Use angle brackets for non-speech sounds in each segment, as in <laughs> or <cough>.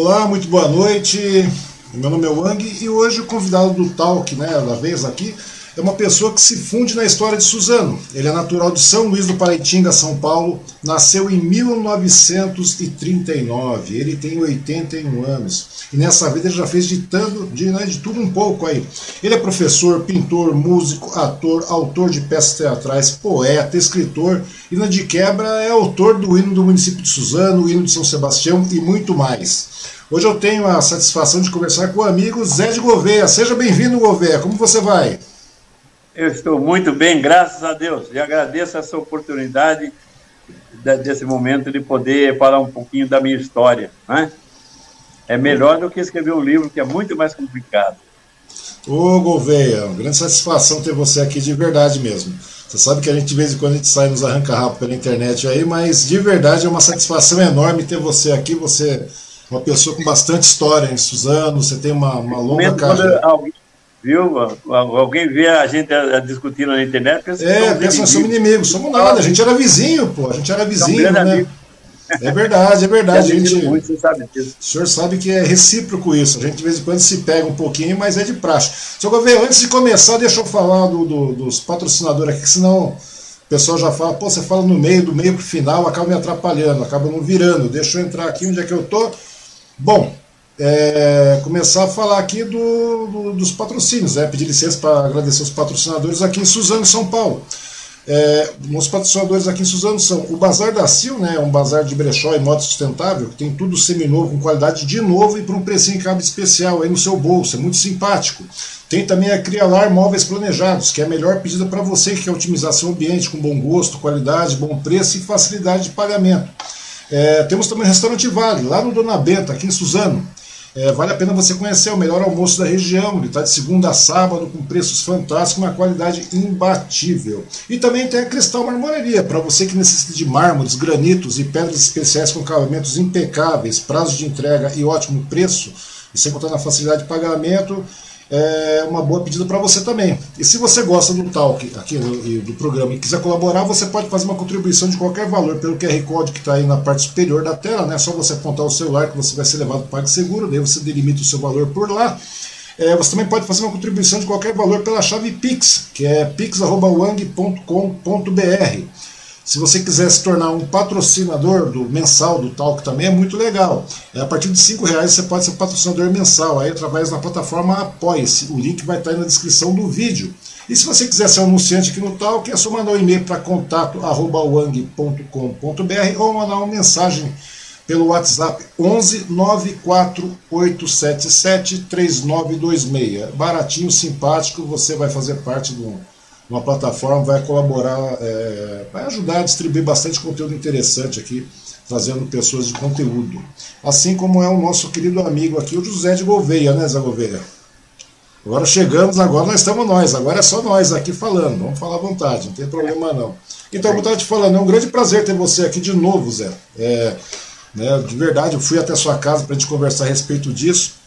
Olá, muito boa noite. Meu nome é Wang e hoje o convidado do Talk, né, da vez aqui, é uma pessoa que se funde na história de Suzano. Ele é natural de São Luís do Paraitinga, São Paulo, nasceu em 1939, ele tem 81 anos. E nessa vida ele já fez de, tanto, de, né, de tudo um pouco aí. Ele é professor, pintor, músico, ator, autor de peças teatrais, poeta, escritor e na de quebra é autor do hino do município de Suzano, o hino de São Sebastião e muito mais. Hoje eu tenho a satisfação de conversar com o amigo Zé de Gouveia. Seja bem-vindo, Gouveia. Como você vai? Eu estou muito bem, graças a Deus. E agradeço essa oportunidade desse momento de poder falar um pouquinho da minha história. Né? É melhor do que escrever um livro que é muito mais complicado. Ô, Gouveia, grande satisfação ter você aqui de verdade mesmo. Você sabe que a gente de vez em quando a gente sai nos arranca-rabo pela internet aí, mas de verdade é uma satisfação enorme ter você aqui. Você é uma pessoa com bastante história em Suzano, você tem uma, uma longa carreira. Alguém viu? Alguém vê a gente discutindo na internet, pensa é, pensa nós somos inimigos, somos nada, a gente era vizinho, pô, a gente era vizinho, né? Amigo. É verdade, é verdade. A gente, muito, sabe disso. O senhor sabe que é recíproco isso. A gente de vez em quando se pega um pouquinho, mas é de praxe. Sr. Governo, antes de começar, deixa eu falar do, do, dos patrocinadores aqui, senão o pessoal já fala, pô, você fala no meio, do meio pro final, acaba me atrapalhando, acaba não virando. Deixa eu entrar aqui onde é que eu tô. Bom, é, começar a falar aqui do, do, dos patrocínios, né? pedir licença para agradecer os patrocinadores aqui em Suzano, São Paulo. É, os patrocinadores aqui em Suzano são o Bazar da Sil, né, um bazar de brechó e moto sustentável, que tem tudo seminovo, com qualidade de novo e por um precinho cabe especial aí no seu bolso, é muito simpático. Tem também a Crialar Móveis Planejados, que é a melhor pedida para você que quer otimizar seu ambiente com bom gosto, qualidade, bom preço e facilidade de pagamento. É, temos também o Restaurante Vale, lá no Dona Benta, aqui em Suzano. É, vale a pena você conhecer o melhor almoço da região. Ele está de segunda a sábado com preços fantásticos, uma qualidade imbatível. E também tem a Cristal Marmoraria, para você que necessita de mármores, granitos e pedras especiais com acabamentos impecáveis, prazo de entrega e ótimo preço. E sem contar na facilidade de pagamento, é uma boa pedida para você também. E se você gosta do Talk aqui do, do programa e quiser colaborar, você pode fazer uma contribuição de qualquer valor pelo QR Code que está aí na parte superior da tela, né? É só você apontar o celular que você vai ser levado para o PagSeguro, daí você delimita o seu valor por lá. É, você também pode fazer uma contribuição de qualquer valor pela chave Pix, que é pix.wang.com.br. Se você quiser se tornar um patrocinador do mensal do Talk também é muito legal. É, a partir de R$ reais você pode ser patrocinador mensal aí através da plataforma Apoia-se. O link vai estar aí na descrição do vídeo. E se você quiser ser um anunciante aqui no Talk, é só mandar um e-mail para contato@wang.com.br ou mandar uma mensagem pelo WhatsApp 11 94877 3926. Baratinho, simpático, você vai fazer parte do uma plataforma, vai colaborar, é, vai ajudar a distribuir bastante conteúdo interessante aqui, trazendo pessoas de conteúdo. Assim como é o nosso querido amigo aqui, o José de Gouveia, né, Zé Gouveia? Agora chegamos, agora nós estamos nós, agora é só nós aqui falando, vamos falar à vontade, não tem problema não. Então, como eu estava te falando, é um grande prazer ter você aqui de novo, Zé. É, né, de verdade, eu fui até sua casa para a gente conversar a respeito disso.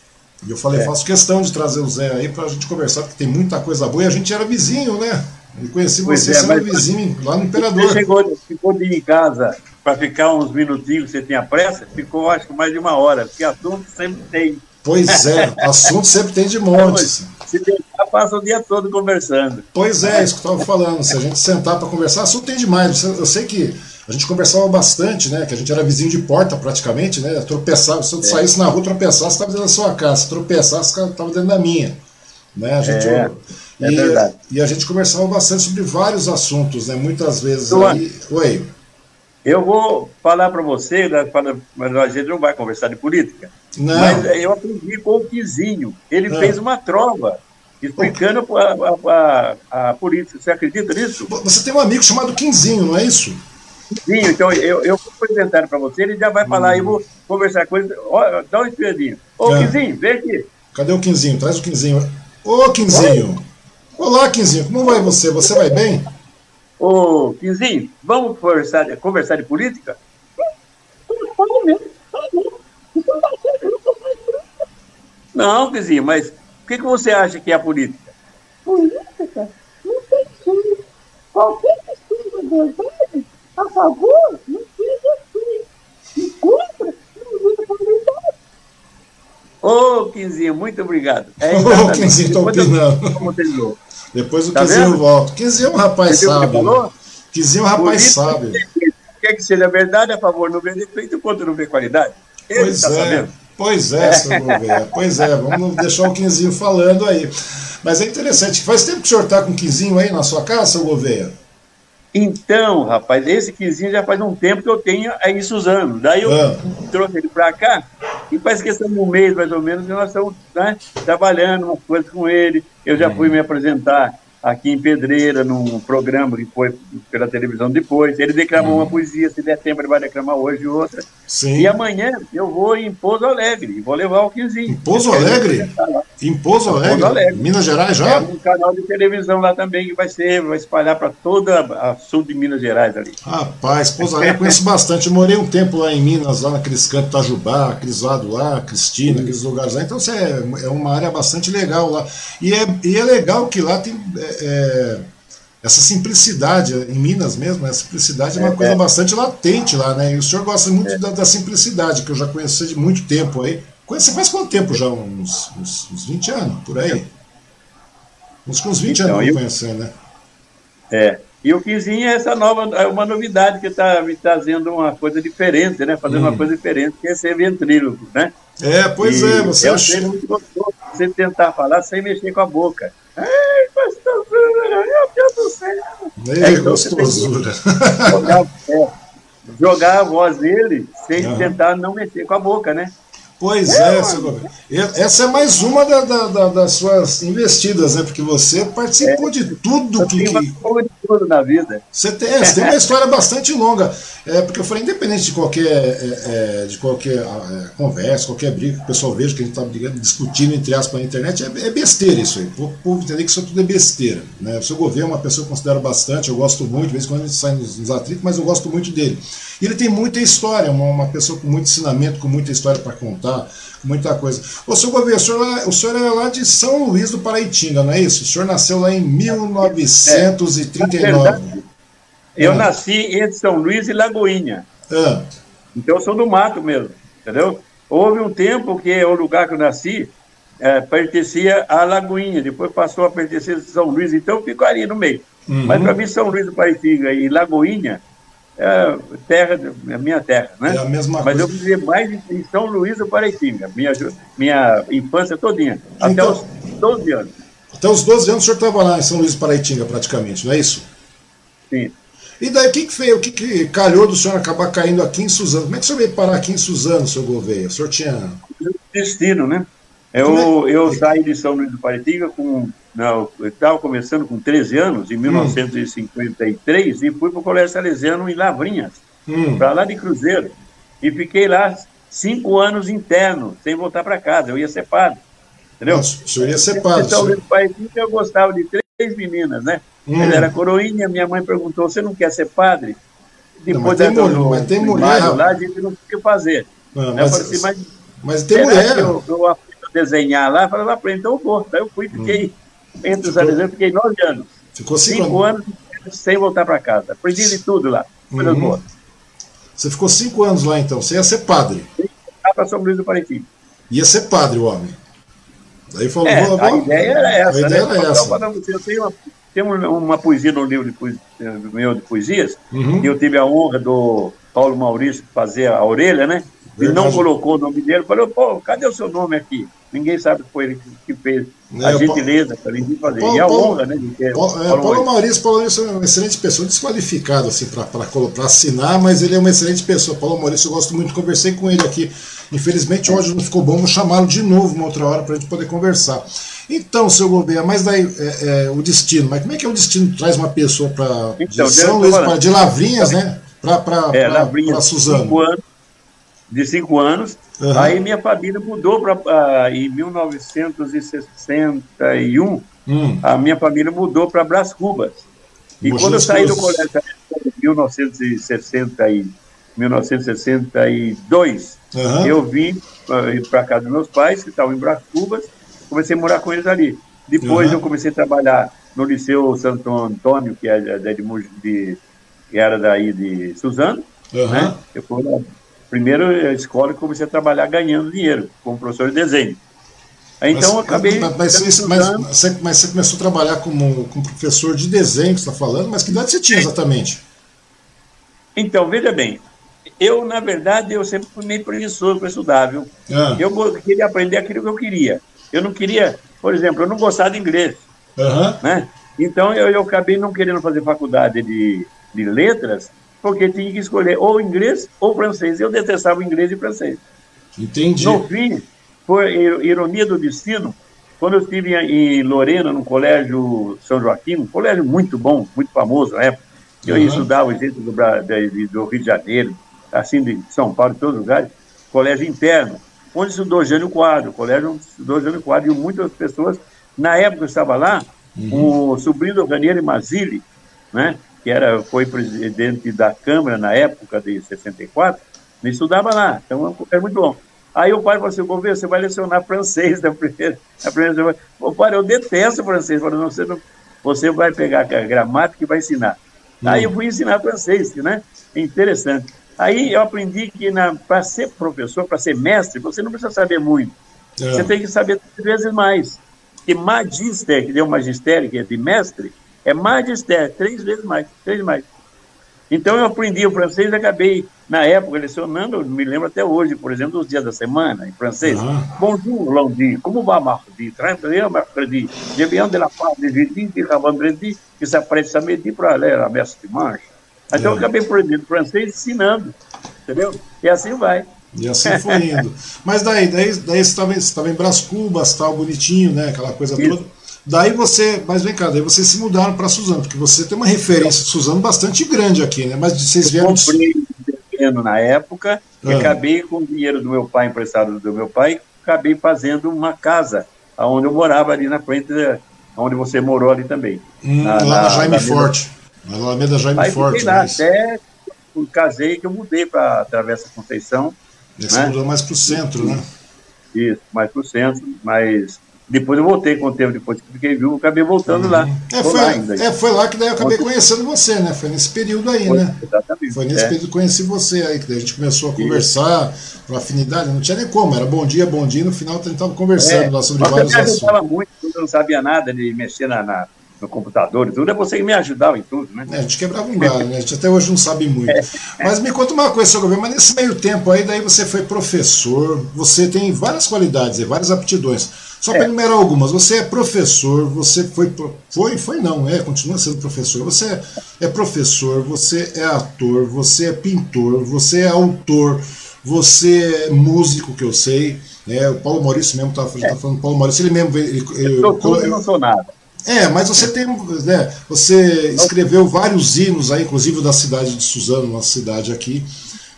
E eu falei, é. faço questão de trazer o Zé aí para a gente conversar, porque tem muita coisa boa. E a gente era vizinho, né? Eu conheci pois você é, sendo vizinho lá no Imperador. Você chegou, ficou de ir em casa para ficar uns minutinhos, você tinha pressa, ficou acho que mais de uma hora, porque assunto sempre tem. Pois é, assunto sempre tem de montes. Se deixar, passa o dia todo conversando. Pois é, isso que eu estava falando. Se a gente sentar para conversar, assunto tem demais. Eu sei que a gente conversava bastante, né? Que a gente era vizinho de porta praticamente, né? Tropeçava, se eu é. saísse na rua, tropeçasse, estava dentro da sua casa. Se tropeçasse, estava dentro da minha. Né? A gente, é, é e, verdade. E a gente conversava bastante sobre vários assuntos, né? Muitas vezes. aí... Oi. Eu vou falar para você, né, mas a gente não vai conversar de política. Não. Mas eu aprendi com o Quizinho. Ele não. fez uma trova explicando a, a, a, política. Você acredita nisso? Você tem um amigo chamado Quinzinho, não é isso? Sim, então eu, eu vou apresentar para você, ele já vai falar, hum. eu vou conversar com ele. Ó, dá um espiadinho. Ô, é. Quinzinho, vem aqui. Cadê o Quinzinho? Traz o Quinzinho. Ô, Quinzinho. Oi. Olá, Quinzinho, como vai você? Você vai bem? Ô, Quinzinho, vamos conversar, conversar de política? Não, Quinzinho, mas o que, que você acha que é a política? Política? Não tem jeito. Qualquer pessoa verdade a favor, não seja assim. E contra, não luta por verdade. Ô, oh, Quinzinho, muito obrigado. É Ô, oh, Quinzinho, estou opinando. Depois o tá Quinzinho volta. Quinzinho é um rapaz sábio. Né? Quinzinho é um rapaz sábio. Quer que seja verdade, a favor, não vê defeito, quanto não vê qualidade. Ele pois tá é. Sabendo. Pois é, seu governo. Pois é, vamos deixar o Quinzinho falando aí. Mas é interessante. Faz tempo que o senhor está com o Quinzinho aí na sua casa, seu governo? Então, rapaz, esse Quinzinho já faz um tempo que eu tenho aí em Suzano. Daí eu ah. trouxe ele para cá e faz questão de um mês, mais ou menos, e nós estamos né, trabalhando umas coisas com ele. Eu já fui me apresentar aqui em Pedreira, num programa que foi pela televisão depois. Ele declamou uhum. uma poesia, se der tempo ele vai declamar hoje outra. Sim. E amanhã eu vou em Pouso Alegre, vou levar o Quinzinho. Em Pouso Alegre? Em Pouso Alegre? Alegre? Minas Gerais já? É um canal de televisão lá também que vai ser, vai espalhar para toda a sul de Minas Gerais ali. Rapaz, Pouso Alegre eu conheço bastante. Eu morei um tempo lá em Minas, lá naqueles cantos Tajubá, aqueles lados lá, Cristina, uhum. aqueles lugares lá. Então é, é uma área bastante legal lá. E é, e é legal que lá tem é, é, essa simplicidade, em Minas mesmo, essa simplicidade é uma é, coisa é. bastante latente lá, né? E o senhor gosta muito é. da, da, simplicidade, que eu já conheci de muito tempo aí. Você faz quanto tempo já? Uns, uns, uns 20 anos, por aí? Uns, uns 20 então, anos eu... conhecendo, né? É. E o Quinzinho é essa nova, é uma novidade que está me trazendo uma coisa diferente, né? Fazendo hum. uma coisa diferente, que é ser ventríloco, né? É, pois e é, você é um muito gostoso, você tentar falar sem mexer com a boca. Ai, gostosura, meu Deus do céu. Ei, é, gostosura. Jogar, é, jogar a voz dele sem uhum. tentar não mexer com a boca, né? Pois é, é seu governo. Essa é mais uma da, da, da, das suas investidas, né? Porque você participou é, de tudo que. Tem de tudo na vida. Você tem, você tem uma história bastante longa. É, porque eu falei, independente de qualquer, é, é de qualquer é, conversa, qualquer briga que o pessoal veja que a gente está discutindo entre aspas na internet, é, é besteira isso aí. O povo entender que isso tudo é besteira. Né? O seu governo é uma pessoa que eu considero bastante, eu gosto muito, de vez em quando a gente sai nos, nos atritos, mas eu gosto muito dele. E ele tem muita história, uma, uma pessoa com muito ensinamento, com muita história para contar, muita coisa. Ô, seu governo, o senhor, o senhor é lá de São Luís do Paraitinga, não é isso? O senhor nasceu lá em 1939. É, eu ah. nasci entre São Luís e Lagoinha. Ah. Então eu sou do mato mesmo, entendeu? Houve um tempo que o lugar que eu nasci é, pertencia à Lagoinha, depois passou a pertencer a São Luís, então eu fico ali no meio. Uhum. Mas para mim, São Luís do Paraitinga e Lagoinha é terra, é minha terra, né? É a mesma Mas coisa. eu vivi mais em São Luís do Paraitinga, minha, minha infância todinha, até então, os 12 anos. Até os 12 anos o senhor estava lá em São Luís do Paraitinga, praticamente, não é isso? Sim. E daí, o que, que fez? O que, que calhou do senhor acabar caindo aqui em Suzano? Como é que o senhor veio parar aqui em Suzano, seu Gouveia? O senhor tinha. Destino, né? Eu, é? eu saí de São Luís do Paraitinga com não, eu estava começando com 13 anos, em 1953, hum. e fui para o Colégio Salesiano em Lavrinhas, hum. para lá de Cruzeiro. E fiquei lá cinco anos interno, sem voltar para casa. Eu ia ser padre. Entendeu? Nossa, o senhor ia ser padre. Então, eu gostava de três meninas, né? Hum. Ele era coroinha, minha mãe perguntou: você não quer ser padre? Depois não, mas, tem, no, mas tem mulher. Lá, a gente não tem o que fazer. Não, mas, eu falei assim, mas, mas tem mulher. Eu, eu, eu desenhar lá, falei, aprende, então eu vou. Daí eu fui, fiquei. Hum entre os eu fiquei nove anos. Ficou cinco, cinco anos. anos sem voltar para casa. Aprendi de tudo lá. Uhum. Você ficou cinco anos lá então. Você ia ser padre. Para São Luís do Parintins. Ia ser padre, o homem. Daí falou, é, vou, a ideia era essa. A ideia né? era essa. Eu tenho uma, tenho uma poesia no livro de poesia, meu de poesias, uhum. e eu tive a honra do Paulo Maurício fazer a orelha, né? Verdade. E não colocou o nome dele. Falou, pô, cadê o seu nome aqui? Ninguém sabe que foi ele que fez. É, a gentileza para ele fazer. Paulo, e a Paulo, honra, né? De ter Paulo, é, Paulo, Paulo Maurício, Paulo Maurício é uma excelente pessoa, desqualificado assim, para assinar, mas ele é uma excelente pessoa. Paulo Maurício, eu gosto muito, conversei com ele aqui. Infelizmente, hoje não ficou bom, vou chamá-lo de novo uma outra hora para a gente poder conversar. Então, seu Gouveia, mas daí é, é, o destino, mas como é que é o destino traz uma pessoa para então, de São Luís, pra, de Lavrinhas, né? Para é, Suzano? Cinco anos, de cinco anos. Uhum. Aí minha família mudou para. Uh, em 1961, hum. a minha família mudou para Brás Cubas. E quando eu saí do colégio em 1960 e 1962, uhum. eu vim uh, para casa dos meus pais, que estavam em Brás Cubas, comecei a morar com eles ali. Depois uhum. eu comecei a trabalhar no Liceu Santo Antônio, que, é de, de, de, que era daí de Suzano, né? Eu fui primeiro a escola que comecei a trabalhar ganhando dinheiro, como professor de desenho. Então, mas, eu acabei. Mas, mas, mas, você, mas, você, começou a trabalhar como, como professor de desenho, que você está falando, mas que idade você tinha exatamente? Então, veja bem, eu, na verdade, eu sempre fui meio preguiçoso para estudar, viu? Ah. Eu queria aprender aquilo que eu queria. Eu não queria, por exemplo, eu não gostava de inglês. Uhum. Né? Então, eu, eu acabei não querendo fazer faculdade de, de letras, porque tinha que escolher ou inglês ou francês. Eu detestava inglês e francês. Entendi. No fim, foi ironia do destino, quando eu estive em Lorena, no Colégio São Joaquim, um colégio muito bom, muito famoso na época, eu uhum. estudava gente do, do Rio de Janeiro, assim, de São Paulo, de todos os lugares, colégio interno, onde estudou Jânio Quadro, colégio onde estudou Jânio Quadro, e muitas pessoas, na época que eu estava lá, uhum. o sobrinho do Ranieri Mazzilli, né, que era, foi presidente da Câmara na época de 64, me estudava lá, então é muito bom. Aí o pai falou assim, governo, você vai lecionar francês na primeira, na primeira Ô, pai, eu detesto francês. Falei, não, você, não, você vai pegar a gramática e vai ensinar. Hum. Aí eu fui ensinar francês, né? Interessante. Aí eu aprendi que para ser professor, para ser mestre, você não precisa saber muito. É. Você tem que saber três vezes mais. E magister, que deu magistério, que é de mestre, é magistério, três vezes mais, três mais. Então eu aprendi o francês e acabei, na época, lecionando, me lembro até hoje, por exemplo, dos dias da semana, em francês. Uhum. Bonjour, lundi, como va mardi? Très bien, mercredi. Je viens de la part de jeudi, de vendredi, que s'apprête samedi para aller à messe dimanche. Então eu acabei aprendendo francês ensinando, entendeu? E assim vai. E assim foi indo. <laughs> Mas daí, daí, daí você estava em Brás Cubas, tal, bonitinho, né? Aquela coisa Isso. toda. Daí você, mas vem cá, daí vocês se mudaram para Suzano, porque você tem uma referência de Suzano bastante grande aqui, né? Mas vocês vieram. Eu comprei um terreno na época ah. e acabei com o dinheiro do meu pai, emprestado do meu pai, acabei fazendo uma casa, onde eu morava ali na frente, onde você morou ali também. Hum, na, lá na, Jaime na Forte. Na Alameda Jaime Aí Forte. Lá, mas... Até casei que eu mudei para Travessa Conceição. E você né? mudou mais para o centro, né? Isso, mais para o centro, mas depois eu voltei com o tempo, depois que fiquei vivo, acabei voltando lá. É foi, lá é, foi lá que daí eu acabei conhecendo você, né? Foi nesse período aí, foi, né? Exatamente. Foi nesse é. período que eu conheci você aí, que daí a gente começou a conversar, por afinidade, não tinha nem como, era bom dia, bom dia, no final a gente estava conversando é. lá sobre Mas vários assuntos. Eu muito, eu não sabia nada de mexer na, na no computador e tudo, é você que me ajudava em tudo, né? É, a gente quebrava um galho, né? A gente até hoje não sabe muito. É. Mas me conta uma coisa, seu governo, mas nesse meio tempo aí, daí você foi professor, você tem várias qualidades e várias aptidões. Só para é. enumerar algumas, você é professor, você foi, foi, foi não, é, continua sendo professor, você é, é professor, você é ator, você é pintor, você é autor, você é músico, que eu sei, né? O Paulo Maurício mesmo estava tá, tá falando, Paulo Maurício, ele mesmo. Ele, ele, eu, eu, eu, não sou nada. É, mas você tem, né, você escreveu vários hinos aí, inclusive da cidade de Suzano, uma cidade aqui.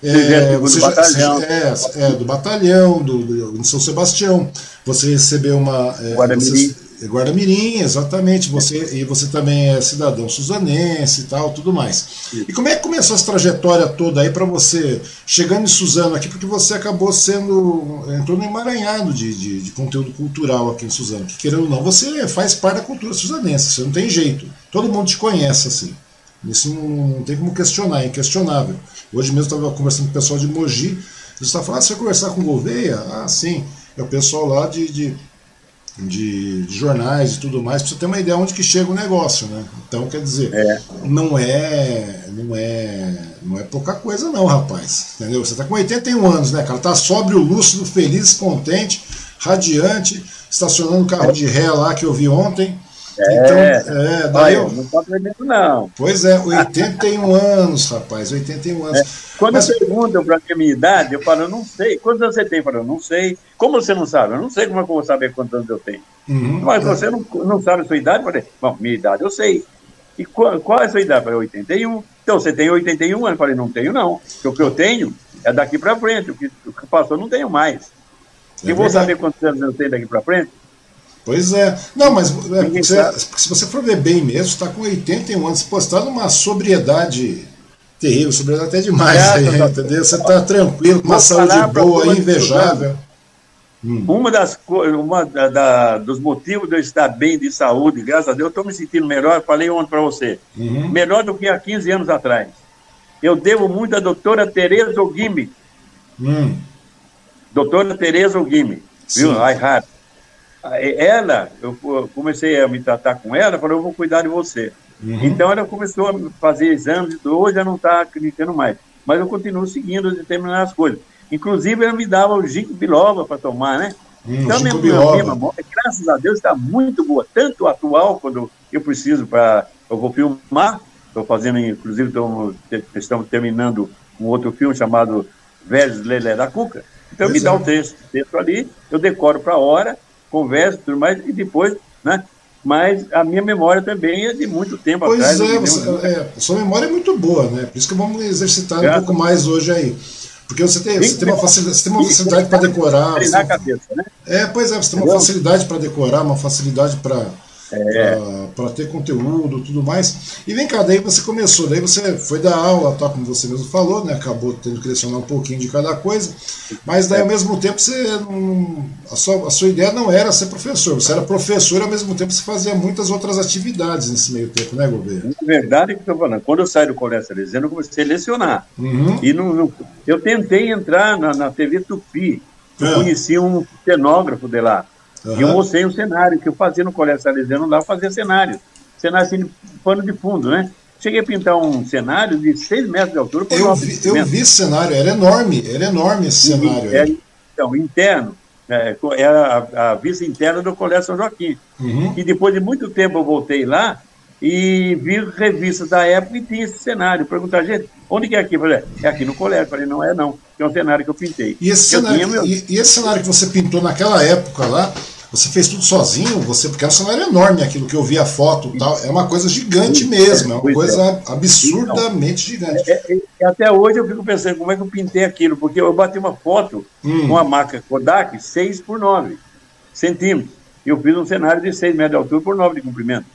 É, você, do batalhão. É, é, do batalhão, do, do, São Sebastião. Você recebeu uma. É, Guarda-Mirim. É Guarda-Mirim, exatamente. Você, e você também é cidadão suzanense e tal, tudo mais. E como é que começou essa trajetória toda aí para você, chegando em Suzano aqui, porque você acabou sendo. entrou no emaranhado de, de, de, conteúdo cultural aqui em Suzano, que querendo ou não, você faz parte da cultura suzanense, você não tem jeito. Todo mundo te conhece assim. Isso não, não tem como questionar, é inquestionável. Hoje mesmo estava conversando com o pessoal de Mogi, eles estavam falando, ah, você vai conversar com o Gouveia? Ah, sim. É o pessoal lá de, de, de, de jornais e tudo mais, para você ter uma ideia onde que chega o negócio, né? Então, quer dizer, é. não é não é não é pouca coisa não, rapaz. Entendeu? Você está com 81 anos, né, cara? Tá sóbrio, lúcido, feliz, contente, radiante, estacionando o carro de ré lá que eu vi ontem. É, então, é, daí eu, não está aprendendo, não. Pois é, 81 <laughs> anos, rapaz, 81 anos. É. Quando Mas... perguntam para a minha idade, eu falo, eu não sei. Quantos anos você tem? Eu falo, eu não sei. Como você não sabe? Eu não sei como é que eu vou saber quantos anos eu tenho. Uhum, Mas é. você não, não sabe a sua idade? Eu falei, bom, minha idade eu sei. E qual, qual é a sua idade? Eu falei, 81. Então, você tem 81 anos? Eu falei, não tenho, não. Porque o que eu tenho é daqui para frente. O que, o que passou, não tenho mais. É e vou saber quantos anos eu tenho daqui para frente? Pois é. Não, mas é, você, se você for ver bem mesmo, está com 81 anos, pô, está numa sobriedade terrível, sobriedade até demais, é, aí, tá, entendeu? Você está tranquilo, com uma saúde boa, invejável. Hum. Uma das uma da, da, dos motivos de eu estar bem de saúde, graças a Deus, eu estou me sentindo melhor, falei ontem para você, uhum. melhor do que há 15 anos atrás. Eu devo muito à doutora Tereza Oguimi, Hum. Doutora Tereza Guime, viu? I Ela, eu comecei a me tratar com ela, falou, eu vou cuidar de você. Uhum. Então ela começou a fazer exames, hoje já não está acreditando mais. Mas eu continuo seguindo determinadas coisas. Inclusive, ela me dava o ginkgo biloba para tomar, né? Hum, então, minha, minha memória, graças a Deus, está muito boa. Tanto atual, quando eu preciso para. Eu vou filmar, estou fazendo, inclusive, tô, estamos terminando um outro filme chamado Velhos Lelé da Cuca. Então, pois me é. dá o texto, texto ali, eu decoro para a hora, converso tudo mais, e depois, né? Mas a minha memória também é de muito tempo pois atrás. Pois é, você, é, sua memória é muito boa, né? Por isso que vamos exercitar Graças um pouco mais hoje aí. Porque você tem, você tem, uma, facilidade, você tem uma facilidade para decorar. Você, cabeça, né? É, pois é, você tem uma facilidade para decorar, uma facilidade para é. para ter conteúdo tudo mais. E vem cá, daí você começou, daí você foi dar aula, tá, como você mesmo falou, né? Acabou tendo que lecionar um pouquinho de cada coisa, mas daí ao mesmo tempo você não, a, sua, a sua ideia não era ser professor, você era professor e ao mesmo tempo você fazia muitas outras atividades nesse meio tempo, né, Governo? Na verdade, que eu tô falando, quando eu saí do Colégio Salesiano, eu comecei a lecionar. Uhum. E não, não, eu tentei entrar na, na TV Tupi, eu é. conheci um cenógrafo de lá. Uhum. E eu mostrei um cenário que eu fazia no Colégio Salesiano lá, eu fazia cenário. Cenário assim, pano de fundo, né? Cheguei a pintar um cenário de 6 metros de altura eu vi, eu vi esse cenário, era enorme, era enorme esse cenário. É, então, interno, é, era a, a vista interna do Colégio São Joaquim. Uhum. E depois de muito tempo eu voltei lá e vi revistas da época e tinha esse cenário. Perguntar, gente, onde que é aqui? Eu falei, é aqui no colégio. Eu falei, não é não, é um cenário que eu pintei. E esse, cenário, meu... e, e esse cenário que você pintou naquela época lá, você fez tudo sozinho? Você porque era um cenário enorme aquilo que eu vi a foto tal. É uma coisa gigante mesmo, é uma coisa é. absurdamente então, gigante. É, é, até hoje eu fico pensando como é que eu pintei aquilo, porque eu bati uma foto hum. com a marca Kodak 6 por 9 centímetros. E eu fiz um cenário de 6 metros de altura por 9 de comprimento.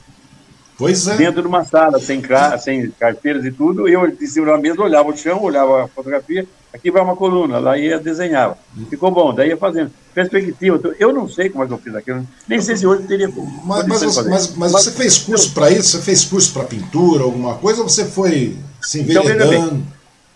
Pois é. Dentro de uma sala, sem, sem carteiras e tudo, eu de cima da mesa olhava o chão, olhava a fotografia, aqui vai uma coluna, lá ia desenhava. Ficou bom, daí ia fazendo. Perspectiva, eu não sei como é que eu fiz aquilo, nem sei se hoje teria. Mas, mas, mas, mas, você fez curso para isso? Você fez curso para pintura, alguma coisa, ou você foi se então, enveredando?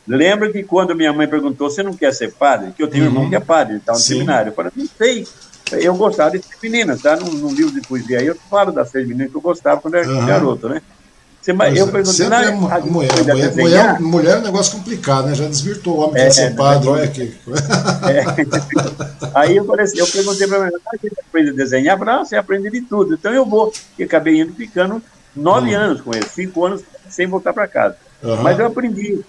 Lembra que quando minha mãe perguntou, você não quer ser padre? Que eu tenho uhum. um irmão que é padre, está no Sim. seminário. Eu falei, não sei. Eu gostava de ser menina, tá? Num, num, livro de poesia aí eu falo das seis meninas que eu gostava quando era uhum. garoto, né? Você, eu perguntei, na, é mulher, mulher, mulher, mulher, é um negócio complicado, né? Já desvirtuou o homem é, ser padre, olha aqui. É. <laughs> Aí eu falei assim, eu perguntei para ela, ah, você aprende a desenhar? Falei, ah, você aprende de tudo, então eu vou. E acabei indo ficando nove uhum. anos com ele, cinco anos sem voltar para casa. Uhum. Mas eu aprendi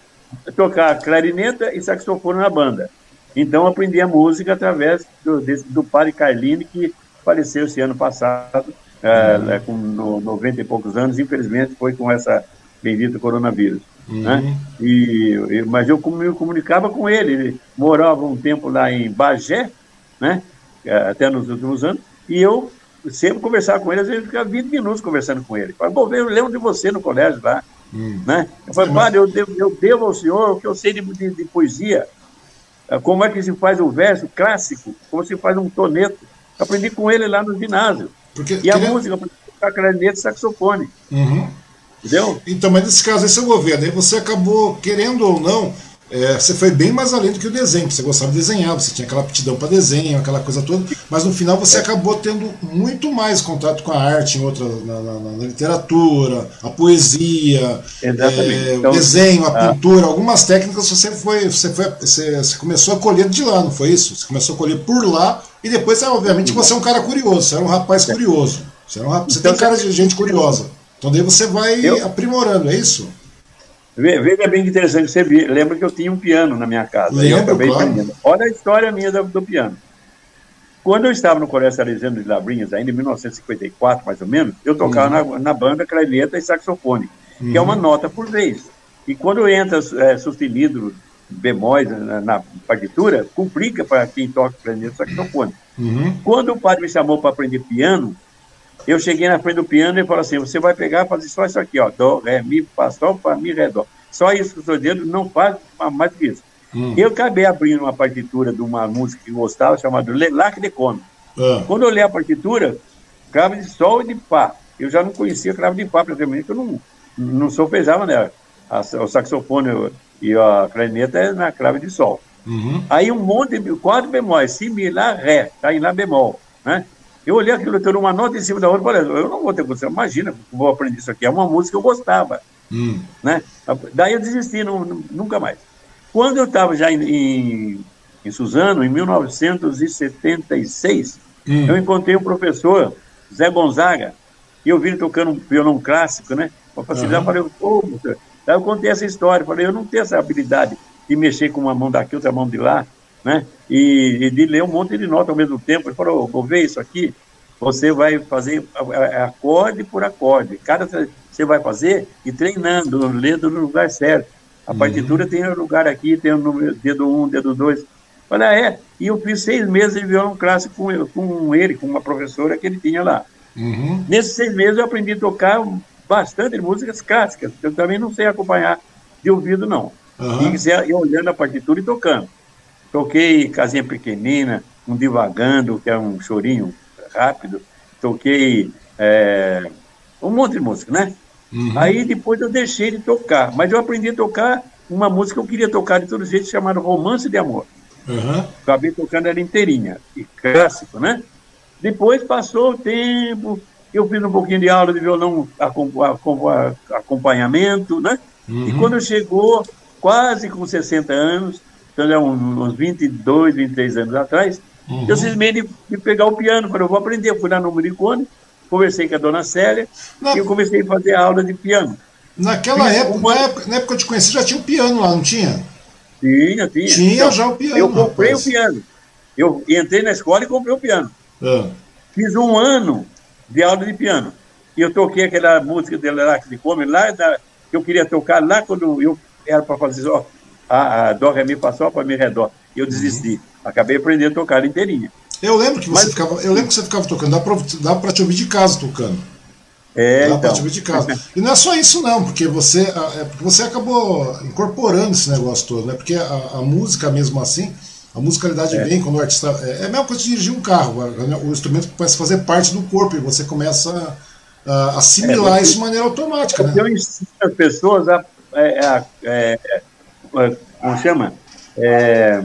a tocar clarineta e saxofone na banda. Então aprendi a música através do, desse, do padre Carline, que faleceu esse ano passado, é, uhum. é, com no, 90 e poucos anos, infelizmente foi com essa bendita coronavírus. Uhum. Né? E, eu, mas eu me comunicava com ele, ele morava um tempo lá em Bagé, né? É, até nos últimos anos, e eu sempre conversava com ele, às vezes ficava 20 minutos conversando com ele. Falei, eu lembro de você no colégio lá. Uhum. Né? Eu falei, padre, eu devo, eu devo ao senhor o que eu sei de, de, de poesia. É, como é que se faz o verso clássico, como se faz um toneto. Aprendi com ele lá no ginásio. Porque, e a queria... música, a clarinete e saxofone. Uhum. Entendeu? Então, mas nesse caso, esse é o governo. Aí você acabou, querendo ou não, é, você foi bem mais além do que o desenho, você gostava de desenhar, você tinha aquela aptidão para desenho, aquela coisa toda, mas no final você é. acabou tendo muito mais contato com a arte, em outra, na, na, na literatura, a poesia, é, então, o desenho, a ah. pintura, algumas técnicas você foi, você foi, você, você, começou a colher de lá, não foi isso? Você começou a colher por lá e depois, obviamente, você é um cara curioso, você era um rapaz curioso, você, um, você então, tem cara de gente curiosa. Então daí você vai eu, aprimorando, é isso? Veja bem que interessante, você lembra que eu tinha um piano na minha casa. Lembro, eu acabei claro. Olha a história minha do, do, piano. Quando eu estava no Colégio Salesiano de Lavrinhas, ainda em 1954, mais ou menos, eu tocava uhum. na, na, banda clarineta e saxofone, uhum. que é uma uhum. nota por vez. E quando entra é, sustenido, bemóis na, na, partitura, complica para quem toca clarineta e saxofone. Uhum. Quando o padre me chamou para aprender piano, eu cheguei na frente do piano e falei assim: você vai pegar e fazer só isso aqui, ó, dó, ré, mi, fá, sol, fá, mi, ré, dó. Só isso com o seu dedo, não faz mais que isso. Hum. Eu acabei abrindo uma partitura de uma música que gostava, chamada Lelac de Come. Ah. Quando eu li a partitura, cravo de sol e de fá. Eu já não conhecia cravo de fá, praticamente, eu não, não solfejava nela. A, o saxofone e a clarineta é na crave de sol. Uhum. Aí um monte de quatro bemóis, si, mi, lá, ré, tá em lá bemol, né? Eu olhei aquilo, tendo uma nota em cima da outra, falei, eu não vou ter condição, imagina, vou aprender isso aqui, é uma música que eu gostava, hum. né? Daí eu desisti, não, nunca mais. Quando eu estava já em, em, em, Suzano, em 1976, hum. eu encontrei um professor, Zé Gonzaga, e eu vi ele tocando um violão clássico, né? Para facilitar, uhum. falei, pô, professor, Daí eu contei essa história, falei, eu não tenho essa habilidade de mexer com uma mão daqui, outra mão de lá, né? E, e de ler um monte de notas ao mesmo tempo. Ele falou, vou ver isso aqui, você vai fazer acorde por acorde. Cada você vai fazer e treinando, lendo no lugar certo. A uhum. partitura tem um lugar aqui, tem o número, dedo 1, um, dedo 2. Falei, ah, é. E eu fiz seis meses de violão clássico com, com ele, com uma professora que ele tinha lá. Uhum. Nesses seis meses eu aprendi a tocar bastante músicas clássicas, eu também não sei acompanhar de ouvido, não. Uhum. E ser olhando a partitura e tocando. Toquei Casinha Pequenina, um Divagando, que é um chorinho rápido. Toquei é, um monte de música, né? Uhum. Aí depois eu deixei de tocar, mas eu aprendi a tocar uma música que eu queria tocar de todo jeito, chamada Romance de Amor. Uhum. Acabei tocando ela inteirinha, e clássico, né? Depois passou o tempo, eu fiz um pouquinho de aula de violão acompanhamento, né? Uhum. E quando chegou, quase com 60 anos, então é uns 22, 23 anos atrás, uhum. eu cismei de, de, pegar o piano, falei, eu vou aprender, eu fui lá no Muricone, conversei com a dona Célia, na... e eu comecei a fazer aula de piano. Naquela época, uma... na época, na época que eu te conheci, já tinha um piano lá, não tinha? Tinha, tinha. Tinha então, já o piano. Eu comprei rapaz. o piano. Eu entrei na escola e comprei o piano. Ah. Fiz um ano de aula de piano. E eu toquei aquela música de Lerac de Come lá, da, que eu queria tocar lá quando eu era para fazer ó, a, a Dó, Ré, Mi, Fá, Sol, para Mi, Ré, Dó. E eu desisti. Uhum. Acabei aprendendo a tocar inteirinha. Eu lembro que você Mas, ficava, eu lembro que você ficava tocando, dá para te ouvir de casa tocando. É, dá então. para te ouvir de casa. E não é só isso não, porque você, é porque você acabou incorporando esse negócio todo, né? Porque a, a música mesmo assim, a musicalidade é. vem quando o artista. É, é a mesma coisa de dirigir um carro. O instrumento começa a fazer parte do corpo e você começa a assimilar é, isso de maneira automática. Né? Eu ensino as pessoas a. É, a é, como chama? É,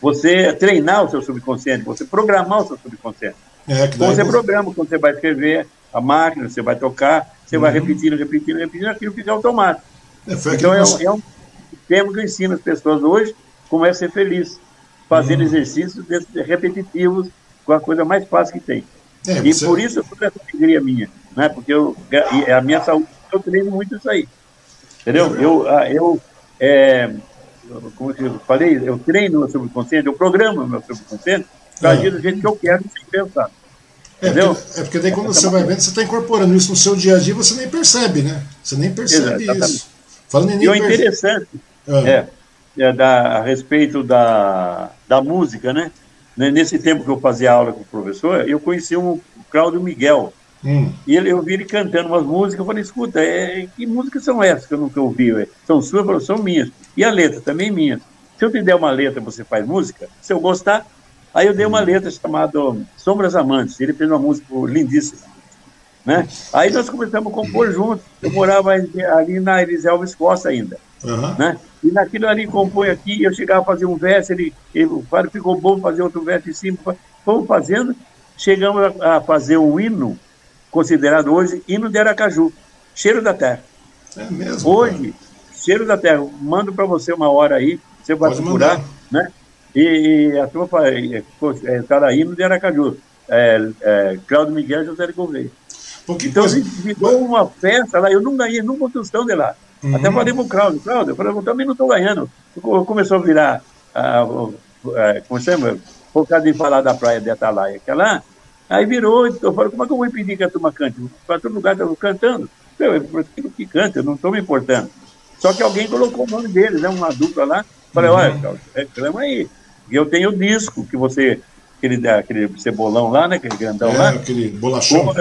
você treinar o seu subconsciente, você programar o seu subconsciente. É, que você programa quando você vai escrever a máquina, você vai tocar, você uhum. vai repetindo, repetindo, repetindo, aquilo fica automático. É, então é, um, é um tema que eu ensino as pessoas hoje como é ser feliz fazendo uhum. exercícios repetitivos com a coisa mais fácil que tem. É, e por isso eu essa alegria minha, né? porque eu, a minha saúde, eu treino muito isso aí. Entendeu? Eu, eu é, como eu falei, eu treino o meu subconsciente, eu programo o meu subconsciente para agir do jeito que eu quero sem pensar. É Entendeu? Porque, é porque daí quando você vai vendo, você está incorporando isso no seu dia a dia, você nem percebe, né? Você nem percebe Exatamente. isso. Falando em e o interessante ah. é, é da, a respeito da, da música, né? Nesse tempo que eu fazia aula com o professor, eu conheci um Cláudio Miguel. Hum. E ele, eu vi ele cantando umas músicas, eu falei, escuta, é, que músicas são essas que eu nunca ouvi? É, são suas? Falei, são minhas. E a letra também minha. Se eu te der uma letra, você faz música, se eu gostar, aí eu dei uma hum. letra chamada Sombras Amantes. Ele fez uma música lindíssima. Né? Aí nós começamos a compor juntos. Eu morava ali na Eliselva Costa ainda. Uhum. Né? E naquilo ali compõe aqui, eu chegava a fazer um verso, ele, ele ficou bom fazer outro verso em cima. Fomos fazendo, chegamos a, a fazer um hino, considerado hoje hino de Aracaju, Cheiro da Terra. É mesmo? Hoje, cara. Cheiro da Terra, mando para você uma hora aí, você vai Pode procurar, mandar. né? E, e a turma está é, tá hino de Aracaju, é, é, Cláudio Miguel José de Gouveia. Então, coisa... virou uma festa lá, eu não ganhei nunca tostão de lá. Uhum. Até falei para o Cláudio, Cláudio, eu, falei, eu também não estou ganhando. Começou a virar, ah, ah, como chama? Por causa de falar da praia de Atalaia, que é lá, aí virou, eu falei, como é que eu vou impedir que a turma cante? Para todo lugar estão cantando. Eu, eu que canta, eu não estou me importando. Só que alguém colocou o nome deles, né, uma dupla lá. Falei, uhum. olha, Cláudio, reclama aí. E eu tenho o disco que você, aquele, aquele cebolão lá, né, aquele grandão é, lá. aquele bolachão.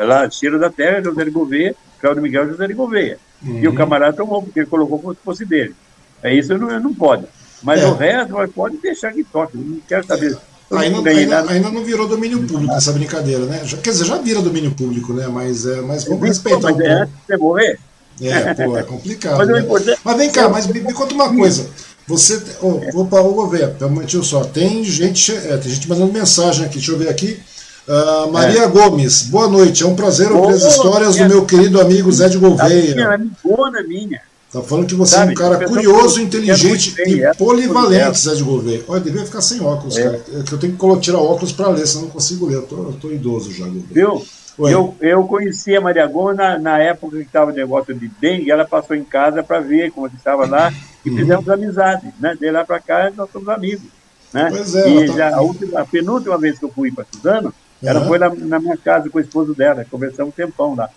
Lá, Cheiro da Terra, José de Gouveia, Cláudio Miguel José de Gouveia. Uhum. E o camarada tomou, porque ele colocou como se fosse dele. É isso, não, não pode. Mas é. o resto, pode deixar que toque. Não quero saber. Ainda não, ainda, ainda, não virou domínio público essa brincadeira, né? Já, quer dizer, já vira domínio público, né? Mas, é, mas vamos respeitar. Mas é você morrer? É, pô, é complicado. mas, né? mas, vem cá, mas me, me, conta uma coisa. Você. Oh, opa, vou ver, um momentinho só. Tem gente, é, tem gente mandando mensagem aqui. Deixa eu ver aqui. Uh, Maria é. Gomes, boa noite. É um prazer ouvir as histórias do meu querido amigo Zé de Gouveia. Minha, amigona minha. Tá falando que você Sabe, é um cara curioso, inteligente e é, polivalente, Zé de Gouveia. Olha, devia ficar sem óculos, é. cara. É eu tenho que tirar óculos para ler, senão não consigo ler. Eu tô, eu tô idoso já, Gouveia. Viu? Eu, eu conheci a Maria Gomes na, na época que estava o negócio de dengue, ela passou em casa para ver como estava lá e uhum. fizemos amizade. Né? De lá para cá, nós somos amigos. Né? Pois é, e tá... já, a, última, a penúltima vez que eu fui para Suzano, uhum. ela foi na, na, minha casa com o esposo dela, conversamos um tempão lá.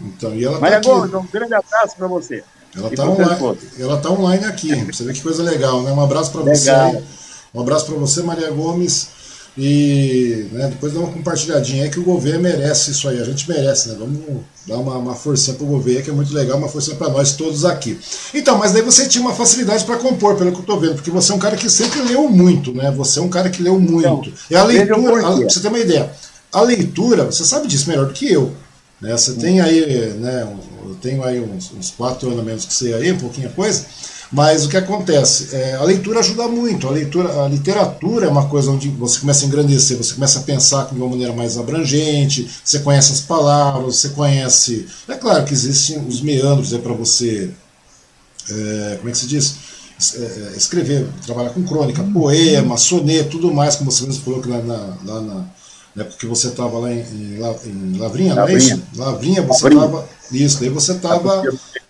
Então, e ela Maria tá Gomes, um grande abraço para você. Ela está online, ela tá online aqui. Você vê que coisa legal, né? Um abraço para você. Um abraço para você, Maria Gomes. E né, depois dá uma compartilhadinha aí que o governo merece isso aí, a gente merece, né? Vamos dar uma, uma forcinha pro governo, que é muito legal, uma forcinha para nós todos aqui. Então, mas daí você tinha uma facilidade para compor, pelo que eu tô vendo, porque você é um cara que sempre leu muito, né? Você é um cara que leu muito. Então, e a leitura, a, você tem uma ideia, a leitura, você sabe disso melhor do que eu. Né? Você tem aí, né? Eu tenho aí uns, uns quatro anos menos que você aí, um pouquinho coisa. Mas o que acontece? É, a leitura ajuda muito. A leitura, a literatura é uma coisa onde você começa a engrandecer, você começa a pensar de uma maneira mais abrangente, você conhece as palavras, você conhece. É claro que existem os meandros é para você. É, como é que se diz? É, é, escrever, trabalhar com crônica, poema, soneto, tudo mais, como você mesmo falou que lá na, lá na né, porque você estava lá em, em, Lavrinha, não é isso? Lavrinha, você estava. Isso, daí você estava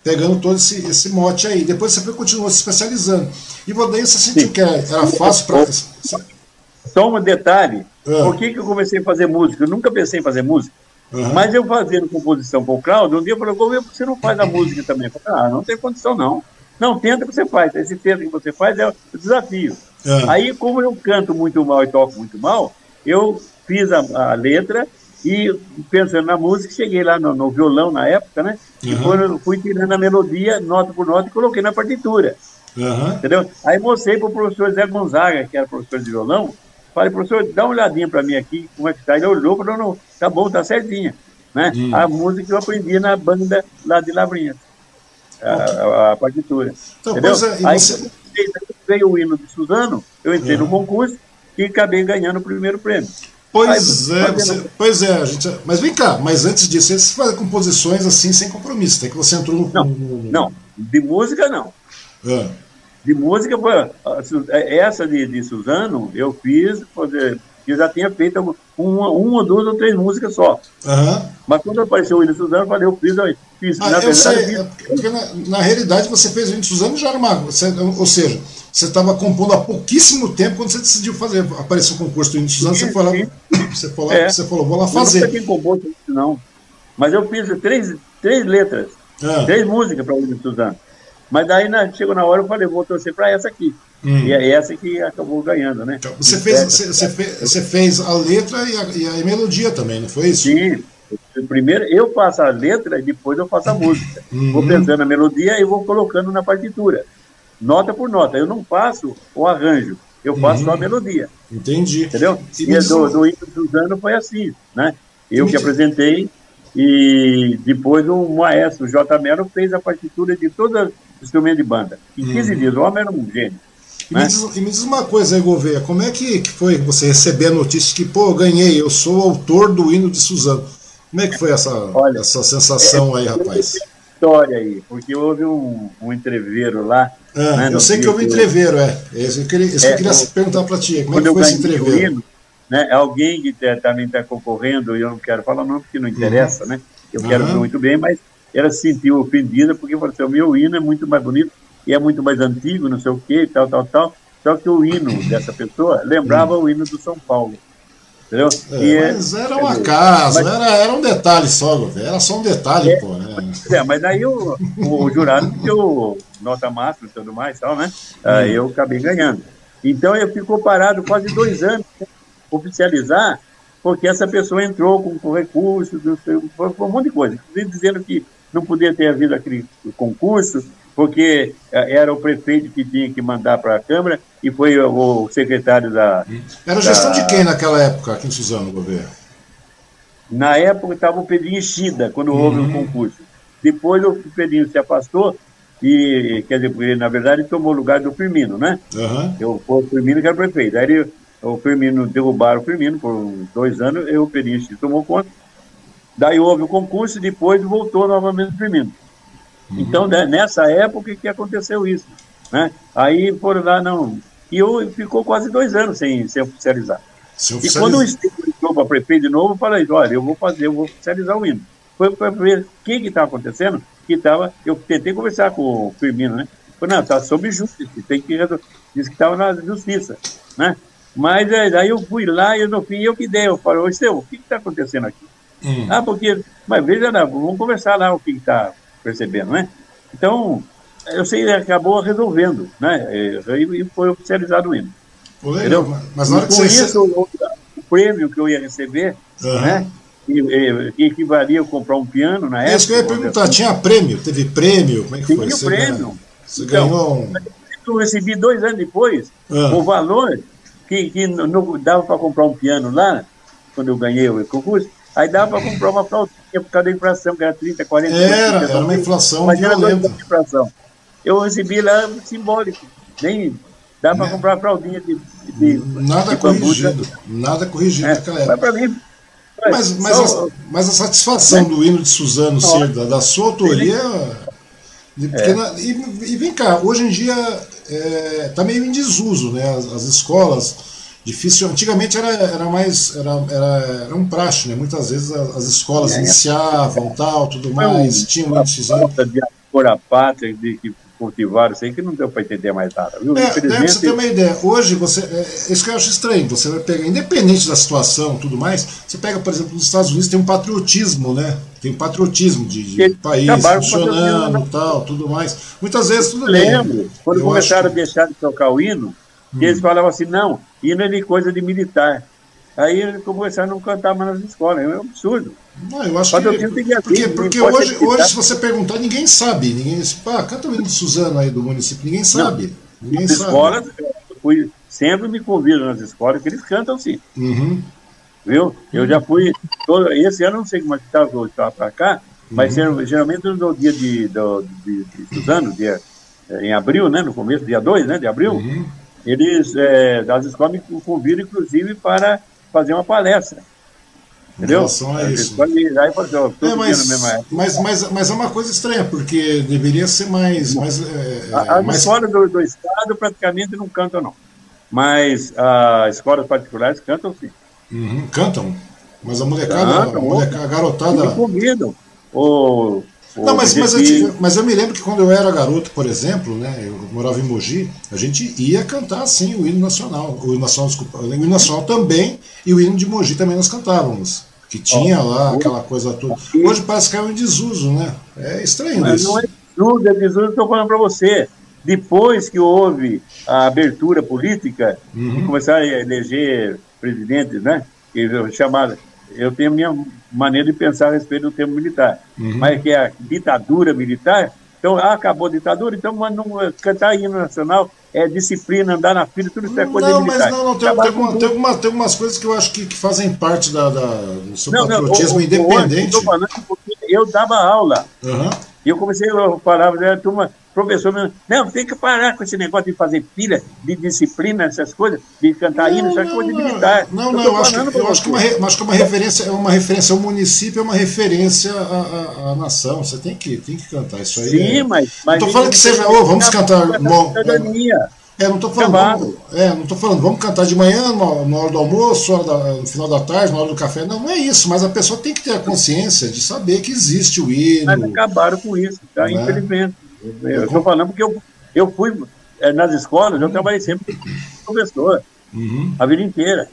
pegando todo esse, esse mote aí. Depois você continuou se especializando. E daí você sentiu Sim. que era, era fácil para. Só um detalhe. Ah. Por que, que eu comecei a fazer música? Eu nunca pensei em fazer música. Uhum. Mas eu fazendo composição com o Cláudio, um dia eu falei, você não faz a música também? Eu falei, ah, não tem condição não. Não, tenta que você faz. Esse tenta que você faz é o desafio. Uhum. Aí, como eu canto muito mal e toco muito mal, eu fiz a, a letra e pensando na música, cheguei lá no, no violão na época, né? Uhum. E fui, fui tirando a melodia, nota por nota, e coloquei na partitura. Uhum. Entendeu? Aí mostrei para o professor Zé Gonzaga, que era professor de violão, falei, professor, dá uma olhadinha para mim aqui, como é que está. Ele olhou e falou, não, tá bom, tá certinha. Né? Uhum. A música que eu aprendi na banda lá de Lavrinhas, a, a, a, partitura. Então, entendeu? É, Aí você... veio o hino de Suzano, eu entrei no concurso e acabei ganhando o primeiro prêmio. Pois é, você, pois é, a gente, mas vem cá, mas antes disso, você faz composições assim sem compromisso, tem que você entrou no. Não, não de música não. É. De música, é, essa de, de Suzano, eu fiz, eu já tinha feito uma, uma, duas ou três músicas só. Uhum. Mas quando apareceu o William Suzano, eu falei, eu fiz, eu fiz. Ah, na eu verdade, sei, eu fiz... porque na, na, realidade você fez o William Suzano já era uma. Você, ou seja, você estava compondo há pouquíssimo tempo quando você decidiu fazer. Apareceu o concurso do William Suzano, você falou, você falou, é. você falou, vou lá fazer. Eu nunca tinha composto não. Mas eu fiz três, três letras, ah. três músicas para o William Suzano. Mas daí na, chegou na hora, eu falei, vou torcer para essa aqui. Hum. E é essa que acabou ganhando, né? Então, você, fez, você, você, fez, você fez a letra e a, e a, melodia também, não foi isso? Sim. Primeiro eu faço a letra e depois eu faço a música. Uhum. Vou pensando na melodia e vou colocando na partitura. Nota por nota. Eu não faço o arranjo, eu faço uhum. só a melodia. Entendi. Entendeu? E, e do, do Hino Suzano foi assim, né? Eu que apresentei e depois o maestro J. Melo fez a partitura de todos os instrumentos de banda. Em 15 uhum. dias, o homem era um gênio. E, né? me diz, e me diz uma coisa aí, Gouveia, como é que, que foi você receber a notícia que, pô, eu ganhei, eu sou autor do hino de Suzano? Como é que foi essa, Olha, essa sensação é, aí, rapaz? História aí, porque houve um, um entreveiro lá. Ah, né, eu sei que houve entreveiro, é. Isso eu queria, isso é, eu queria perguntar para ti, como é que foi esse entreveiro? Né, alguém que também está concorrendo, e eu não quero falar não, porque não interessa, uhum. né? Eu quero uhum. muito bem, mas ela se sentiu ofendida porque falou assim, o meu hino é muito mais bonito e é muito mais antigo, não sei o quê, tal, tal, tal. Só que o hino dessa pessoa lembrava o hino do São Paulo. Entendeu? É, é mas era um acaso, mas, era, era um detalhe só, era só um detalhe, é, pô, né? É, mas daí o, o jurado <laughs> deu nota máxima e tudo mais, tal, né? Hum. Aí eu acabei ganhando. Então eu ficou parado quase dois anos oficializar, porque essa pessoa entrou com, com recursos, foi, um monte de coisa, dizendo que não podia ter havido aquele concurso, porque eh, era o prefeito que tinha que mandar para a Câmara e foi o secretário da. Era gestão da... de quem naquela época, aqui em Suzano, governo? Na época estava o Pedrinho Chida, quando houve uhum. o concurso. Depois o Pedrinho se afastou e, quer dizer, na verdade, tomou o lugar do Firmino, né? Uhum. Eu, o Firmino que era prefeito. Aí ele, o Firmino, derrubaram o Firmino por dois anos, e o Peniche tomou conta. Daí houve o concurso e depois voltou novamente o Firmino. Uhum. Então, né, nessa época que aconteceu isso. Né? Aí foram lá, não. E eu ficou quase dois anos sem, sem oficializar. Se e quando o Estevam entrou para prefeito de novo, eu falei, olha, eu vou fazer, eu vou oficializar o hino. Foi para ver o que estava acontecendo, que estava. Eu tentei conversar com o Firmino, né? Falei, não, está sob justiça, tem que resolver. Disse que estava na justiça, né? Mas é, aí eu fui lá e no fim eu que dei. Eu falei, ô Estevão, o que está acontecendo aqui? Hum. Ah, porque, mas veja, não, vamos conversar lá o que está percebendo, né? Então, eu sei, acabou resolvendo, né? E foi oficializado o hino. Entendeu? Mas na hora que com você... isso, o, o prêmio que eu ia receber, uhum. né? Que, equivalia a comprar um piano na época. É isso que eu ia perguntar, tinha prêmio? Teve prêmio? Como é que Tinha foi? Tinha prêmio. Você então, ganhou um... Eu recebi dois anos depois uhum. o valor que, que não dava para comprar um piano lá, quando eu ganhei o concurso, Aí dava para comprar uma flautinha por causa da inflação, que era 30, 40 Era, era uma inflação mas violenta. Era inflação. Eu recebi lá simbólico. Nem dá para né? comprar uma fraldinha de, de Nada de corrigido. Nada corrigido é, naquela época. Mas mim. Mas, mas, só, a, mas a satisfação né? do hino de Suzano ser da, da sua autoria. É. na, e, e, vem cá, hoje em dia está é, meio em desuso, né? As, as escolas difícil. Antigamente era, era mais era, era, era um praxe, né? Muitas vezes as, as escolas é. iniciavam tal, tudo mais, tinham um falta de por a pátria de que cultivaram isso aí que não deu para entender mais nada. Viu? É, Infelizmente... você ter uma ideia. Hoje você é, isso que eu acho estranho. Você vai pegar, independente da situação, tudo mais. Você pega, por exemplo, nos Estados Unidos tem um patriotismo, né? Tem um patriotismo de, de país funcionando, né? tal, tudo mais. Muitas vezes tudo Lembro, bem. quando eu começaram a deixar de tocar o hino, hum. eles falavam assim, não, hino é de coisa de militar. Aí eles começaram a não cantar mais nas escolas. É um absurdo. Não, eu acho que, que porque, porque hoje, hoje, se você perguntar, ninguém sabe. Ninguém, ah, canta o hino de Suzano aí do município, ninguém sabe. Não, ninguém nas sabe. escolas, fui, sempre me convido nas escolas que eles cantam sim. Uhum. Viu? Eu já fui. Todo, esse ano não sei como é que está para cá, mas uhum. geralmente no dia de, de, de, de Suzano, dia, eh, em abril, né? No começo, dia 2 né, de abril. Uhum eles, é, das escolas, me convidam, inclusive, para fazer uma palestra. Entendeu? relação a isso. é, mas, mas, mas, mas é uma coisa estranha, porque deveria ser mais. mais é, as mais... escolas do, do, Estado praticamente não cantam, não. Mas as escolas particulares cantam sim. Uhum, cantam. Mas a molecada, cantam, a, molecada, a garotada. Me convidam. O não, mas, mas, eu, mas eu me lembro que quando eu era garoto, por exemplo, né, eu morava em Mogi, a gente ia cantar sim o hino nacional. O hino nacional, desculpa, o hino nacional também, e o hino de Mogi também nós cantávamos. Que tinha lá aquela coisa toda. Hoje parece que é um desuso, né? É estranho mas isso. Não é desuso, é desuso, estou falando para você. Depois que houve a abertura política, uhum. e começaram a eleger presidentes, né? Chamada, eu tenho a minha maneira de pensar a respeito do termo militar, uhum. mas que é a ditadura militar. Então, ah, acabou a ditadura, então não, cantar hino nacional é disciplina, andar na fila, tudo isso é coisa não, militar. Mas não, não, tem, tem, tem, uma, tem umas coisas que eu acho que, que fazem parte da, da do seu não, patriotismo não, independente. Eu, falando porque eu dava aula. Uhum. E eu comecei a falar, a turma, professor, não, tem que parar com esse negócio de fazer pilha, de disciplina, essas coisas, de cantar hino, isso é coisa de militar. Não, não, eu, acho que, eu acho que, uma, acho que uma referência, é uma referência ao município, é uma referência à, à, à nação. Você tem que, tem que cantar isso aí. Sim, é... mas. mas Estou falando que seja, oh, vamos cantar. Bom, é, não estou falando, vamos, é, não tô falando, vamos cantar de manhã, na, na hora do almoço, hora da, no final da tarde, na hora do café. Não, não é isso, mas a pessoa tem que ter a consciência de saber que existe o hino. Mas acabaram com isso, tá? Né? Infelizmente. Eu estou falando porque eu, eu fui é, nas escolas, eu trabalhei sempre como professor, uhum. a vida inteira.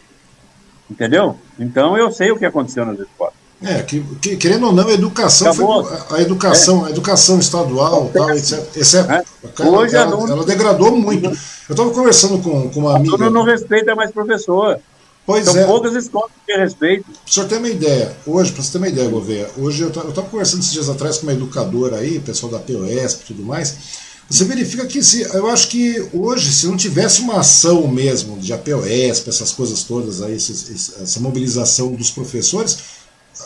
Entendeu? Então eu sei o que aconteceu nas escolas. É, que, que, querendo ou não, a educação foi, a educação, é. a educação estadual, tal, etc. etc é. Hoje ela, ela, ela, degradou muito. Eu estava conversando com, com uma amiga. Todo não respeita mais professor. Pois São é. poucas escolas que respeito. Para o senhor ter uma ideia, hoje, para você ter uma ideia, Gouveia, hoje eu estava conversando esses dias atrás com uma educadora aí, pessoal da POS e tudo mais. Você verifica que se, eu acho que hoje, se não tivesse uma ação mesmo de APOS, essas coisas todas aí, essa mobilização dos professores,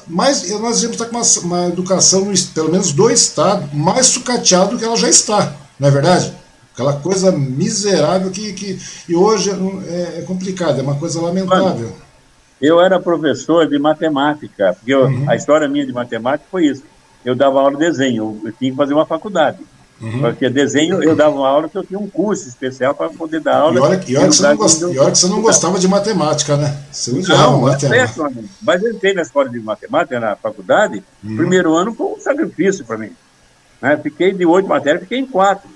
mais, nós devemos estar com uma, uma educação, pelo menos do Estado, mais sucateada do que ela já está, não é verdade? Aquela coisa miserável que, que e hoje é, é complicado, é uma coisa lamentável. Eu era professor de matemática, porque eu, uhum. a história minha de matemática foi isso. Eu dava aula de desenho, eu tinha que fazer uma faculdade. Uhum. Porque desenho, eu dava uma aula que eu tinha um curso especial para poder dar aula. E olha, e olha, que, você não gost... e olha que você não gostava de matemática, né? Você não, matemática. É, mas eu entrei na escola de matemática, na faculdade, uhum. primeiro ano foi um sacrifício para mim. Né? Fiquei de oito matérias, fiquei em quatro.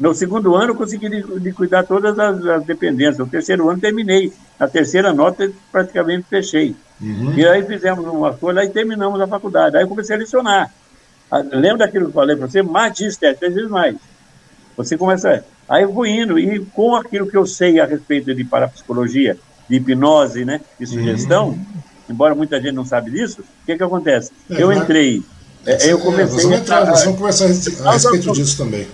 No segundo ano, eu consegui cuidar todas as, as, dependências. No terceiro ano, terminei. Na terceira nota, praticamente fechei. Uhum. E aí fizemos uma folha e terminamos a faculdade. Aí eu comecei a lecionar. Ah, lembra daquilo que eu falei para você? Magistério, três vezes mais. Você começa. Aí eu vou indo, e com aquilo que eu sei a respeito de parapsicologia, de hipnose, né, de sugestão, uhum. embora muita gente não sabe disso, o que, que acontece? É, eu entrei. É, eu comecei. É, vamos, entrar, a, vamos conversar a respeito disso também.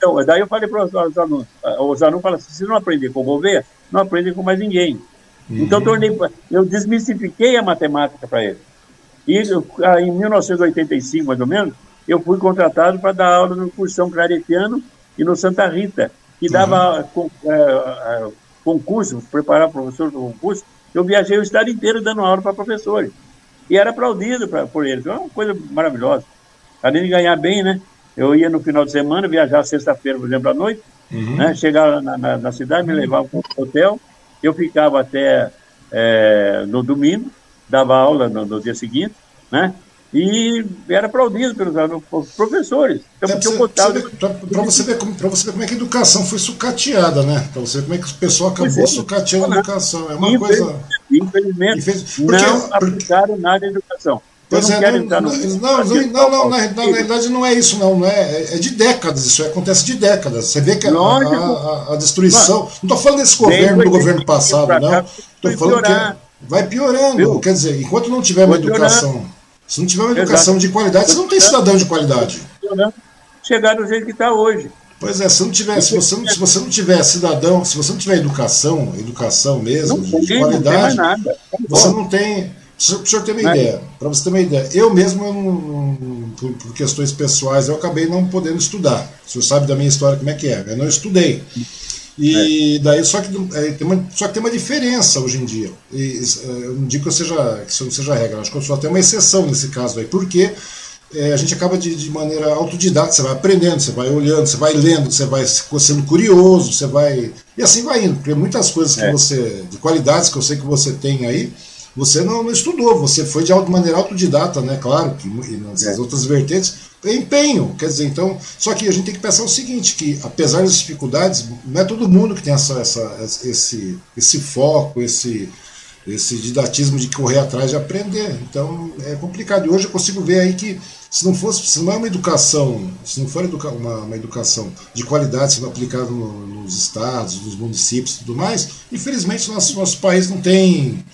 Então, daí eu falei para os alunos, os alunos falam assim, se não aprender com o Gouveia, não aprendem com mais ninguém. Uhum. Então, tornei, eu desmistifiquei a matemática para eles. E ah, em 1985, mais ou menos, eu fui contratado para dar aula no Cursão Claretiano e no Santa Rita, que dava uhum. é, concurso, preparar professor do concurso. Eu viajei o estado inteiro dando aula para professores. E era aplaudido pra, por eles. É uma coisa maravilhosa. Além de ganhar bem, né? Eu ia no final de semana, viajar sexta-feira, por exemplo, à noite, uhum. né, chegar na, na, na, cidade, me levava para o hotel, eu ficava até é, no domingo, dava aula no, no, dia seguinte, né? E era aplaudido pelos, pelos professores. Então, é, Para você, ver como, você ver como é que a educação foi sucateada, né? Para você ver como é que o pessoal acabou é, sucateando a educação. É uma infelizmente, coisa. Infelizmente, porque, não aplicaram nada à educação. Pois é, não, não, não, não, não, na, realidade não é isso, não. não é, é de décadas, isso acontece de décadas. Você vê que a, a, a destruição. Não estou falando desse governo, do governo passado, não. Estou falando que é, vai piorando. Quer dizer, enquanto não tiver uma educação. Se não tiver uma educação de qualidade, você não tem cidadão de qualidade. Chegar do jeito que está hoje. Pois é, se, não tiver, se, você não, se você não tiver cidadão, se você não tiver educação, educação mesmo, de qualidade, você não tem para o senhor ter uma ideia, para você ter uma ideia, eu mesmo, eu não, por, por, questões pessoais, eu acabei não podendo estudar. O senhor sabe da minha história como é que é. Eu não estudei. E é. daí, só que, é, tem uma, só que tem uma diferença hoje em dia. E, é, eu não digo que, eu seja, que isso não seja regra, acho que só tem uma exceção nesse caso aí. Porque é, a gente acaba de, de maneira autodidata, você vai aprendendo, você vai olhando, você vai lendo, você vai sendo curioso, você vai. E assim vai indo, porque muitas coisas que é. você. de qualidades que eu sei que você tem aí você não, não, estudou, você foi de maneira autodidata, né? Claro que nas é. outras vertentes, empenho, quer dizer, então, só que a gente tem que pensar o seguinte, que apesar das dificuldades, não é todo mundo que tem essa, essa, esse, esse foco, esse, esse didatismo de correr atrás de aprender. Então é complicado. E hoje eu consigo ver aí que se não fosse, se não é uma educação, se não for educa uma, uma educação de qualidade sendo aplicada no, nos estados, nos municípios e tudo mais, infelizmente nosso, nosso país não tem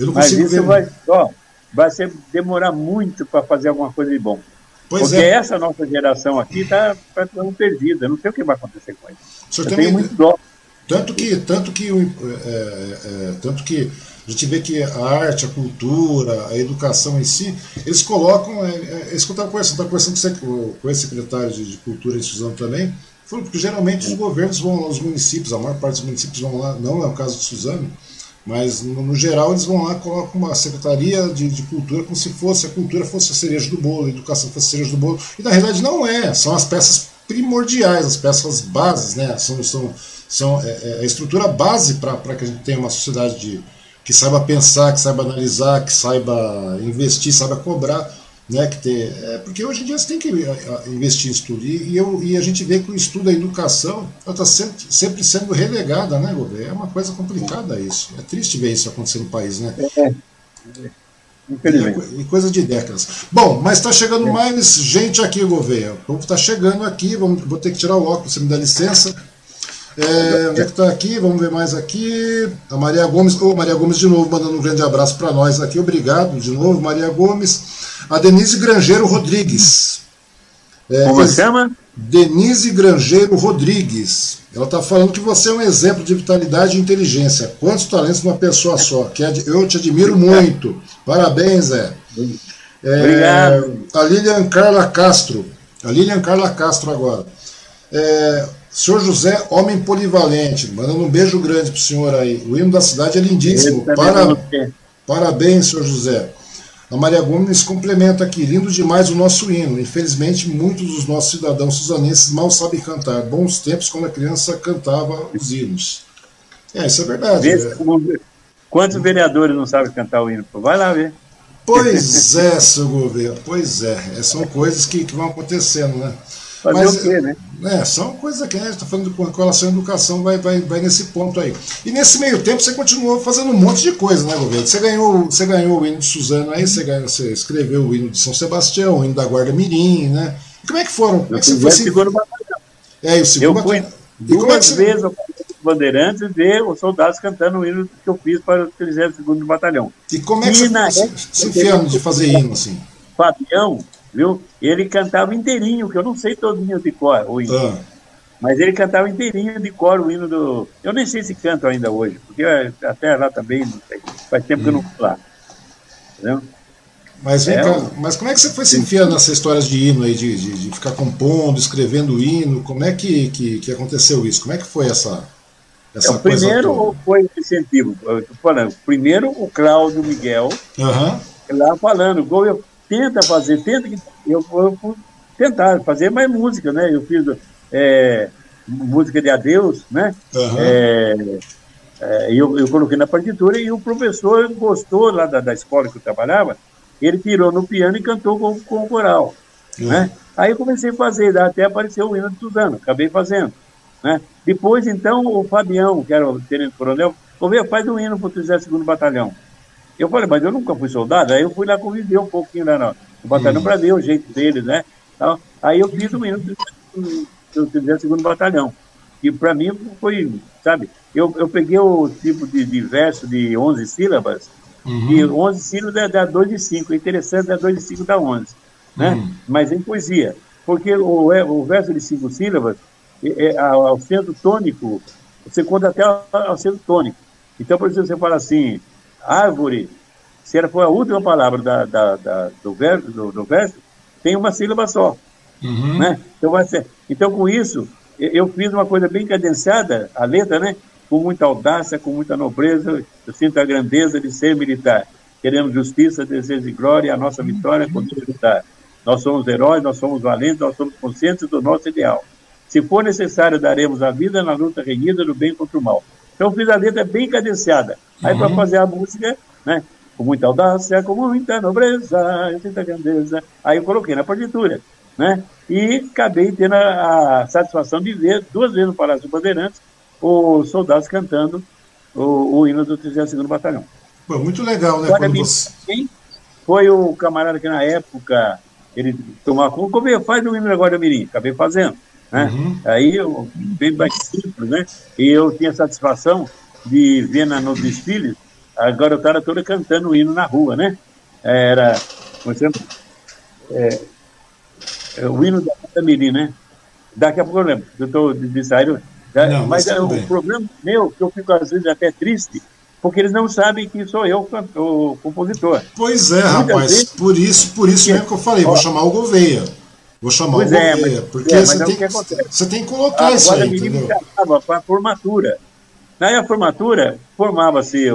eu não Mas isso ver... vai, ó, vai ser, demorar muito para fazer alguma coisa de bom. Pois Porque é. essa nossa geração aqui está praticamente perdida. Eu não sei o que vai acontecer com isso. Eu tenho muito dó. Tanto que, tanto que, é, é, tanto que a gente vê que a arte, a cultura, a educação em si, eles colocam. É, é, isso que eu estava conversando, estava conversando com, com esse secretário de, de Cultura em Suzano também, porque geralmente os governos vão lá, os municípios, a maior parte dos municípios vão lá, não é o caso de Suzano, mas, no, geral, eles vão lá colocam uma secretaria de, de, cultura como se fosse a cultura fosse a cereja do bolo, a educação fosse a cereja do bolo. E na realidade não é, são as peças primordiais, as peças bases, né? São, são, são é, é a estrutura base para que a gente tenha uma sociedade de, que saiba pensar, que saiba analisar, que saiba investir, saiba cobrar né, que ter, é, porque hoje em dia você tem que investir em estudo e, e, eu, e a gente vê que o estudo, a educação, está sempre, sempre, sendo relegada, né, Gouveia? É uma coisa complicada isso. É triste ver isso acontecer no país, né? É. Infelizmente. E, coisa de décadas. Bom, mas está chegando é. mais gente aqui, Gouveia. O povo está chegando aqui, vamos, vou ter que tirar o óculos, você me dá licença. É, onde é que está aqui? Vamos ver mais aqui. A Maria Gomes, ô oh, Maria Gomes de novo, mandando um grande abraço para nós aqui. Obrigado de novo, Maria Gomes. A Denise Grangeiro Rodrigues. É, Como se chama? Denise Grangeiro Rodrigues. Ela está falando que você é um exemplo de vitalidade e inteligência. Quantos talentos numa pessoa só? Que eu te admiro muito. Parabéns, Zé. É, Obrigado. A Lilian Carla Castro. A Lilian Carla Castro agora. É, senhor José, homem polivalente, mandando um beijo grande pro senhor aí. O hino da cidade é lindíssimo. Para, parabéns, senhor José. A Maria Gomes complementa aqui, lindo demais o nosso hino. Infelizmente, muitos dos nossos cidadãos suzanenses mal sabem cantar. Bons tempos quando a criança cantava os hinos. É, isso é verdade. É. Quantos vereadores não sabem cantar o hino? Vai lá ver. Pois é, seu governo, pois é. é. São coisas que, que vão acontecendo, né? Fazer Mas, o quê, né? É, são coisas que a gente está falando com relação à educação, vai, vai, vai nesse ponto aí. E nesse meio tempo você continuou fazendo um monte de coisa, né, governo? Você ganhou, você ganhou o hino de Suzano aí, você, ganhou, você escreveu o hino de São Sebastião, o hino da Guarda Mirim, né? E como é que foram? Como é que você foi? Batalhão. É, e o segundo eu fui duas é você... vezes ao Bandeirantes ver os soldados cantando o hino que eu fiz para o 32º Batalhão. E como é que e você, se enfiando de fazer hino assim? Fabião viu? Ele cantava inteirinho, que eu não sei todinho de cor o hino. Ah. Mas ele cantava inteirinho de cor o hino do. Eu nem sei se canto ainda hoje, porque até lá também. Faz tempo hum. que eu não fui lá. Entendeu? Mas vem é, cá, mas como é que você foi se enfiando nessas histórias de hino aí, de, de, de, ficar compondo, escrevendo hino? Como é que, que, que aconteceu isso? Como é que foi essa, essa é, coisa? Primeiro toda? foi o incentivo. Falando, primeiro o Cláudio Miguel, uhum. lá falando, eu, tenta fazer, tenta que eu, vou tentar fazer mais música, né? Eu fiz é, música de adeus, né? Uhum. É, é, eu, eu coloquei na partitura e o professor gostou lá da, da escola que eu trabalhava, ele tirou no piano e cantou com, com o coral, uhum. né? Aí eu comecei a fazer, até apareceu o hino de Suzano, acabei fazendo, né? Depois, então, o Fabião, que era o tenente coronel, falou, faz um hino para o 32º Batalhão. Eu falei, mas eu nunca fui soldado, aí eu fui lá conviver um pouquinho lá no, no batalhão para ver o jeito deles, né? Então, aí eu fiz o hino do 32 Batalhão. E para mim foi, sabe, eu, eu peguei o tipo de, de verso de 11 sílabas, uhum. e 11 sílabas dá 2 de 5, é interessante, dá 2 de 5 dá 11, né? Uhum. Mas em poesia, porque o, é, o verso de 5 sílabas, é, é, ao centro tônico, você conta até ao, ao centro tônico. Então, por exemplo, você fala assim, árvore, se ela for a última palavra da, da, da do, verso, do, do, verso, tem uma sílaba só. Uhum. Né? Então, vai ser, então, com isso, eu fiz uma coisa bem cadenciada, a letra, né? com muita audácia, com muita nobreza, eu sinto a grandeza de ser militar. Queremos justiça, desejo de glória, a nossa vitória contra o militar. Nós somos heróis, nós somos valentes, nós somos conscientes do nosso ideal. Se for necessário, daremos a vida na luta renhida do bem contra o mal. Então, eu fiz a letra bem cadenciada. Aí, uhum. para fazer a música, né, com muita audácia, com muita nobreza, muita grandeza, aí eu coloquei na partitura. Né? E acabei tendo a, a satisfação de ver duas vezes no Palácio Bandeirantes os soldados cantando o, o hino do 32º Batalhão. Pô, muito legal, né? Agora, você... Foi o camarada que na época ele tomava como faz o hino da Guarda Mirim? Acabei fazendo. Né? Uhum. Aí eu, bem mais simples, né? E eu tinha satisfação de ver na, no desfile a garotada toda cantando o hino na rua, né? Era, por exemplo, é, é o hino da Mirim, né? Daqui a pouco eu lembro, eu estou de sair. Não, mas é, o problema meu, que eu fico às vezes até triste, porque eles não sabem que sou eu o compositor. Pois é, Muitas rapaz, vezes, por isso, por isso mesmo que eu falei, ó, vou chamar o Gouveia. Vou chamar pois o é, Gouveia, mas, porque é, você, tem, que você tem que colocar Agora, isso aí, entendeu? para a formatura. Na formatura, formava-se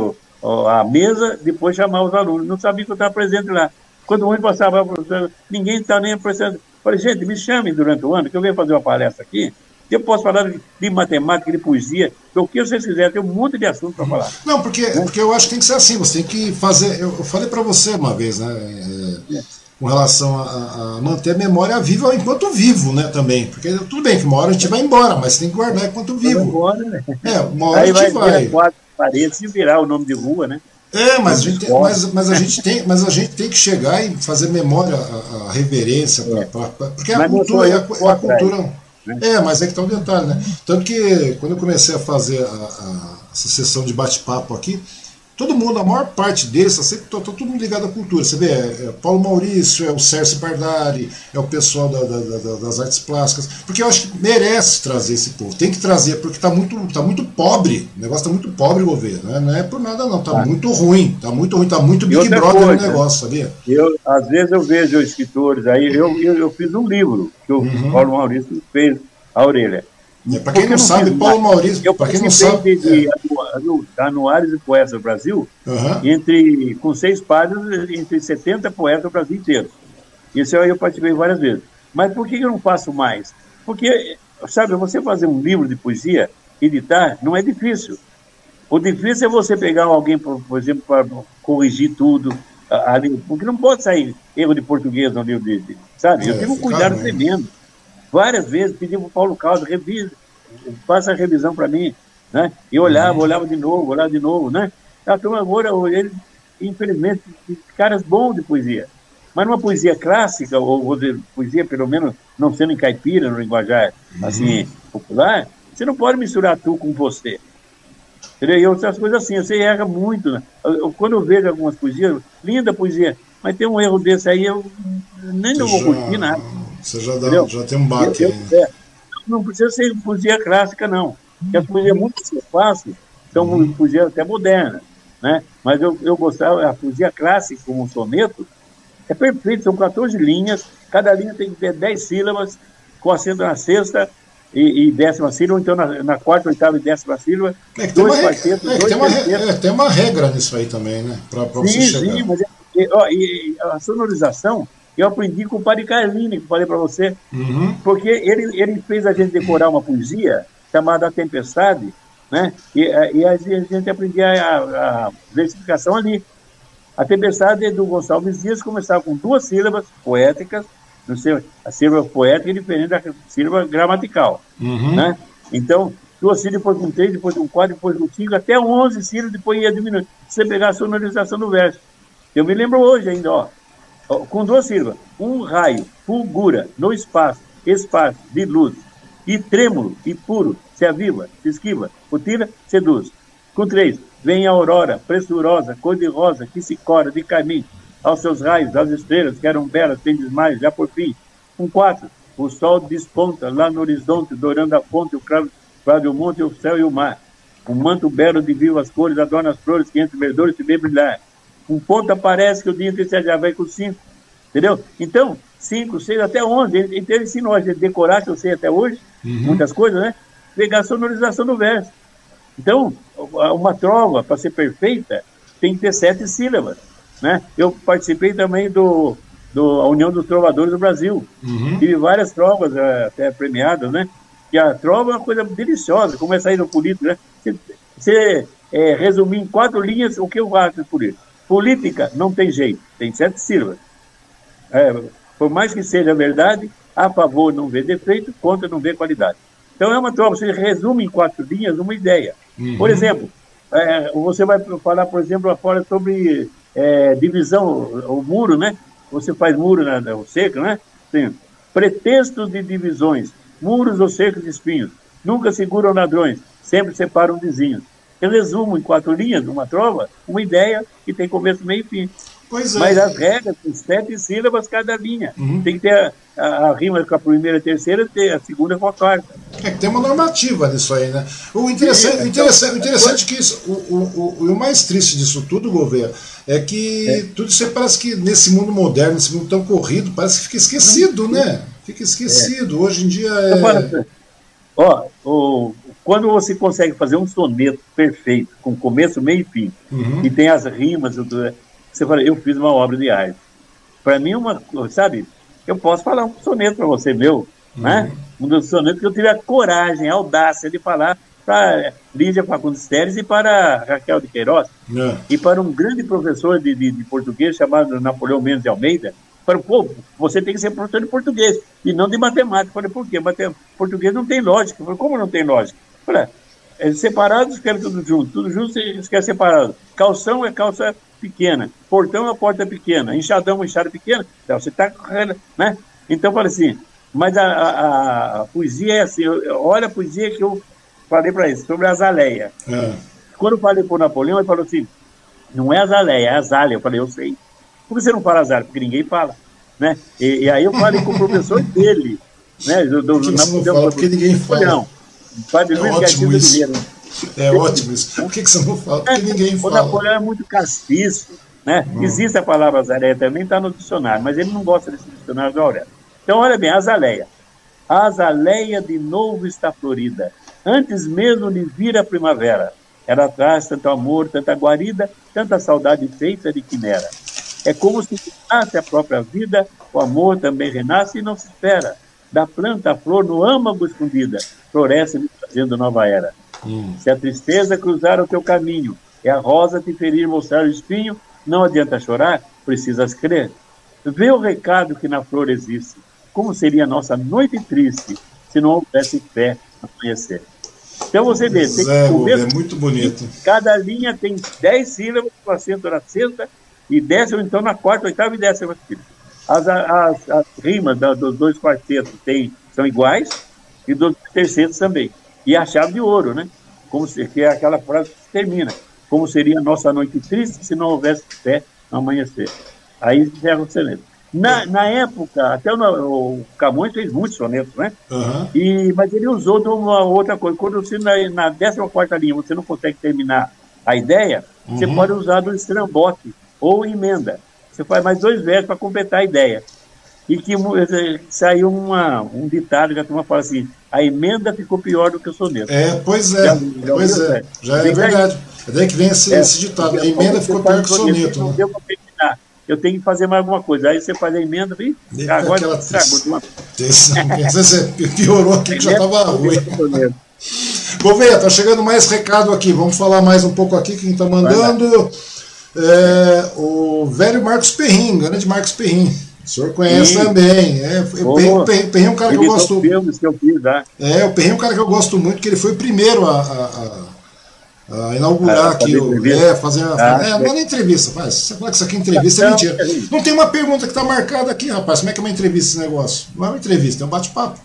a mesa, depois chamava os alunos. Não sabia que eu estava presente lá. Quando o ônibus passava, ninguém estava nem presente. Falei, gente, me chamem durante o ano, que eu venho fazer uma palestra aqui. Eu posso falar de matemática, de poesia, o que vocês quiserem, tem um monte de assunto para falar. Não, porque, né? porque eu acho que tem que ser assim, você tem que fazer. Eu, falei para você uma vez, né? É, é com relação a, a, manter a memória viva enquanto vivo, né, também. Porque tudo bem que uma hora a gente vai embora, mas tem que guardar enquanto vivo. Embora, né? É, uma hora Aí a gente vai. vai. Quatro paredes e virar o nome de rua, né? É, mas a, gente, mas, mas, a gente tem, mas a gente tem que chegar e fazer memória, a, a reverência, pra, pra, pra, porque a cultura, é a, a cultura. Né? É, mas é que está um detalhe, né? Tanto que quando eu comecei a fazer a, a essa sessão de bate-papo aqui, Todo mundo, a maior parte deles, está tá, tá todo mundo ligado à cultura. Você vê, é, é Paulo Maurício, é o Sérgio Bardari, é o pessoal da, da, da, das artes plásticas. Porque eu acho que merece trazer esse povo. Tem que trazer, porque está muito, tá muito pobre. O negócio está muito pobre o governo. Né? Não é por nada, não. Está ah. muito ruim. Está muito ruim. Está muito Big Brother coisa, no negócio, sabia? Eu, às vezes eu vejo escritores aí. Eu, eu, eu fiz um livro que o uhum. Paulo Maurício fez a orelha. É, para quem não, sabe, Paulo Maurício, para quem não sabe, de, de é. anuários de poetas do Brasil, uhum. entre com seis páginas, entre 70 poetas do Brasil inteiro. Isso aí eu participei várias vezes. Mas por que eu não faço mais? Porque, sabe, você fazer um livro de poesia, editar, não é difícil. O difícil é você pegar alguém, por, exemplo, para corrigir tudo, porque não pode sair erro de português no livro dele, sabe? É, eu tive um cuidado tremendo várias vezes, pedi para o Paulo Caldo, revisa, faça a revisão para mim, né? E olhava, uhum. olhava de novo, olhava de novo, né? A turma agora, ele, infelizmente, caras bons de poesia. Mas numa poesia clássica, ou, de poesia, pelo menos, não sendo em caipira, no linguajar, uhum. assim, popular, você não pode misturar tu com você. Entendeu? E outras coisas assim, você erra muito. Né? Eu, quando eu vejo algumas poesias, linda poesia, mas tem um erro desse aí, eu nem não vou curtir nada. Você já, dá, já tem um baque eu, eu, é, Não precisa ser poesia clássica, não. Porque as poesias muito fáceis são uhum. poesias até modernas. Né? Mas eu, eu gostava, a poesia clássica, como um soneto, é perfeito, são 14 linhas, cada linha tem que ter 10 sílabas, com acento na sexta e, e décima sílaba, então na, na, quarta, oitava e décima sílaba, é dois quartetos, é, dois tem, uma, é, tem uma regra nisso aí também, né? Para você chegar. Sim, mas é, ó, e, a sonorização eu aprendi com o Padre Carlini, que falei para você, uhum. porque ele, ele fez a gente decorar uma poesia chamada A Tempestade, né? E, e a gente aprendia a, a versificação ali. A Tempestade do Gonçalves Dias começava com duas sílabas poéticas, não sei, a sílaba poética é diferente da sílaba gramatical, uhum. né? Então, duas sílabas, depois com três, depois com quatro, depois com cinco, até onze sílabas, depois ia diminuindo. Você pegar a sonorização do verso. Eu me lembro hoje ainda, ó, com duas sílabas. Um raio fulgura no espaço, espaço de luz, e trêmulo e puro, se aviva, se esquiva, utila, seduz. Com três, vem a aurora, pressurosa, cor de rosa, que se cora de caminho, aos seus raios, as estrelas, que eram belas, sem desmaio, já por fim. Com quatro, o sol desponta lá no horizonte, dourando a fonte, o cravo, o monte, o céu e o mar. Um manto belo de vivas cores adorna as flores que entre verdores se vê brilhar um ponto aparece que o dia inteiro já vai com cinco. Entendeu? Então, cinco, seis, até onze. Ele, ele ensinou a gente decorar, que eu sei até hoje, uhum. muitas coisas, né? Pegar a sonorização do verso. Então, uma trova, para ser perfeita, tem que ter sete sílabas. Né? Eu participei também do, do a União dos Trovadores do Brasil. Uhum. Tive várias trovas eh, até premiadas, né? Que a trova é uma coisa deliciosa, como é sair no político, né? Você, você é, resumir em quatro linhas o que eu acho por isso. Política não tem jeito, tem sete sílabas. É, por mais que seja verdade, a favor não vê defeito, contra não vê qualidade. Então é uma troca, você resume em quatro linhas uma ideia. Uhum. Por exemplo, é, você vai falar, por exemplo, fora sobre é, divisão, o, o, muro, né? Você faz muro na, na seco, né? Sim. Pretextos de divisões, muros ou cercos de espinhos, nunca seguram ladrões, sempre separam vizinhos. Eu resumo em quatro linhas, numa trova, uma ideia que tem começo, meio e fim. É. Mas as regras, com sete sílabas cada linha. Uhum. Tem que ter a, a, a, rima com a primeira e a terceira, ter a segunda com a quarta. É que tem uma normativa nisso aí, né? O interessante, Sim, interessante, então, interessante é que isso, o, o, o, o, mais triste disso tudo, governo, é que é. tudo isso parece que nesse mundo moderno, nesse mundo tão corrido, parece que fica esquecido, né? Fica esquecido. Hoje em dia é. Ó, o, quando você consegue fazer um soneto perfeito, com começo, meio e fim, uhum. e tem as rimas, você fala, eu fiz uma obra de arte. Para mim, uma, sabe, eu posso falar um soneto para você, meu, né? uhum. né? Um dos sonetos que eu tive a coragem, a audácia de falar para Lídia Fagundes Teres e para Raquel de Queiroz, uhum. e para um grande professor de, de, de português chamado Napoleão Mendes de Almeida, Falei, pô, você tem que ser professor de português e não de matemática. Falei, por quê? Português não tem lógica. Falei, como não tem lógica? Falei, é separado, escreve tudo junto. Tudo junto, você escreve separado. Calção é calça pequena. Portão é porta pequena. Enxadão é enxada pequena. Então, você está... Né? Então, falei assim, mas a, a, a, poesia é assim, olha a poesia que eu falei para ele, sobre a Azaleia. É. Quando eu falei para o Napoleão, ele falou assim, Não é azaleia, é azália. Eu falei, eu sei. Por que você não fala azália? Porque ninguém fala. Né? E, e aí eu falei com o professor dele. Né? Do, do, na, não fala? Porque ninguém fala. Não. Padre é Luiz ótimo isso. É ótimo isso. Por que, que você não fala? Porque ninguém fala. O Napoleão é muito castiço. Né? Hum. Existe a palavra azaleia também, está no dicionário, mas ele não gosta desse dicionário do Aurélio. Então, olha bem, azaleia. A azaleia de novo está florida, antes mesmo de vir a primavera. Ela traz tanto amor, tanta guarida, tanta saudade feita de quimera. É como se nasce a própria vida, o amor também renasce e não se espera. Da planta a flor no âmago escondida, floresce lhe trazendo nova era. Hum. Se a tristeza cruzar o teu caminho, é a rosa te ferir mostrar o espinho, não adianta chorar, precisas crer. Vê o recado que na flor existe. Como seria a nossa noite triste se não houvesse fé no conhecer? Então você vê, tem Zé, é muito bonito. Cada linha tem dez sílabas, com acento na sexta e décima, então na quarta, oitava e décima sílaba. As, as, as rimas da, dos dois quartetos tem, são iguais e dos terceiros também. E a chave de ouro, né? Como se, que é aquela frase que termina. Como seria a nossa noite triste se não houvesse fé no amanhecer. Aí encerra o soneto. Na, na época, até o, o Camões fez muitos sonetos, né? Uhum. E, mas ele usou de uma outra coisa. Quando você, na, na 14 linha, você não consegue terminar a ideia, uhum. você pode usar do estrambote ou emenda. Você faz mais dois versos para completar a ideia. E que eh, saiu uma, um ditado que a turma fala assim: a emenda ficou pior do que o soneto. É, pois é. Já, já pois é, já é verdade. É daí que vem esse, é, esse ditado: a emenda ficou pior que o soneto. Não né? deu para terminar. Eu tenho que fazer mais alguma coisa. Aí você faz a emenda e agora aquela estragou. Você piorou aqui que já estava ruim. Gouveia, tá chegando mais recado aqui. Vamos falar mais um pouco aqui. Quem está mandando? É, o velho Marcos Perrin, grande Marcos Perrin. O senhor conhece Sim. também. É, o Perrin, Perrin é um cara que eu gosto. Filmes que eu fiz, né? É, o Perrin é um cara que eu gosto muito, que ele foi o primeiro a, a, a, a inaugurar ah, aqui, o, é, fazer ah, é, não é entrevista, mas você fala que isso aqui é entrevista, é mentira. Não tem uma pergunta que está marcada aqui, rapaz. Como é que é uma entrevista esse negócio? Não é uma entrevista, é um bate-papo.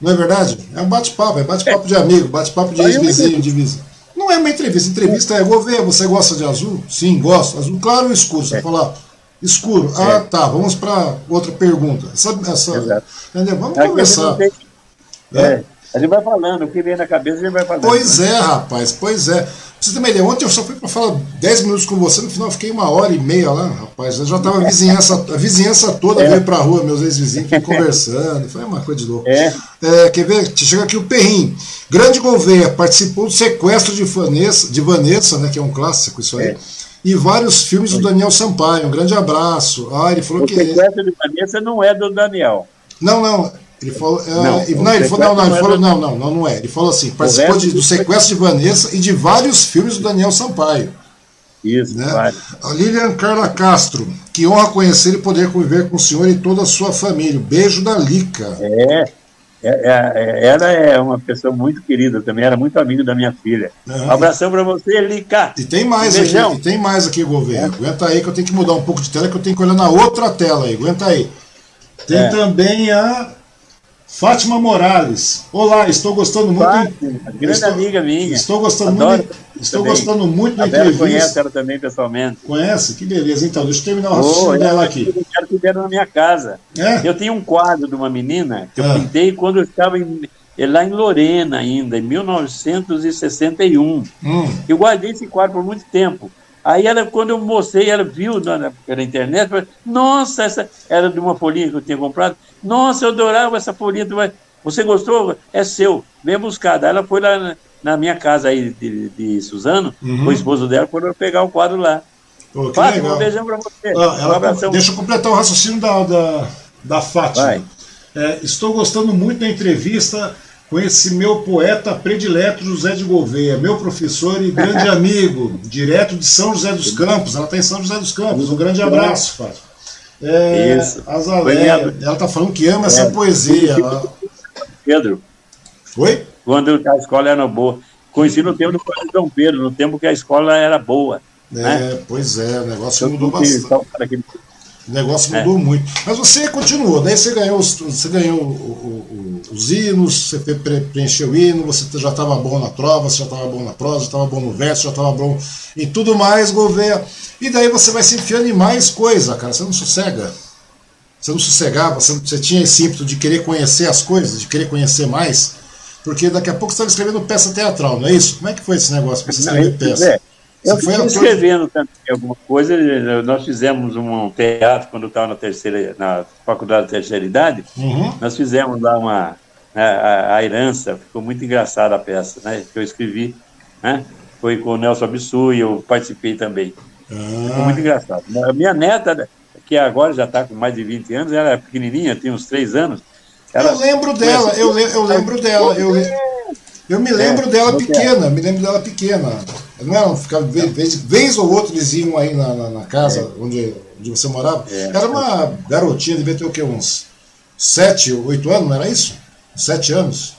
Não é verdade? É um bate-papo, é bate-papo de amigo, bate-papo de ex-vizinho, de vizinho. Não é uma entrevista. Entrevista é governo. Você gosta de azul? Sim, gosto. Azul claro ou escuro? Você é. falar escuro. É. Ah, tá. Vamos para outra pergunta. Essa, essa? Vamos Aqui conversar. Tem... É. A gente vai falando, o que vem na cabeça a gente vai falando. Pois é, rapaz, pois é. Pra você ter uma ideia, ontem eu só fui para falar 10 minutos com você, no final fiquei uma hora e meia lá, rapaz. Eu já tava a vizinhança, a vizinhança toda é. veio pra rua, meus ex-vizinhos, conversando. Foi uma coisa de louco. É. é quer ver? Chega aqui o Perrim. Grande Gouveia participou do sequestro de Vanessa, de Vanessa, né? Que é um clássico isso aí. É. E vários filmes do Daniel Sampaio. Um grande abraço. Ah, ele falou o que. O sequestro de Vanessa não é do Daniel. Não, não. Ele falou, é, não, não, ele falou, não, não, ele falou, não, não, não, não é. Ele falou assim, participou de, do sequestro de Vanessa e de vários filmes do Daniel Sampaio. Isso, né? A Lilian Carla Castro, que honra conhecer e poder conviver com o senhor e toda a sua família. Beijo da Lica. É, é, é, é ela é uma pessoa muito querida também, era muito amigo da minha filha. Um abração para você, Lica. E tem mais Beijão. aqui, e tem mais aqui, governo. É. Aguenta aí que eu tenho que mudar um pouco de tela, que eu tenho que olhar na outra tela aí. Aguenta aí. Tem é. também a Fátima Morales. Olá, estou gostando muito. Fátima, grande estou, amiga minha. Estou gostando Adoro muito. Estou também. gostando muito da entrevista. conhece ela também pessoalmente. Conhece? Que beleza. Então, deixa eu terminar o raciocínio oh, dela aqui. Eu quero que deram na minha casa. É? Eu tenho um quadro de uma menina que eu ah. pintei quando eu estava em, lá em Lorena ainda, em 1961. Hum. Eu guardei esse quadro por muito tempo. Aí ela, quando eu mostrei, ela viu na, pela internet, falou, nossa, essa era de uma folhinha que eu tinha comprado. Nossa, eu adorava essa folhinha. Você gostou? É seu, vem buscar. Daí ela foi lá na, na minha casa aí de, de Suzano, uhum. o esposo dela, foi pegar o quadro lá. Pô, Fátima, um beijão para você. Ah, ela, um abração. Deixa eu completar o raciocínio da, da, da Fátima. É, estou gostando muito da entrevista com esse meu poeta predileto José de Gouveia, meu professor e grande <laughs> amigo, direto de São José dos Campos. Ela está em São José dos Campos. Um grande abraço, Fátima. É, Isso. Azalé, ela está falando que ama é. essa poesia. Ela... <laughs> Pedro. Oi? Quando a escola era boa. Conheci no tempo do Colégio Dom Pedro, no tempo que a escola era boa. É, né? pois é, o negócio mudou bastante. O negócio mudou é. muito. Mas você continuou, daí você ganhou os, você ganhou o, o, o, os hinos, você preencheu o hino, você já estava bom na trova, você já estava bom na prosa, já estava bom no verso, já estava bom em tudo mais, Gouveia. E daí você vai se enfiando em mais coisa, cara. Você não sossega. Você não sossegava, você, você tinha esse ímpeto de querer conhecer as coisas, de querer conhecer mais. Porque daqui a pouco você estava escrevendo peça teatral, não é isso? Como é que foi esse negócio para você escrever não, peça? É. Eu fui escrevendo também alguma coisa. Nós fizemos um teatro quando estava na terceira, na faculdade de terceira idade. Uhum. Nós fizemos lá uma a, a, a, herança. Ficou muito engraçada a peça, né? Que eu escrevi, né? Foi com o Nelson Absu e eu participei também. Ah. Ficou muito engraçado. A minha neta, que agora já está com mais de 20 anos, ela é pequenininha, tem uns 3 anos. Eu lembro dela, eu, eu lembro dela. Eu, eu me lembro é, dela pequena, me lembro dela pequena. Não era, ficava, vez, vez ou outra eles iam aí na, na, na casa é. onde, onde você morava. É. Era uma garotinha, devia ter o quê? Uns sete, oito anos, não era isso? Sete anos?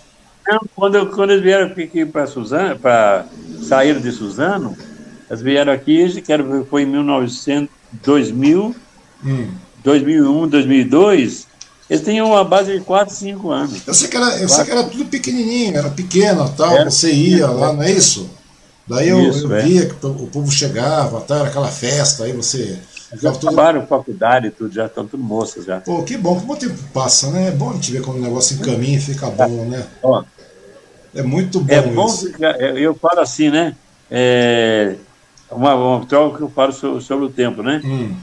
Não, quando, quando eles vieram aqui para Suzano, para sair de Suzano, eles vieram aqui, que foi em 1900, 2000, hum. 2001, 2002, eles tinham uma base de 4, 5 anos. Eu sei que era, eu sei que era tudo pequenininho, era pequeno tal, era, você ia lá, não é isso? Daí eu, Isso, eu é. via que o povo chegava, tá, era aquela festa, aí você. Já acabaram faculdade e tudo, já estão tudo moças já. Pô, que bom, como o tempo passa, né? É bom a gente ver quando o negócio encaminha e fica bom, né? Ó, é muito bom. É bom isso. Ficar, eu falo assim, né? É, uma, uma troca que eu falo sobre, sobre o tempo, né? Hum.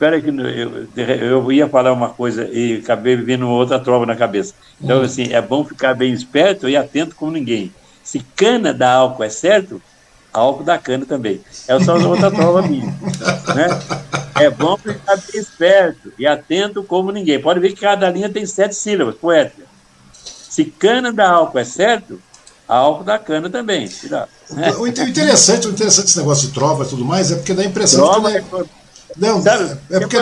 Espera que eu, eu ia falar uma coisa e acabei vendo outra trova na cabeça. Então, hum. assim, é bom ficar bem esperto e atento como ninguém. Se cana dá álcool é certo, álcool dá cana também. É só outra prova minha. <laughs> Né? É bom ficar bem esperto e atento como ninguém. Pode ver que cada linha tem sete sílabas, poética. Se cana dá álcool é certo, álcool dá cana também. Né? O interessante, o interessante desse negócio de trova e tudo mais é porque dá a impressão trova de que. É... Não, Sabe, é porque.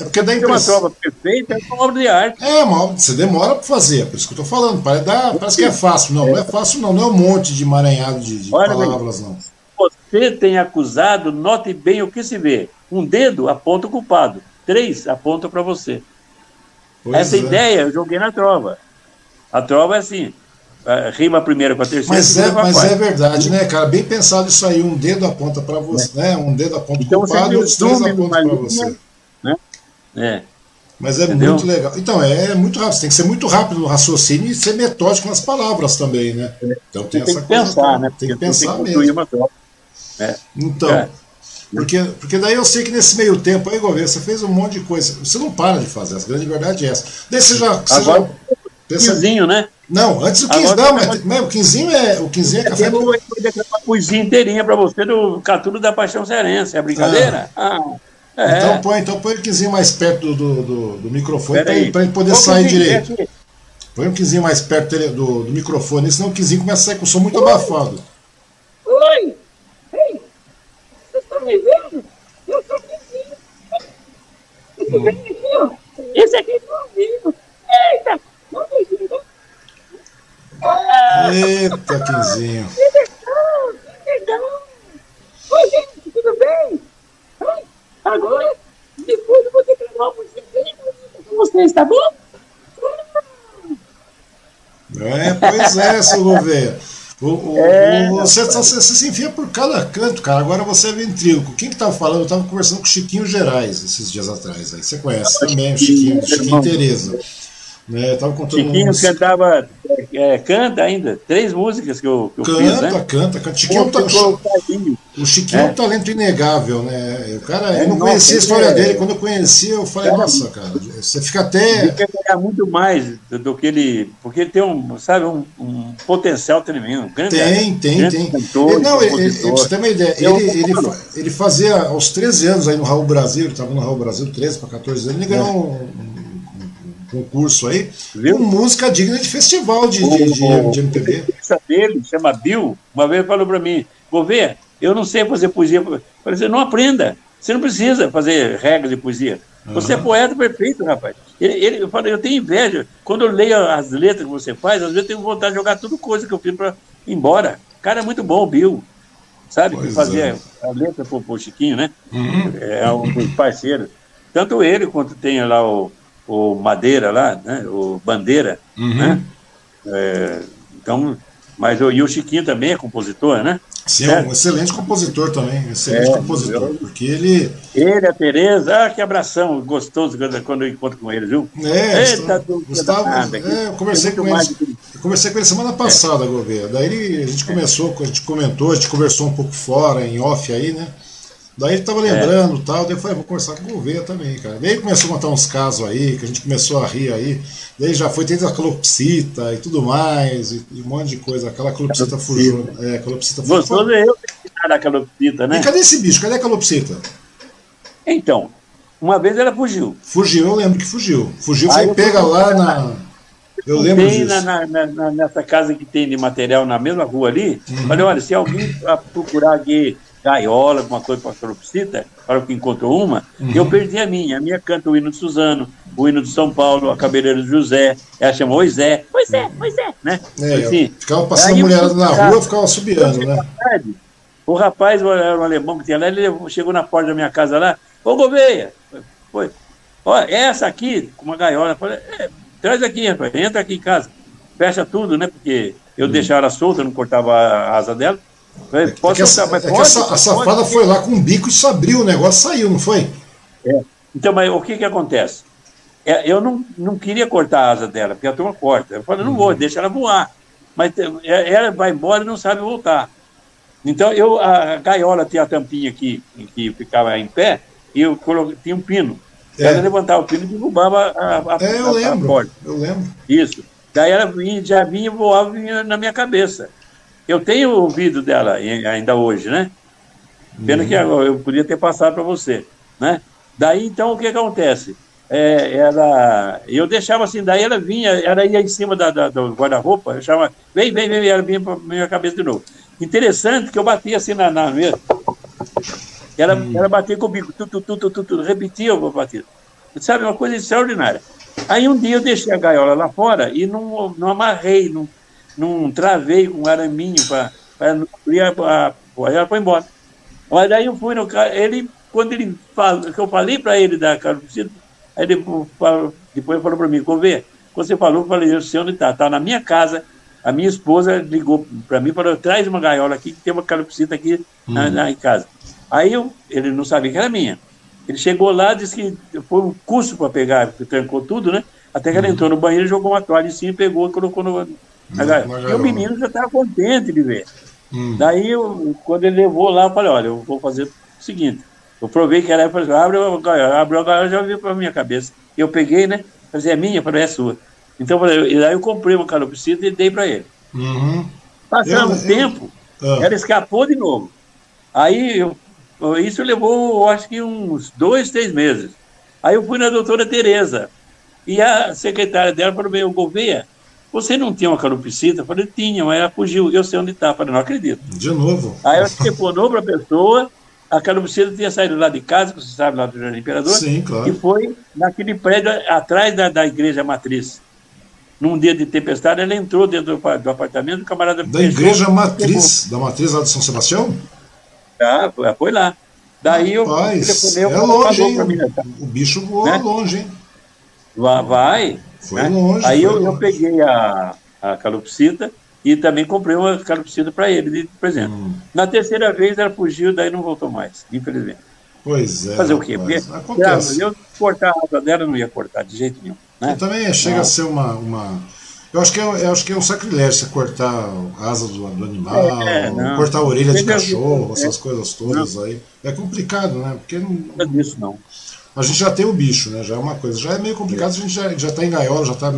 É porque dá impressão. uma prova perfeita é uma obra de arte. É, uma, você demora para fazer, é por isso que eu estou falando. Parece, dá, parece que é fácil. Não, não é fácil, não. Não é um monte de emaranhado de, de palavras, não. Você tem acusado, note bem o que se vê. Um dedo aponta o culpado, três aponta para você. Pois Essa é. ideia eu joguei na trova. A trova é assim: rima primeiro com a terceira. Mas, é, mas é verdade, né, cara? Bem pensado isso aí. Um dedo aponta para você, é. né? Um dedo aponta então, culpado e os três apontam para você. É. Mas é Entendeu? muito legal. Então, é, muito rápido. Você tem que ser muito rápido no raciocínio e ser metódico nas palavras também, né? Então tem, tem essa que coisa. Pensar, né? Tem que pensar tem que mesmo. É. Então. É. Porque, porque daí eu sei que nesse meio tempo aí, Gouveia, você fez um monte de coisa. Você não para de fazer, a grande verdade é essa. Daí você já. Você Agora, já pensa... Quinzinho, né? Não, antes do 15. Não, mas, mas, o quinzinho é. O quinzinho é café. Eu vou uma poesia inteirinha para você do Catulo da Paixão Serense. É brincadeira? Ah. ah. É. Então põe, então põe o quinzinho mais perto do, do, do microfone para ele, ele, poder sair direito. Põe um quinzinho mais perto do, do microfone, senão o quinzinho começa a sair com o som muito Oi. abafado. Oi! Ei! Vocês estão me vendo? Eu sou o quinzinho. Esse hum. aqui, ó. Esse aqui é ouvindo. Eita! Eita, quinzinho. Que legal! Oi, gente, tudo bem? Agora, depois eu vou ter que levar música com vocês, tá bom? É, pois é, seu Gouveia. O, o, é, o, você, você, se enfia por cada canto, cara. Agora você é ventríloco. Quem que tava falando? Eu tava conversando com o Chiquinho Gerais esses dias atrás. Aí você conhece também o Chiquinho, Chiquinho Tereza. Né, tava contando Chiquinho uns... cantava, é, canta ainda, três músicas que eu, que eu canta, fiz, né? Canta, canta, Chiquinho, tá, o Chiquinho é um talento inegável, né? O cara, é, eu não nossa, conhecia a história é, dele, quando eu conheci, eu falei, cara, nossa, cara, você fica até... Ele quer ganhar muito mais do, do, que ele, porque ele tem um, sabe, um, um potencial tremendo, um grande Tem, tem, grande tem. Cantor, ele, não, ele, ele, você tem uma ideia, ele, ele, ele, fazia, aos 13 anos aí no Raul Brasil, ele estava no Raul Brasil, 13 para 14 anos, ele ganhou é. um concurso aí, Viu? com música digna de festival de, o, de, de, de MPB. O dele, chama Bill, uma vez falou para mim, vou ver, eu não sei fazer poesia. Eu falei assim, não aprenda, você não precisa fazer regras de poesia. Você uhum. é poeta perfeito, rapaz. Ele, ele, eu falei, eu tenho inveja. Quando eu leio as letras que você faz, às vezes eu tenho vontade de jogar tudo coisa que eu fiz para ir embora. O cara é muito bom, Bill. Sabe? Pois que fazia é. a letra pro, pro Chiquinho, né? Uhum. É um dos parceiros. Tanto ele quanto tem lá o, o Madeira lá, né? o Bandeira, uhum. né? É, então, mas o, e o Chiquinho também é compositor, né? Sim, é um excelente compositor também, excelente é, compositor, eu, porque ele... Ele, a Tereza, ah, que abração gostoso quando eu encontro com eles, viu? É, Eita, Gustavo, é, eu conversei com ele, eu conversei com ele semana passada, é. Gouveia, daí ele, a gente começou, a gente comentou, a gente conversou um pouco fora, em off aí, né? Daí ele tava lembrando e é. tal, daí eu falei, vou conversar com o Gouveia também, cara. Daí ele começou a contar uns casos aí, que a gente começou a rir aí. Daí já foi tendo a calopsita e tudo mais, e, e um monte de coisa. Aquela calopsita fugiu. É, calopsita fugiu. Gostoso é eu da calopsita, né? E cadê esse bicho? Cadê a calopsita? Então, uma vez ela fugiu. Fugiu, eu lembro que fugiu. Fugiu, foi pega lá na. Eu lembro disso. Na, na, na, nessa casa que tem de material na mesma rua ali. Uhum. Falei, olha, se alguém procurar aqui gaiola, alguma coisa para a calopsita, para que encontrou uma, uhum. eu perdi a minha. A minha canta o hino de Suzano, o hino de São Paulo, a cabeleira do José, ela chama Oisé, Oisé, Oisé, né? É, assim, ficava passando mulherada na rua, ficava subiando, né? Tarde, o rapaz, era um alemão que tinha lá, ele chegou na porta da minha casa lá, ô Gouveia, foi, olha, essa aqui, com uma gaiola, falei, é, traz aqui, rapaz, entra aqui em casa, fecha tudo, né? Porque eu uhum. deixava ela solta, não cortava a asa dela. É, é que, a, mas é pode, a, safada pode. foi lá com o bico e só abriu o negócio saiu, não foi? É. Então, mas o que que acontece? É, eu não, não queria cortar a asa dela, porque a turma corta. Eu falei, não vou, uhum. deixa ela voar. Mas é, ela vai embora e não sabe voltar. Então, eu, a gaiola tinha a tampinha aqui, que ficava em pé, e eu coloquei, tinha um pino. É. Ela levantava o pino e derrubava a, a, é, eu a, lembro, a porta. Eu lembro. Isso. Daí ela vinha, já vinha e voava vinha na minha cabeça. Eu tenho o vídeo dela ainda hoje, né? Pena uhum. que eu podia ter passado para você, né? Daí, então, o que acontece? É, ela, eu deixava assim, daí ela vinha, ela ia em cima da, da do guarda-roupa, eu chamava, vem, vem, vem, ela vinha para minha cabeça de novo. Interessante que eu batia assim na, na mesa, ela, hum. ela batia com o bico, tu, tu, tu, tu, tu, tu repetia o batido. Sabe, uma coisa extraordinária. Aí um dia eu deixei a gaiola lá fora e não, não amarrei, não, não travei com um araminho para não abrir a, ela foi embora. Mas daí eu fui no cara, ele, quando ele falou, que eu falei para ele da carocida, aí ele falou, depois ele falou para mim, ver quando você falou, eu falei, eu sei onde está, está na minha casa, a minha esposa ligou para mim e falou, traz uma gaiola aqui, que tem uma calopsita aqui na, hum. na, em casa. Aí eu, ele não sabia que era minha. Ele chegou lá, disse que foi um curso para pegar, porque trancou tudo, né? Até que ela hum. entrou no banheiro, jogou uma toalha em cima, pegou e colocou no, e o menino já estava contente de ver. Hum. Daí, eu, quando ele levou lá, eu falei, olha, eu vou fazer o seguinte. Eu provei que era, eu falei, abre a gaiola, abre a gaiola, já veio para minha cabeça. Eu peguei, né? Falei, é minha? Eu falei, é sua. Então, e daí eu comprei uma calopsita e dei para ele. Uhum. Passando um tempo, ah. ela escapou de novo. Aí, eu, isso levou, acho que uns dois, três meses. Aí eu fui na doutora Tereza. E a secretária dela falou, bem, o Gouveia, você não tinha uma calopsita? Eu falei, tinha, mas ela fugiu. Eu sei onde está. Eu falei, não acredito. De novo. Aí ela telefonou para a pessoa, a calopsita tinha saído lá de casa, que você sabe, lá do Jardim Imperador. Sim, claro. E foi naquele prédio atrás da, da igreja matriz. Num dia de tempestade, ela entrou dentro do, do apartamento, o camarada. Da igreja matriz, da matriz lá de São Sebastião? Ah, foi lá. Daí Rapaz, eu telefonei, é longe, hein? Mim, o bicho voou né? longe, hein? Vai, foi né? longe. Aí foi eu, longe. eu peguei a, a calopsita e também comprei uma calopsita para ele de presente. Hum. Na terceira vez ela fugiu, daí não voltou mais, infelizmente. Pois é. Fazer o quê? Porque, acontece. eu cortar a asa dela não ia cortar de jeito nenhum. Né? também chega não. a ser uma, uma. Eu acho, que é, eu acho que é um sacrilégio você cortar a asa do, do animal, é, cortar a orelha de cachorro, essas coisas todas não. aí. É complicado, né? Porque não. Não é disso, não a gente já tem o bicho, né? Já é uma coisa. Já é meio complicado, a gente já, já tá em gaiola, já está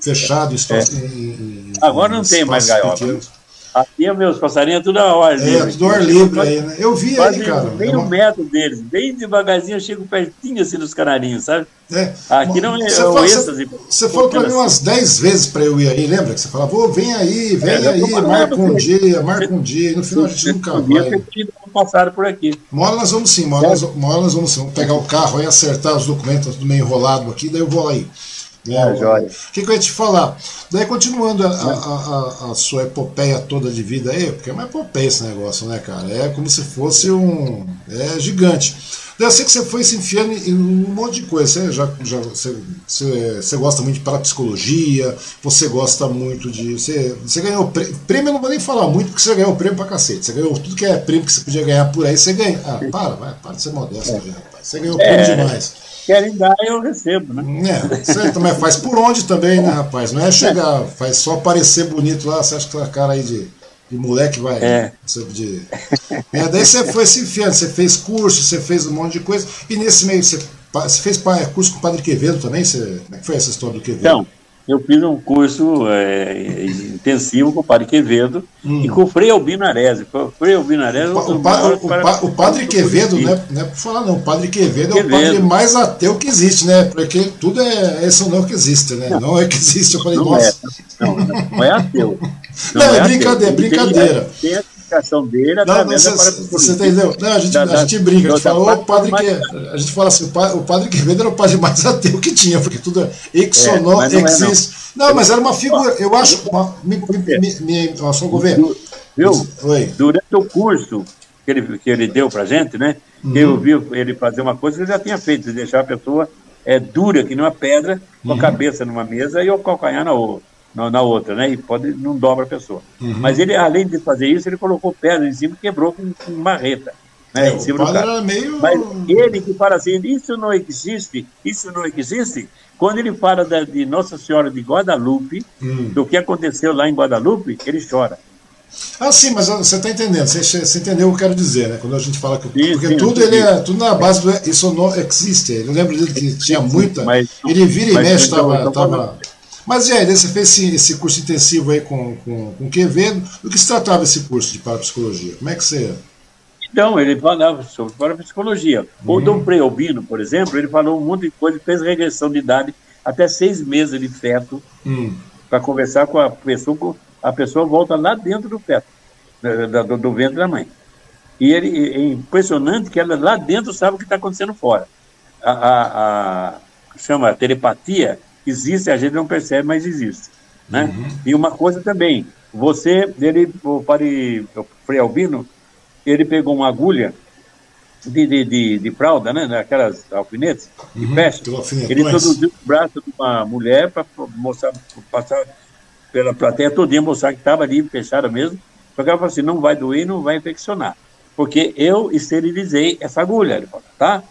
fechado em, é. em, em, Agora não tem mais gaiola. Pequenos. Aqui, meus passarinhos, tudo ar livre. É, tudo ar livre aí, né? Eu vi aí, cara. Bem é uma... metro deles, bem devagarzinho, eu chego pertinho assim dos canarinhos, sabe? É. Aqui não é você o êxtase. Você falou para mim umas 10 vezes para eu ir aí, lembra? Que você falava, vou, vem aí, vem é, aí, marca um dia, marca um dia, e no final a gente nunca vai. Passaram por aqui. Uma hora nós vamos sim, uma hora, nós, uma hora nós vamos sim. Vamos pegar o carro aí, acertar os documentos, tudo meio enrolado aqui, daí eu vou aí. É, o que, que eu ia te falar? Daí, continuando a, a, a, a, sua epopeia toda de vida aí, porque é uma epopeia esse negócio, né, cara? É como se fosse um. É gigante. Eu sei que você foi se enfiando em um monte de coisa. Você, já, já, você, você, você gosta muito de parapsicologia, você gosta muito de. Você, você ganhou prêmio, prêmio, eu não vou nem falar muito, porque você ganhou prêmio pra cacete. Você ganhou tudo que é prêmio que você podia ganhar por aí, você ganha. Ah, para, vai, para de ser modesto, é. rapaz. Você ganhou prêmio é. demais querem dar, eu recebo, né? É, você também faz por onde também, né, rapaz? Não é chegar, faz só parecer bonito lá, você acha que a cara aí de, de moleque vai. É. De... É, daí você foi se enfiando, você fez curso, você fez um monte de coisa, e nesse meio você, você fez curso com o Padre Quevedo também? Você, como é que foi essa história do Quevedo? Então, eu fiz um curso é, intensivo com o Padre Quevedo hum. e com o Frei Albino Arese. O Frei Albino Arese... O, o, o, o Padre Quevedo, né, não é por falar não, o Padre Quevedo, Quevedo, é o padre mais ateu que existe, né? Porque tudo é esse não que existe, né? Não, não é que existe. Eu falei, não nossa... É, não, não é ateu. Não, não é, é brincadeira, brincadeira. Tem, tem explicação dele não, você, você entendeu? Não, a gente, da, a gente brinca, a gente fala, o padre que, a gente fala assim, o padre, Quevedo era o padre mais ateu que tinha, porque tudo é exonó, é, existe. Não, não, mas era uma figura, eu acho, uma, me, me, me, só governo. Viu? Oi. Durante o curso que ele, que ele deu pra gente, né, uhum. eu vi ele fazer uma coisa que eu já tinha feito, de deixar a pessoa é, dura, que nem uma pedra, com a uhum. cabeça numa mesa e o calcanhar na outra na, na, outra, né? E pode não dobra a pessoa. Uhum. Mas ele, além de fazer isso, ele colocou pedra em cima e quebrou com, com marreta. Né, é, em cima do cara. Meio... Mas ele que fala assim, isso não existe, isso não existe, quando ele fala da, de Nossa Senhora de Guadalupe, hum. do que aconteceu lá em Guadalupe, ele chora. Ah, sim, mas você está entendendo, você, você, entendeu o que eu quero dizer, né? Quando a gente fala que. Sim, porque sim, tudo, sim. Ele é, tudo na base do. Isso não existe. Eu lembro dele que tinha muita. Mas, ele vira e mexe, estava. Mas e aí, você fez esse, esse, curso intensivo aí com, com, com Quevedo. Do que se tratava esse curso de parapsicologia? Como é que você. Então, ele falava sobre parapsicologia. Uhum. O Dom Preobino, por exemplo, ele falou um monte de coisa, fez regressão de idade até seis meses de feto uhum. para conversar com a pessoa. A pessoa volta lá dentro do feto, do, do ventre da mãe. E ele, é impressionante que ela lá dentro sabe o que está acontecendo fora. A, a, a, chama telepatia existe, a gente não percebe, mas existe. Né? Uhum. E uma coisa também, você, ele, o padre o Frei Albino, ele pegou uma agulha de, de, de, de fralda, né? Aquelas alfinetes de uhum, peste. Ele introduziu o braço de uma mulher para mostrar, passar pela plateia todinha, mostrar que estava ali, fechada mesmo. Só que ela falou assim: não vai doer, não vai infeccionar. Porque eu esterilizei essa agulha. Ele falou, tá?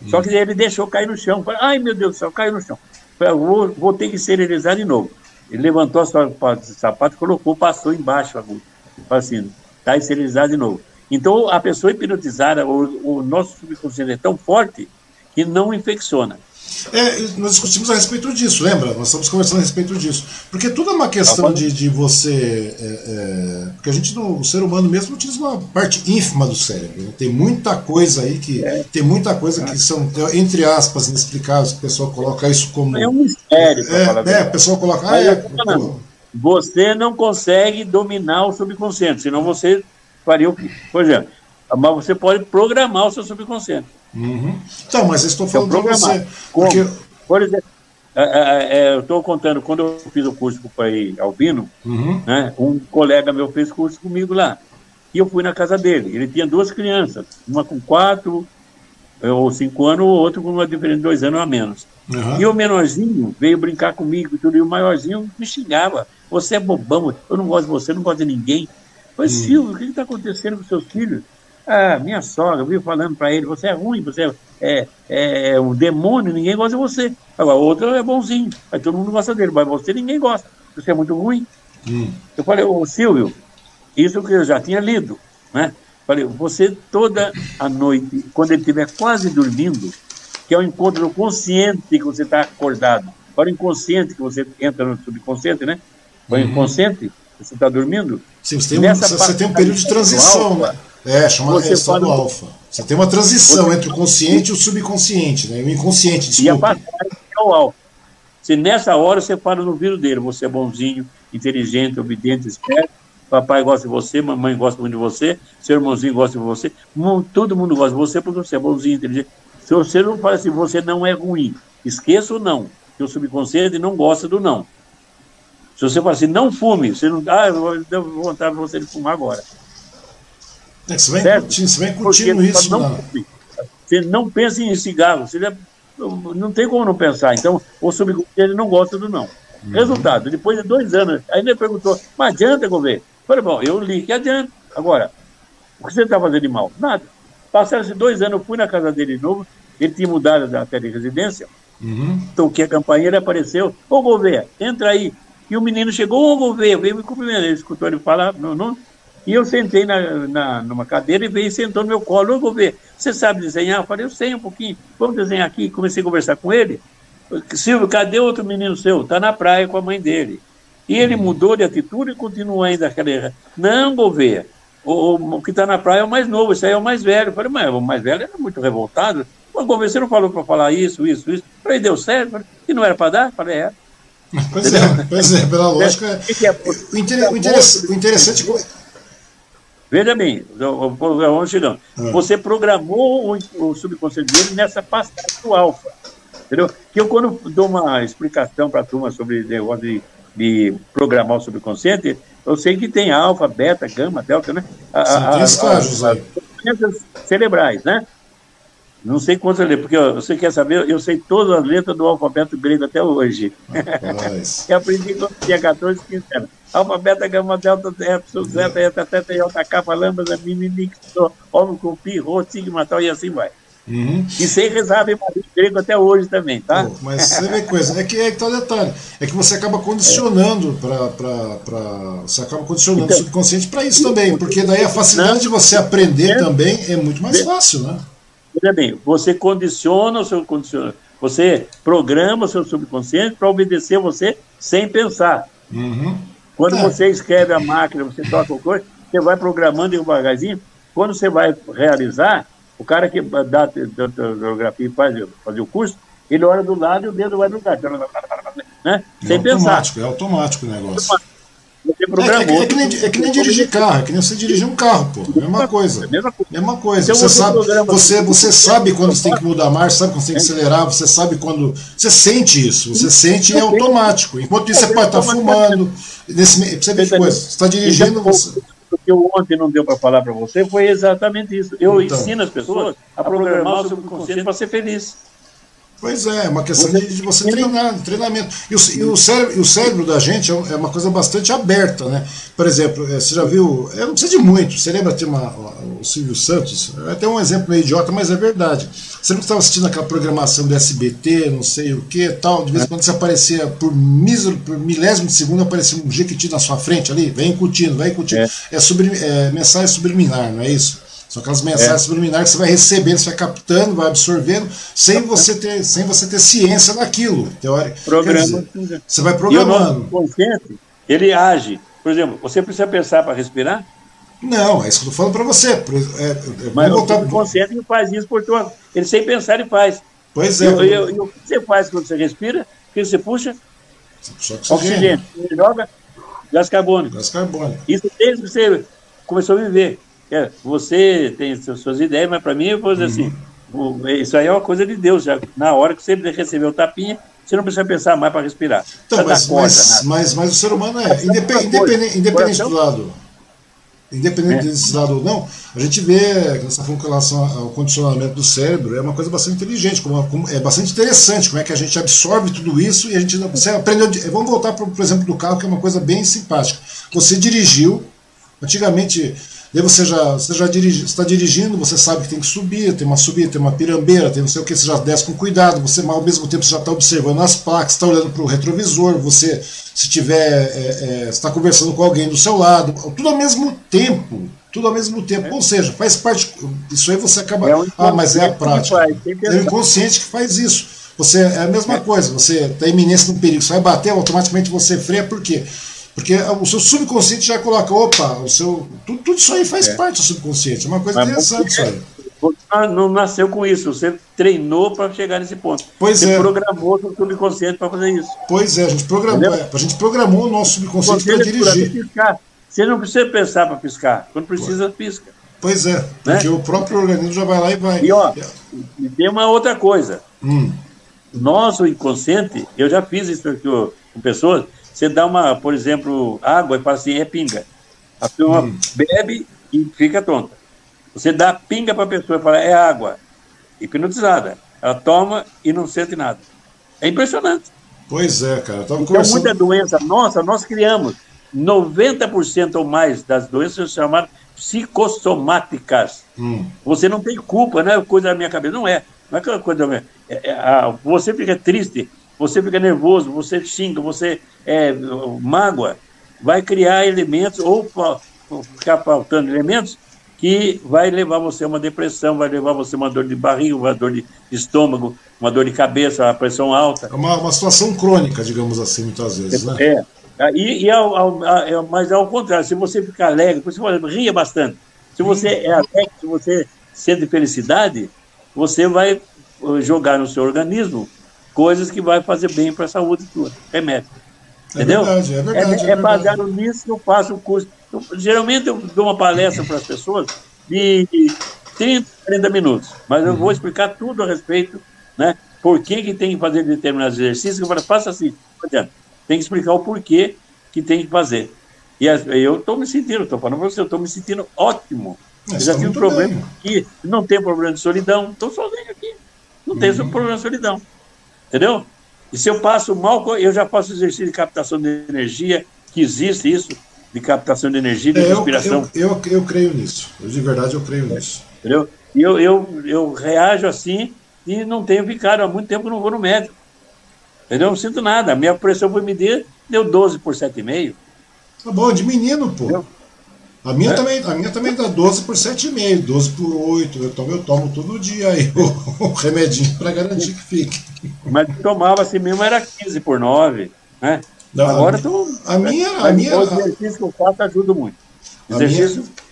Uhum. Só que ele deixou cair no chão. Falei, ai meu Deus do céu, caiu no chão vou, vou ter que esterilizar de novo. Ele levantou sua sapato, colocou, passou embaixo a agulha. Assim, está esterilizado de novo. Então, a pessoa hipnotizada, o, o nosso subconsciente é tão forte que não infecciona. É, nós discutimos a respeito disso, lembra? Nós estamos conversando a respeito disso. Porque tudo é uma questão de, de você. É, é, porque a gente, o ser humano mesmo, utiliza uma parte ínfima do cérebro. Né? Tem muita coisa aí que. É. Tem muita coisa que são, entre aspas, inexplicáveis, que a pessoa coloca isso como. É um mistério. É, é a pessoa coloca. Ah, é, não, você não consegue dominar o subconsciente, senão você faria o que. Por exemplo, mas você pode programar o seu subconsciente. Uhum. Então, mas eu estou falando para você. Porque... Por exemplo, é, é, é, eu estou contando, quando eu fiz o curso com o pai Albino, uhum. né, um colega meu fez curso comigo lá. E eu fui na casa dele. Ele tinha duas crianças, uma com quatro ou cinco anos, o outro com uma diferença de dois anos a menos. Uhum. E o menorzinho veio brincar comigo e tudo, e o maiorzinho me xingava. Você é bobão, eu não gosto de você, não gosto de ninguém. Mas, uhum. Silvio, o que está acontecendo com seus filhos? Ah, minha sogra viu falando para ele, você é ruim, você é, é, é, um demônio, ninguém gosta de você. Agora, outro é bonzinho, aí todo mundo gosta dele, mas você ninguém gosta, você é muito ruim. Hum. Eu falei, ô Silvio, isso que eu já tinha lido, né? Falei, você toda a noite, quando ele estiver quase dormindo, que é o encontro consciente que você está acordado, para o inconsciente que você entra no subconsciente, né? Para o uhum. inconsciente, você está dormindo. Sim, você tem um, você tem um período de transição, né? É, chama você questão do alfa. Você tem uma transição você... entre o consciente e o subconsciente, né? O inconsciente, desculpa. E a passagem é o alfa. Se nessa hora você para no vírus dele, você é bonzinho, inteligente, obediente, esperto, papai gosta de você, mamãe gosta muito de você, seu irmãozinho gosta de você, todo mundo gosta de você porque você é bonzinho, inteligente. Se você não fala assim, você não é ruim, esqueça o não, que o subconsciente não gosta do não. Se você fala assim, não fume, você não. Ah, eu vou vontade para você de fumar agora. É, você vai, certo? Você vai curtindo isso. Não, você não pensa em cigarro, você não tem como não pensar. Então, o subconsciente não gosta do não. Uhum. Resultado, depois de dois anos, ainda perguntou, mas adianta, governo? Falei, bom, eu li que adianta. Agora, o que você está fazendo de mal? Nada. Passaram-se dois anos, eu fui na casa dele de novo, ele tinha mudado até de residência, uhum. toquei a campainha, ele apareceu, ô governo, entra aí. E o menino chegou, ô governo, veio me cumprimentar, ele escutou ele falar, não, não, e eu sentei na, na, numa cadeira e veio e sentou no meu colo. Eu vou ver, você sabe desenhar? Eu falei, eu sei um pouquinho. Vamos desenhar aqui. Comecei a conversar com ele. Silvio, cadê outro menino seu? Está na praia com a mãe dele. E ele uhum. mudou de atitude e continua ainda aquela. Não, Gouveia, o, o, que está na praia é o mais novo, esse aí é o mais velho. Eu falei, mas o mais velho era muito revoltado. Mas Gouveia, você não falou para falar isso, isso, isso. Eu falei, deu certo. Falei, e não era para dar? Eu falei, é. Pois é, pois é, pela <laughs> lógica. É, é o, inter, o, interessante, o interessante Veja bem, vamos chegando. Hum. Você programou o, o subconsciente dele nessa passagem do alfa. Entendeu? Que eu, quando dou uma explicação para a turma sobre negócio de, de programar o subconsciente, eu sei que tem alfa, beta, gama, delta, né? A, Sim, estágios aí. cerebrais, né? Não sei quantas letras, porque você quer saber, eu sei todas as letras do alfabeto grego até hoje. <laughs> eu aprendi quando tinha 14, 15 anos. Alfa, beta, gama, delta, epsilon, zeta, eta, teta, iota, kappa, lambda, mini, nix, ômicron, pi, rho, sigma, tal, e assim vai. Uhum. E sem rezar em grego até hoje também, tá? Pô, mas você vê coisa, é que é que tá o detalhe, é que você acaba condicionando para você acaba condicionando então, o subconsciente para isso também, porque daí a facilidade não, de você aprender é, também é muito mais fácil, né? Veja bem, você condiciona o seu condiciona, você programa o seu subconsciente para obedecer você sem pensar. Uhum. Quando é. você escreve a máquina, você toca o coisa, você vai programando devagarzinho. Quando você vai realizar, o cara que dá geografia e faz, faz o curso, ele olha do lado e o dedo vai no lugar. Né? É Sem automático, pensar. É automático o negócio. Você programou. É, que, é, que nem, é que nem dirigir carro, é que nem você dirigir um carro, pô. Mesma coisa. Mesma coisa. Então, você, sabe, você, você sabe quando você tem que mudar a marcha, sabe quando você tem que acelerar, você sabe quando. Você sente isso, você sente e é automático. Enquanto isso, você pode estar fumando. Nesse, você vê que coisa. Você está dirigindo. Você... O que eu ontem não deu para falar para você foi exatamente isso. Eu então, ensino as pessoas a programar o subconsciente para ser feliz. Pois é, é uma questão de, de você treinar, de treinamento. E o, e o, cérebro, o cérebro da gente é, é uma coisa bastante aberta, né? Por exemplo, é, você já viu, eu não precisa de muito, você lembra, tem uma, o Silvio Santos, é até um exemplo meio idiota, mas é verdade. Você não estava assistindo aquela programação do SBT, não sei o que tal, de vez em quando você aparecia por, mísero, por milésimo de segundo, aparecia um jequiti na sua frente ali, vem incutindo, vem incutindo. É, é, sublim, é mensagem subliminar, não é isso? São aquelas mensagens é. subliminares que você vai recebendo, você vai captando, vai absorvendo, sem você ter, sem você ter ciência daquilo. Teórica. Programa. Dizer, você vai programando. E o consciente, ele age. Por exemplo, você precisa pensar para respirar? Não, é isso que eu estou falando para você. É, é, Mas o consciente faz isso por tua. Ele sem pensar, ele faz. Pois é. E, o que você faz quando você respira? O que você puxa? Você puxa oxigênio. Você joga gás carbônico. Gás carbônico. Isso desde que você começou a viver. É, você tem suas ideias, mas para mim, eu vou dizer uhum. assim, isso aí é uma coisa de Deus. Já, na hora que você recebeu o tapinha, você não precisa pensar mais para respirar. Então, mas, corda, mas, mas, mas, o ser humano é, independente, independente, independente do lado. Independente é. desse lado ou não, a gente vê essa relação ao condicionamento do cérebro, é uma coisa bastante inteligente, como, como, é bastante interessante como é que a gente absorve tudo isso e a gente você aprendeu. Vamos voltar para o exemplo do carro, que é uma coisa bem simpática. Você dirigiu, antigamente Daí você já você já dirige, está dirigindo, você sabe que tem que subir, tem uma subida, tem uma pirambeira, tem não sei o que, você já desce com cuidado, você ao mesmo tempo você já está observando as placas, está olhando para o retrovisor, você se tiver é, é, está conversando com alguém do seu lado, tudo ao mesmo tempo, tudo ao mesmo tempo, é. ou seja, faz parte. Isso aí você acaba. É ah, mas é a prática. Faz, é o inconsciente que faz isso. Você é a mesma é. coisa. Você está iminência de um perigo, você vai bater, automaticamente você freia, por quê? Porque o seu subconsciente já coloca, opa, o seu, tudo, tudo isso aí faz é. parte do subconsciente. É uma coisa Mas interessante isso aí. Você não nasceu com isso, você treinou para chegar nesse ponto. Pois você é. programou o subconsciente para fazer isso. Pois é, a gente programou, é, a gente programou o nosso subconsciente para dirigir. Piscar. Você não precisa pensar para piscar, quando precisa, pisca. Pois é, porque né? o próprio organismo já vai lá e vai. E ó, e tem uma outra coisa. Hum. Nosso inconsciente, eu já fiz isso aqui com pessoas, você dá uma, por exemplo, água e fala assim, é pinga. A pessoa hum. bebe e fica tonta. Você dá pinga para a pessoa e fala, é água. hipnotizada. Ela toma e não sente nada. É impressionante. Pois é, cara. Então, conversando... muita doença nossa, nós criamos 90% ou mais das doenças chamadas psicossomáticas. Hum. Você não tem culpa, não é coisa da minha cabeça. Não é. Não é aquela coisa da minha. É, é, a, você fica triste, você fica nervoso, você xinga, você é, mágoa. Vai criar elementos, ou, ficar faltando elementos, que vai levar você a uma depressão, vai levar você a uma dor de barriga, uma dor de estômago, uma dor de cabeça, a pressão alta. É uma, uma situação crônica, digamos assim, muitas vezes, né? É. E, e ao, ao, ao, mas ao contrário, se você ficar alegre, você ria bastante. Se você é alegre, se você sente felicidade, você vai eh, jogar no seu organismo coisas que vai fazer bem para a saúde tua. Remédio. É Entendeu? Verdade, é, verdade, é, é, é baseado nisso que eu faço o curso. Eu, geralmente eu dou uma palestra para as pessoas de 30, 40 minutos, mas eu uhum. vou explicar tudo a respeito, né? Por que, que tem que fazer determinados exercícios. Eu falo, faça assim, não adianta tem que explicar o porquê que tem que fazer. E eu estou me sentindo, estou falando para você, eu estou me sentindo ótimo. eu já tive um problema bem. aqui, não tem problema de solidão, estou sozinho aqui. Não uhum. tem problema de solidão. Entendeu? E se eu passo mal, eu já faço exercício de captação de energia, que existe isso, de captação de energia, de é, respiração. Eu, eu, eu, creio nisso. Eu, de verdade, eu creio nisso. Entendeu? E eu, eu, eu reajo assim e não tenho ficado. Há muito tempo não vou no médico. Entendeu? Não sinto nada. A minha pressão por medir deu 12 por 7,5. Tá bom, de menino, pô. A minha, é? também, a minha também dá 12 por 7,5, 12 por 8. Eu tomo, eu tomo todo dia aí <laughs> o, o remedinho para garantir que fique. Mas tomava assim mesmo era 15 por 9. Né? Não, Agora a, tô, a minha. A minha o exercício que eu faço ajuda muito. Exercício. Minha,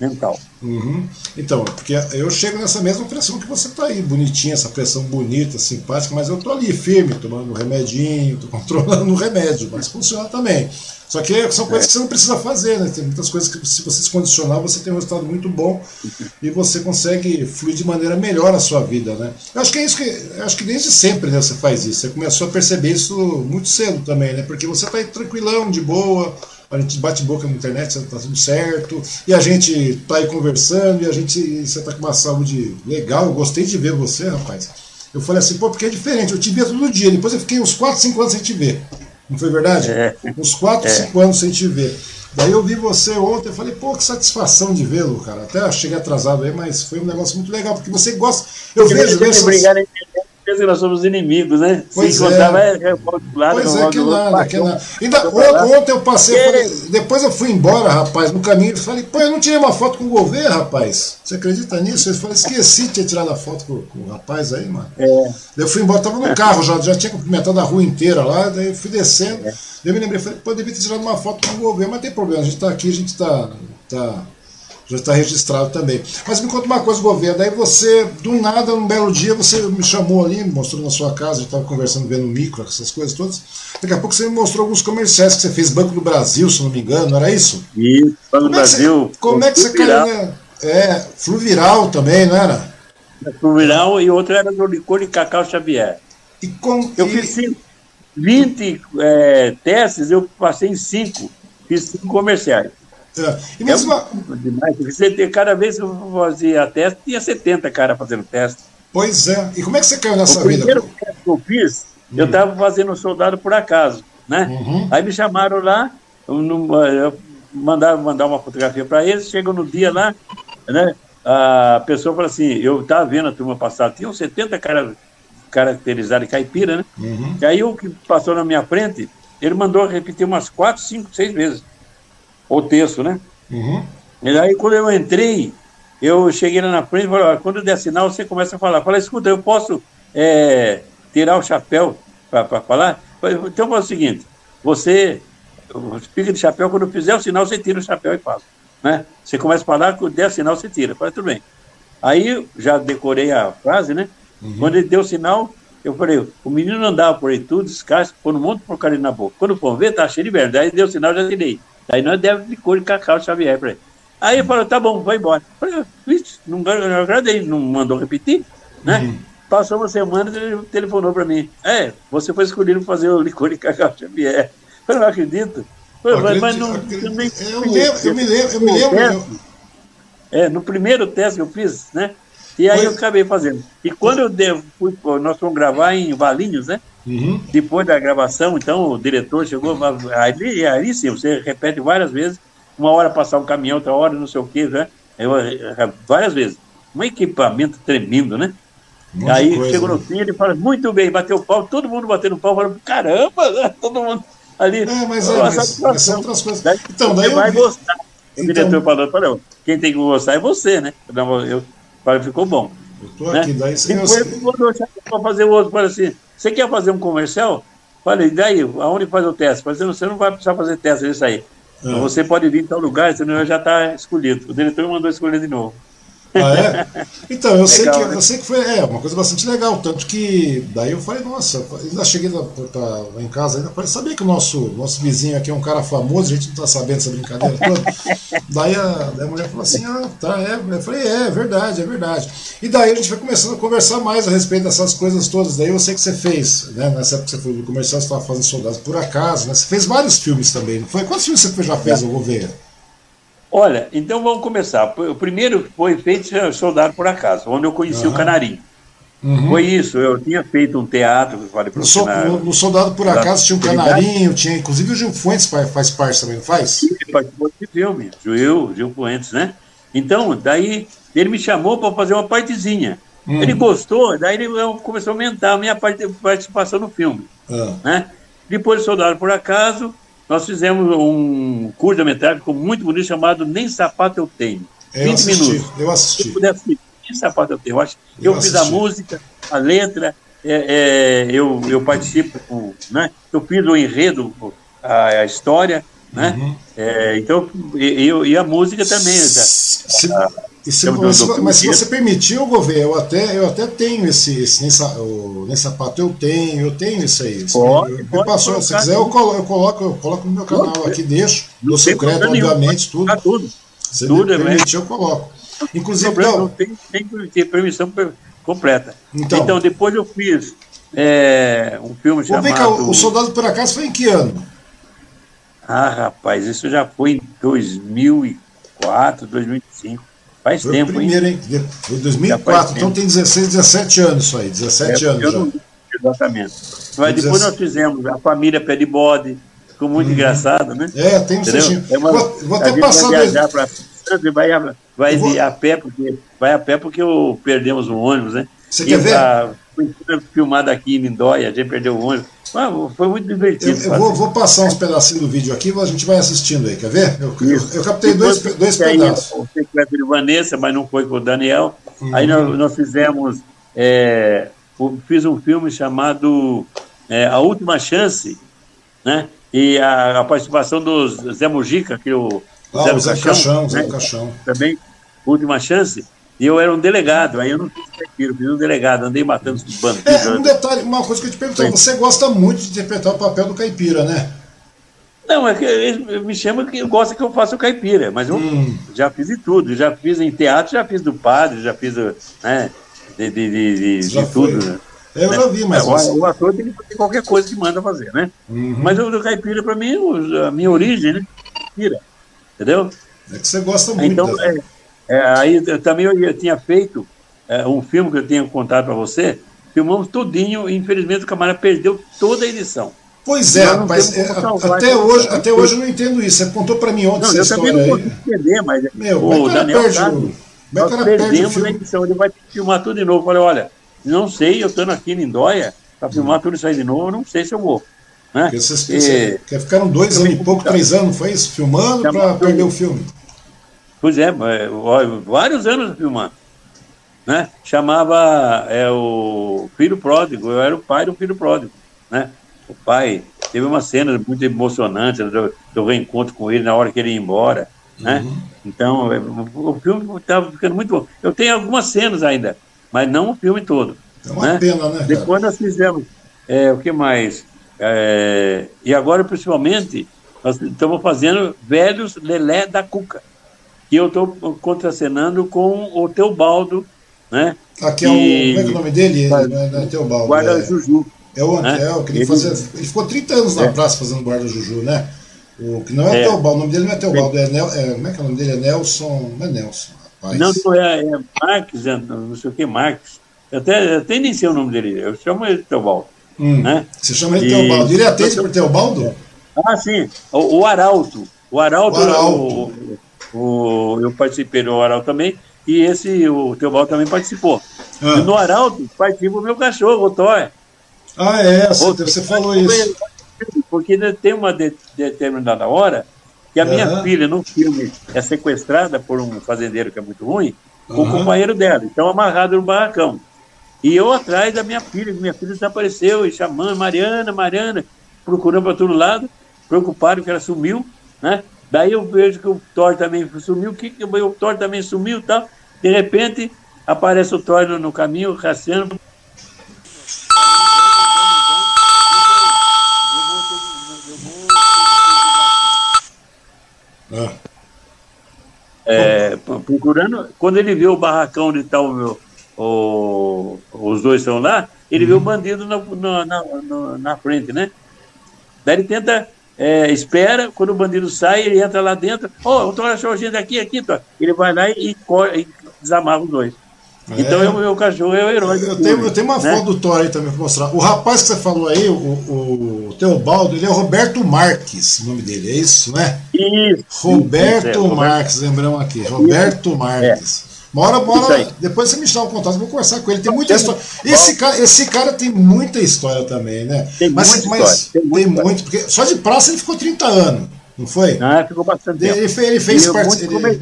mental. Uhum. Então, porque eu chego nessa mesma pressão que você está aí, bonitinha, essa pressão bonita, simpática, mas eu estou ali firme, tomando um remedinho, estou <laughs> controlando o remédio, mas funciona também. Só que são coisas que você não precisa fazer, né? Tem muitas coisas que, se você se condicionar, você tem um resultado muito bom <laughs> e você consegue fluir de maneira melhor a sua vida, né? Eu acho que é isso que. acho que desde sempre né, você faz isso. Você começou a perceber isso muito cedo também, né? Porque você está aí tranquilão, de boa a gente bate boca na internet, tá tudo certo, e a gente tá aí conversando, e a gente, você tá com uma saúde legal, eu gostei de ver você, rapaz. Eu falei assim, pô, porque é diferente, eu te via todo dia, depois eu fiquei uns 4, 5 anos sem te ver. Não foi verdade? É. Uns 4, 5 é. anos sem te ver. Daí eu vi você ontem, eu falei, pô, que satisfação de vê-lo, cara. Até cheguei atrasado aí, mas foi um negócio muito legal, porque você gosta. Eu vejo. Essas que nós somos inimigos, né? Pois Se é. encontrava, é, lado, pois é, que nada, que nada. Ainda, ontem eu passei, falei, depois eu fui embora, rapaz, no caminho, eu falei, pô, eu não tirei uma foto com o governo, rapaz. Você acredita nisso? Eu falei, esqueci de ter tirado a foto com, com o rapaz aí, mano. É. Eu fui embora, tava no carro já, já tinha cumprimentado a rua inteira lá, daí eu fui descendo. É. Eu me lembrei, falei, pô, eu devia ter tirado uma foto com o governo, mas tem problema, a gente tá aqui, a gente tá. tá já está registrado também. Mas me conta uma coisa, governo. Aí você, do nada, um belo dia, você me chamou ali, me mostrou na sua casa, a gente estava conversando, vendo micro, essas coisas todas. Daqui a pouco você me mostrou alguns comerciais que você fez, Banco do Brasil, se não me engano, não era isso? Isso, Banco do Brasil. Você, como é que você caiu, né? É, Fluviral também, não era? Fluviral e outro era do licor de Cacau Xavier. E com, eu e... fiz 20 é, testes, eu passei em 5. Fiz 5 comerciais. É. E mesmo é demais, você, cada vez que eu fazia teste, tinha 70 caras fazendo teste. Pois é. E como é que você caiu nessa vida? O primeiro teste que eu fiz, hum. eu estava fazendo um soldado por acaso, né? Uhum. Aí me chamaram lá, eu mandaram mandar uma fotografia para eles, chegam no dia lá, né? A pessoa fala assim, eu estava vendo a turma passar, tinham 70 caras caracterizados de caipira, né? Uhum. E aí o que passou na minha frente, ele mandou repetir umas 4, 5, 6 vezes o texto, né? Uhum. E aí, quando eu entrei, eu cheguei lá na frente e falei, quando der sinal, você começa a falar. Falei, escuta, eu posso é, tirar o chapéu para falar? Então, faz o seguinte, você fica de chapéu, quando fizer o sinal, você tira o chapéu e fala. Né? Você começa a falar, quando der sinal, você tira. Falei, tudo bem. Aí, já decorei a frase, né? Uhum. Quando ele deu o sinal, eu falei, o menino andava por aí tudo, descalço, pôr um monte de porcaria na boca. Quando for ver, tá cheio de merda. Aí deu o sinal, já tirei. Daí nós demos de cor de cacau Xavier para ele. Aí ele falou, tá bom, vai embora. Eu falei, não, não agradei, não mandou repetir, né? Uhum. Passou uma semana, ele telefonou para mim. É, você foi escolhido fazer o licor de cacau Xavier. Eu falei, não acredito. Eu falei, mas não, eu, nem, eu, me lembro, eu me lembro, eu me lembro. É, no primeiro teste que eu fiz, né? E aí eu acabei fazendo. E quando eu devo, fui, nós fomos gravar em Valinhos, né? Uhum. Depois da gravação, então, o diretor chegou, aí, aí sim, você repete várias vezes, uma hora passar um caminhão, outra hora não sei o quê, né? Eu, várias vezes. Um equipamento tremendo, né? Muita aí coisa, chegou no né? fim, ele fala, muito bem, bateu o pau, todo mundo batendo pau, falou, caramba, né? <laughs> todo mundo ali. É, mas, é, mas, mas são outras coisas. Daí, então, daí vai vi... gostar. O então... diretor falou, falou, quem tem que gostar é você, né? Eu, eu, ficou bom. Eu tô né? aqui, daí você Depois eu mandou para fazer o outro, falei assim, você quer fazer um comercial? Falei, daí, aonde faz o teste? Falei, você não vai precisar fazer teste disso aí. Ah. Você pode vir em tal lugar, senão já está escolhido. O diretor mandou escolher de novo. Ah, é? Então, eu, legal, sei que, né? eu sei que foi é, uma coisa bastante legal. Tanto que daí eu falei, nossa, ainda cheguei lá, lá em casa, ainda falei, sabia que o nosso, nosso vizinho aqui é um cara famoso, a gente não tá sabendo essa brincadeira toda. <laughs> daí, a, daí a mulher falou assim, ah, tá, é. Eu falei, é, é verdade, é verdade. E daí a gente foi começando a conversar mais a respeito dessas coisas todas. Daí eu sei que você fez, né? Nessa época que você foi no comercial, você estava fazendo soldados por acaso, né? Você fez vários filmes também, não foi? Quantos filmes você já fez, eu vou ver? Olha, então vamos começar. O primeiro foi feito Soldado por Acaso, onde eu conheci uhum. o Canarim. Uhum. Foi isso, eu tinha feito um teatro, falei no, so, no, no, Soldado por Acaso tinha um canarinho, tinha, inclusive o Gil Fuentes faz, faz parte também, não faz? Sim, participou de filme, Gil, Gil Fuentes, né? Então, daí ele me chamou para fazer uma partezinha. Uhum. Ele gostou, daí ele começou a aumentar a minha participação no filme. Uhum. Né? Depois, Soldado por Acaso, nós fizemos um curta-metragem muito bonito chamado Nem Sapato Eu Tenho. Eu 20 assisti, minutos. Eu assisti. Eu assistir, Nem Sapato Eu Tenho. Eu, acho, eu, eu fiz a música, a letra, é, é, eu, eu participo, né? eu fiz o enredo, a, a história, né? Uhum. É, então, e, e, a música também. Tá? Se, a, se, mas, mas se você permitiu, governo, eu até, eu até tenho esse, esse nesse, o, nesse sapato, eu tenho, eu tenho isso aí. Pode, eu, pode passou, se quiser, eu coloco, eu coloco, eu coloco no meu canal pode, aqui, deixo, no secreto, obviamente, tudo. tudo. Se tudo, é permitir, eu coloco. Inclusive, problema, não, tem, tem que ter permissão completa. Então, então depois eu fiz é, um filme chamado... Vem cá, o Soldado por Acaso foi em que ano? Ah, rapaz, isso já foi em 2004, 2005. Faz foi tempo, primeiro, hein? Foi 2004, então tem 16, 17 anos isso aí, 17 é, anos já. Não, exatamente. Mas depois nós fizemos a família Pé de Bode, ficou muito uhum. engraçado, né? É, tem um Entendeu? É uma, vou, vou até passar... Vai viajar para vai, a, vai vou... a pé, porque, vai a pé porque eu, perdemos o ônibus, né? Você quer ver? Foi filmado aqui em Lindóia, a gente perdeu o ônibus. Ah, foi muito divertido. Eu, eu vou, vou, passar uns pedacinhos do vídeo aqui, a gente vai assistindo aí, quer ver? Eu, eu, eu captei dois, dois pedaços. O secreto de Vanessa, mas não foi com o Daniel. Uhum. Aí nós, nós fizemos, é, fiz um filme chamado é, A Última Chance, né? E a, a participação do Zé Mujica, que é o ah, Zé, o Zé Caixão, Caixão, Zé né? Caixão. Também, Última Chance. E eu era um delegado, aí eu não fiz caipira, eu fiz um delegado, andei matando os bandidos. É, um detalhe, uma coisa que eu te perguntar, você gosta muito de interpretar o papel do caipira, né? Não, é que ele me chama que gosta que eu faça o caipira, mas eu hum. já fiz de tudo, já fiz em teatro, já fiz do padre, já fiz né, de, de, de, de, tudo. Né? É, eu já vi, mas. É, o, o, ator tem que fazer qualquer coisa que manda fazer, né? Uhum. Mas o do caipira, para mim, a minha origem, né? Caipira. Entendeu? É que você gosta muito. Então, é, é, aí eu, também eu, eu tinha feito é, um filme que eu tinha contado para você, filmamos tudinho, e infelizmente o camarada perdeu toda a edição. Pois é, rapaz, é, até, hoje, até hoje eu não entendo isso. Você contou para mim ontem não, essa eu também não consigo entender, mas Meu, o Daniel perde, sabe, nós perdemos a edição, ele vai filmar tudo de novo. Eu falei, olha, não sei, eu estou aqui em Lindóia, para filmar tudo isso aí de novo, eu não sei se eu vou. Né? Porque vocês, e... Ficaram dois anos e pouco, três anos, foi isso? Filmando para perder o filme. Pois é, vários anos filmando. Né? Chamava é, o Filho Pródigo, eu era o pai do Filho Pródigo. Né? O pai teve uma cena muito emocionante do, do reencontro com ele na hora que ele ia embora. Né? Uhum. Então, é, o filme estava ficando muito bom. Eu tenho algumas cenas ainda, mas não o filme todo. É uma né? pena, né? Depois nós fizemos. É, o que mais? É, e agora, principalmente, nós estamos fazendo Velhos Lelé da Cuca que eu estou contracenando com o Teobaldo, né? Aqui é o, como é que é o nome dele? Não é, não é Teobaldo. Guarda é, Juju. É o Antel, né? que ele, fazia, ele ficou 30 anos na é. praça fazendo guarda Juju, né? O, que não é, é. Teobaldo, o nome dele não é Teobaldo, é, Nel, é, como é que é o nome dele? É Nelson, não é Nelson. Não, não é, é Marques, é, não sei o que, Marques. Eu até, eu até iniciei o nome dele, eu chamo ele de Teobaldo. Hum, né? Você chama ele de Teobaldo. Ele atende por Teobaldo? Ah, sim. O, o Arauto. O Arauto, o Arauto. O, o, eu participei do Arauto também, e esse, o Teobaldo também participou. Ah. no Arauto participa o meu cachorro, o Thor. Ah, é, você, você falou isso. Porque tem uma de, determinada hora que a uhum. minha filha, no filme, é sequestrada por um fazendeiro que é muito ruim, uhum. o companheiro dela, então amarrado no barracão. E eu atrás da minha filha, minha filha desapareceu, e chamando, Mariana, Mariana, procurando para todo lado, preocupado que ela sumiu, né? Daí eu vejo que o Thor também sumiu, que, que o Thor também sumiu e tal. De repente, aparece o Thor no, caminho, rastreando. Ah. É, procurando, quando ele vê o barracão onde está o meu, o, os dois estão lá, ele uhum. vê o uhum. bandido na, na, na, na, frente, né? Daí ele tenta, é, espera, quando o bandido sai, ele entra lá dentro, ó, oh, o Thor achou gente aqui, aqui, Thor. Ele vai lá e, e, e desamarra os dois. É. Então o meu cachorro é o herói. Eu, tenho, eu tenho uma né? foto do Thor aí também para mostrar. O rapaz que você falou aí, o, o Teobaldo, ele é o Roberto Marques, o nome dele, é isso, né? Isso. Roberto isso, é, Marques, lembramos aqui. Roberto Marques. É. Uma hora, depois você me chama o contato, vou conversar com ele. Tem muita história. Esse cara, esse cara tem muita história também, né? Tem mas, mas tem, tem muito, porque só de praça ele ficou 30 anos, não foi? Ah, ficou bastante tempo. Ele fez, ele fez parte. Ele...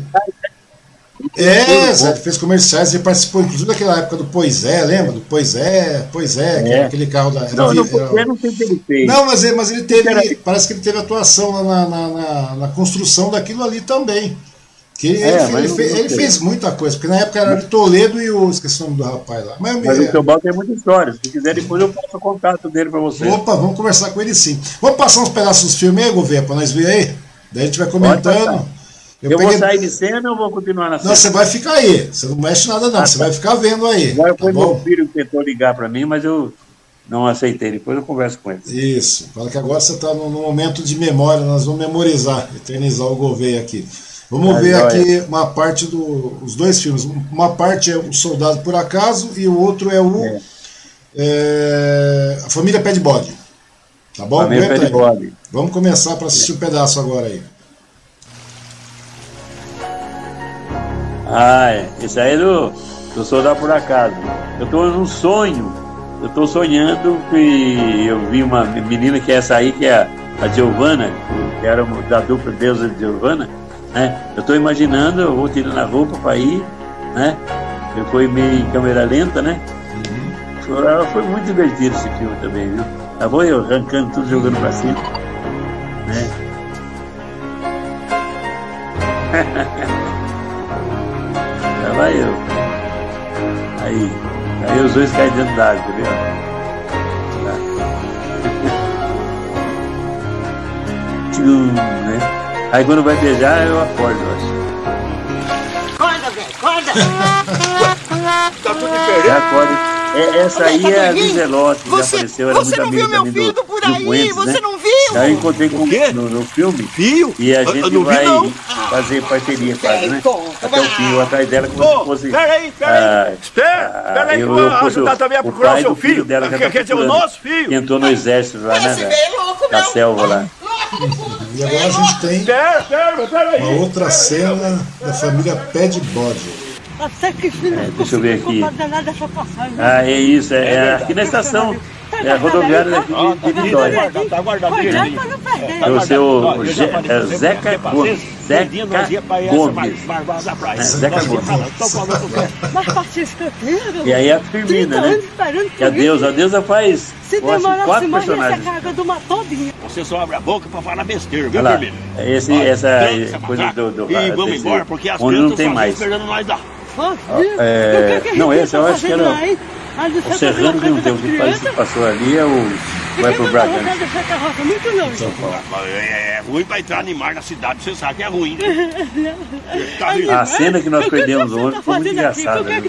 É, Zé, ele fez comerciais, ele participou inclusive daquela época do Pois é, lembra? Do Pois é, Pois é, é. aquele carro da. Não, não, era, não sei ele fez. Não, mas, mas ele teve. Ele, parece que ele teve atuação na, na, na, na construção daquilo ali também. Que ele, é, ele, fez, ele fez, muita coisa, porque na época era de Toledo e o. Esqueci o nome do rapaz lá. Mas, mas o Teobaldo tem muita história. Se quiser, depois eu passo o contato dele para você. Opa, vamos conversar com ele sim. Vamos passar uns pedaços dos filmes aí, Gouveia, para nós ver aí? Daí a gente vai comentando. Eu, eu peguei... vou sair de cena ou vou continuar na cena? Não, você vai ficar aí. Você não mexe nada, não. Ah, você tá. vai ficar vendo aí. <laughs> Agora tá foi meu filho que tentou ligar para mim, mas eu não aceitei. Depois eu converso com ele. Isso. Fala que agora você está no, no, momento de memória. Nós vamos memorizar, eternizar o Gouveia aqui. Vamos ver aqui uma parte dos dois filmes. Uma parte é o Soldado por Acaso e o outro é o é. É, A Família Pé de Bode. Tá bom? Família Pé de Bode. Vamos começar para assistir o um pedaço agora aí. Ah, é. Isso aí é do, do Soldado por Acaso. Eu estou num sonho. Eu estou sonhando que eu vi uma menina que é essa aí, que é a Giovana, que era da dupla deusa de Giovana né? Eu estou imaginando, eu vou tirando a roupa para ir, né? Eu fui meio em câmera lenta, né? Uhum. Foi muito divertido esse filme também, viu? Lá vou eu arrancando tudo, jogando para cima, né? <laughs> Lá vai eu. Aí, aí os dois caem dentro d'água, viu? <laughs> Tchum, né? Aí quando vai beijar, eu acordo, eu acho. Acorda, velho, acorda! tá tudo diferente. Já acordo. É, essa aí é a Lizelotti, que você, já apareceu, era Você não viu meu filho do, por aí, Puentes, você né? não viu? Daí eu encontrei com no, no filme. Viu? E a gente eu, vai vi, fazer parceria quase, né? Até o fim, eu atrás dela como oh, se fosse. Peraí, peraí. Ah, espera, peraí, eu, eu ajudar também a procurar o seu filho. Dela, quer, quer dizer, o nosso filho. Que entrou no exército lá, né? Na selva lá. E agora a gente tem uma outra cena da família Pé de Bode. Até que é, deixa eu ver aqui. Ah, é isso, é, é aqui na estação. É a rodoviária daqui de, de Vitória. Tá guardado É o seu é Zeca Gomes. Zeca Gomes. É, Zeca Gomes. E aí a Firmina, né? E a deusa, a deusa faz quatro personagens. Você só abre a boca pra falar besteira, viu, Firmina? Esse, essa coisa do, do, E vamos embora, porque as crianças não tem mais. esperando nós dar. É, não, esse eu acho que era. O Serrano que não tem o que passou ali é o. Vai pro Bragança. É ruim pra entrar animar na cidade, você sabe que é ruim. <laughs> A cena que nós perdemos ontem foi muito engraçada. Né?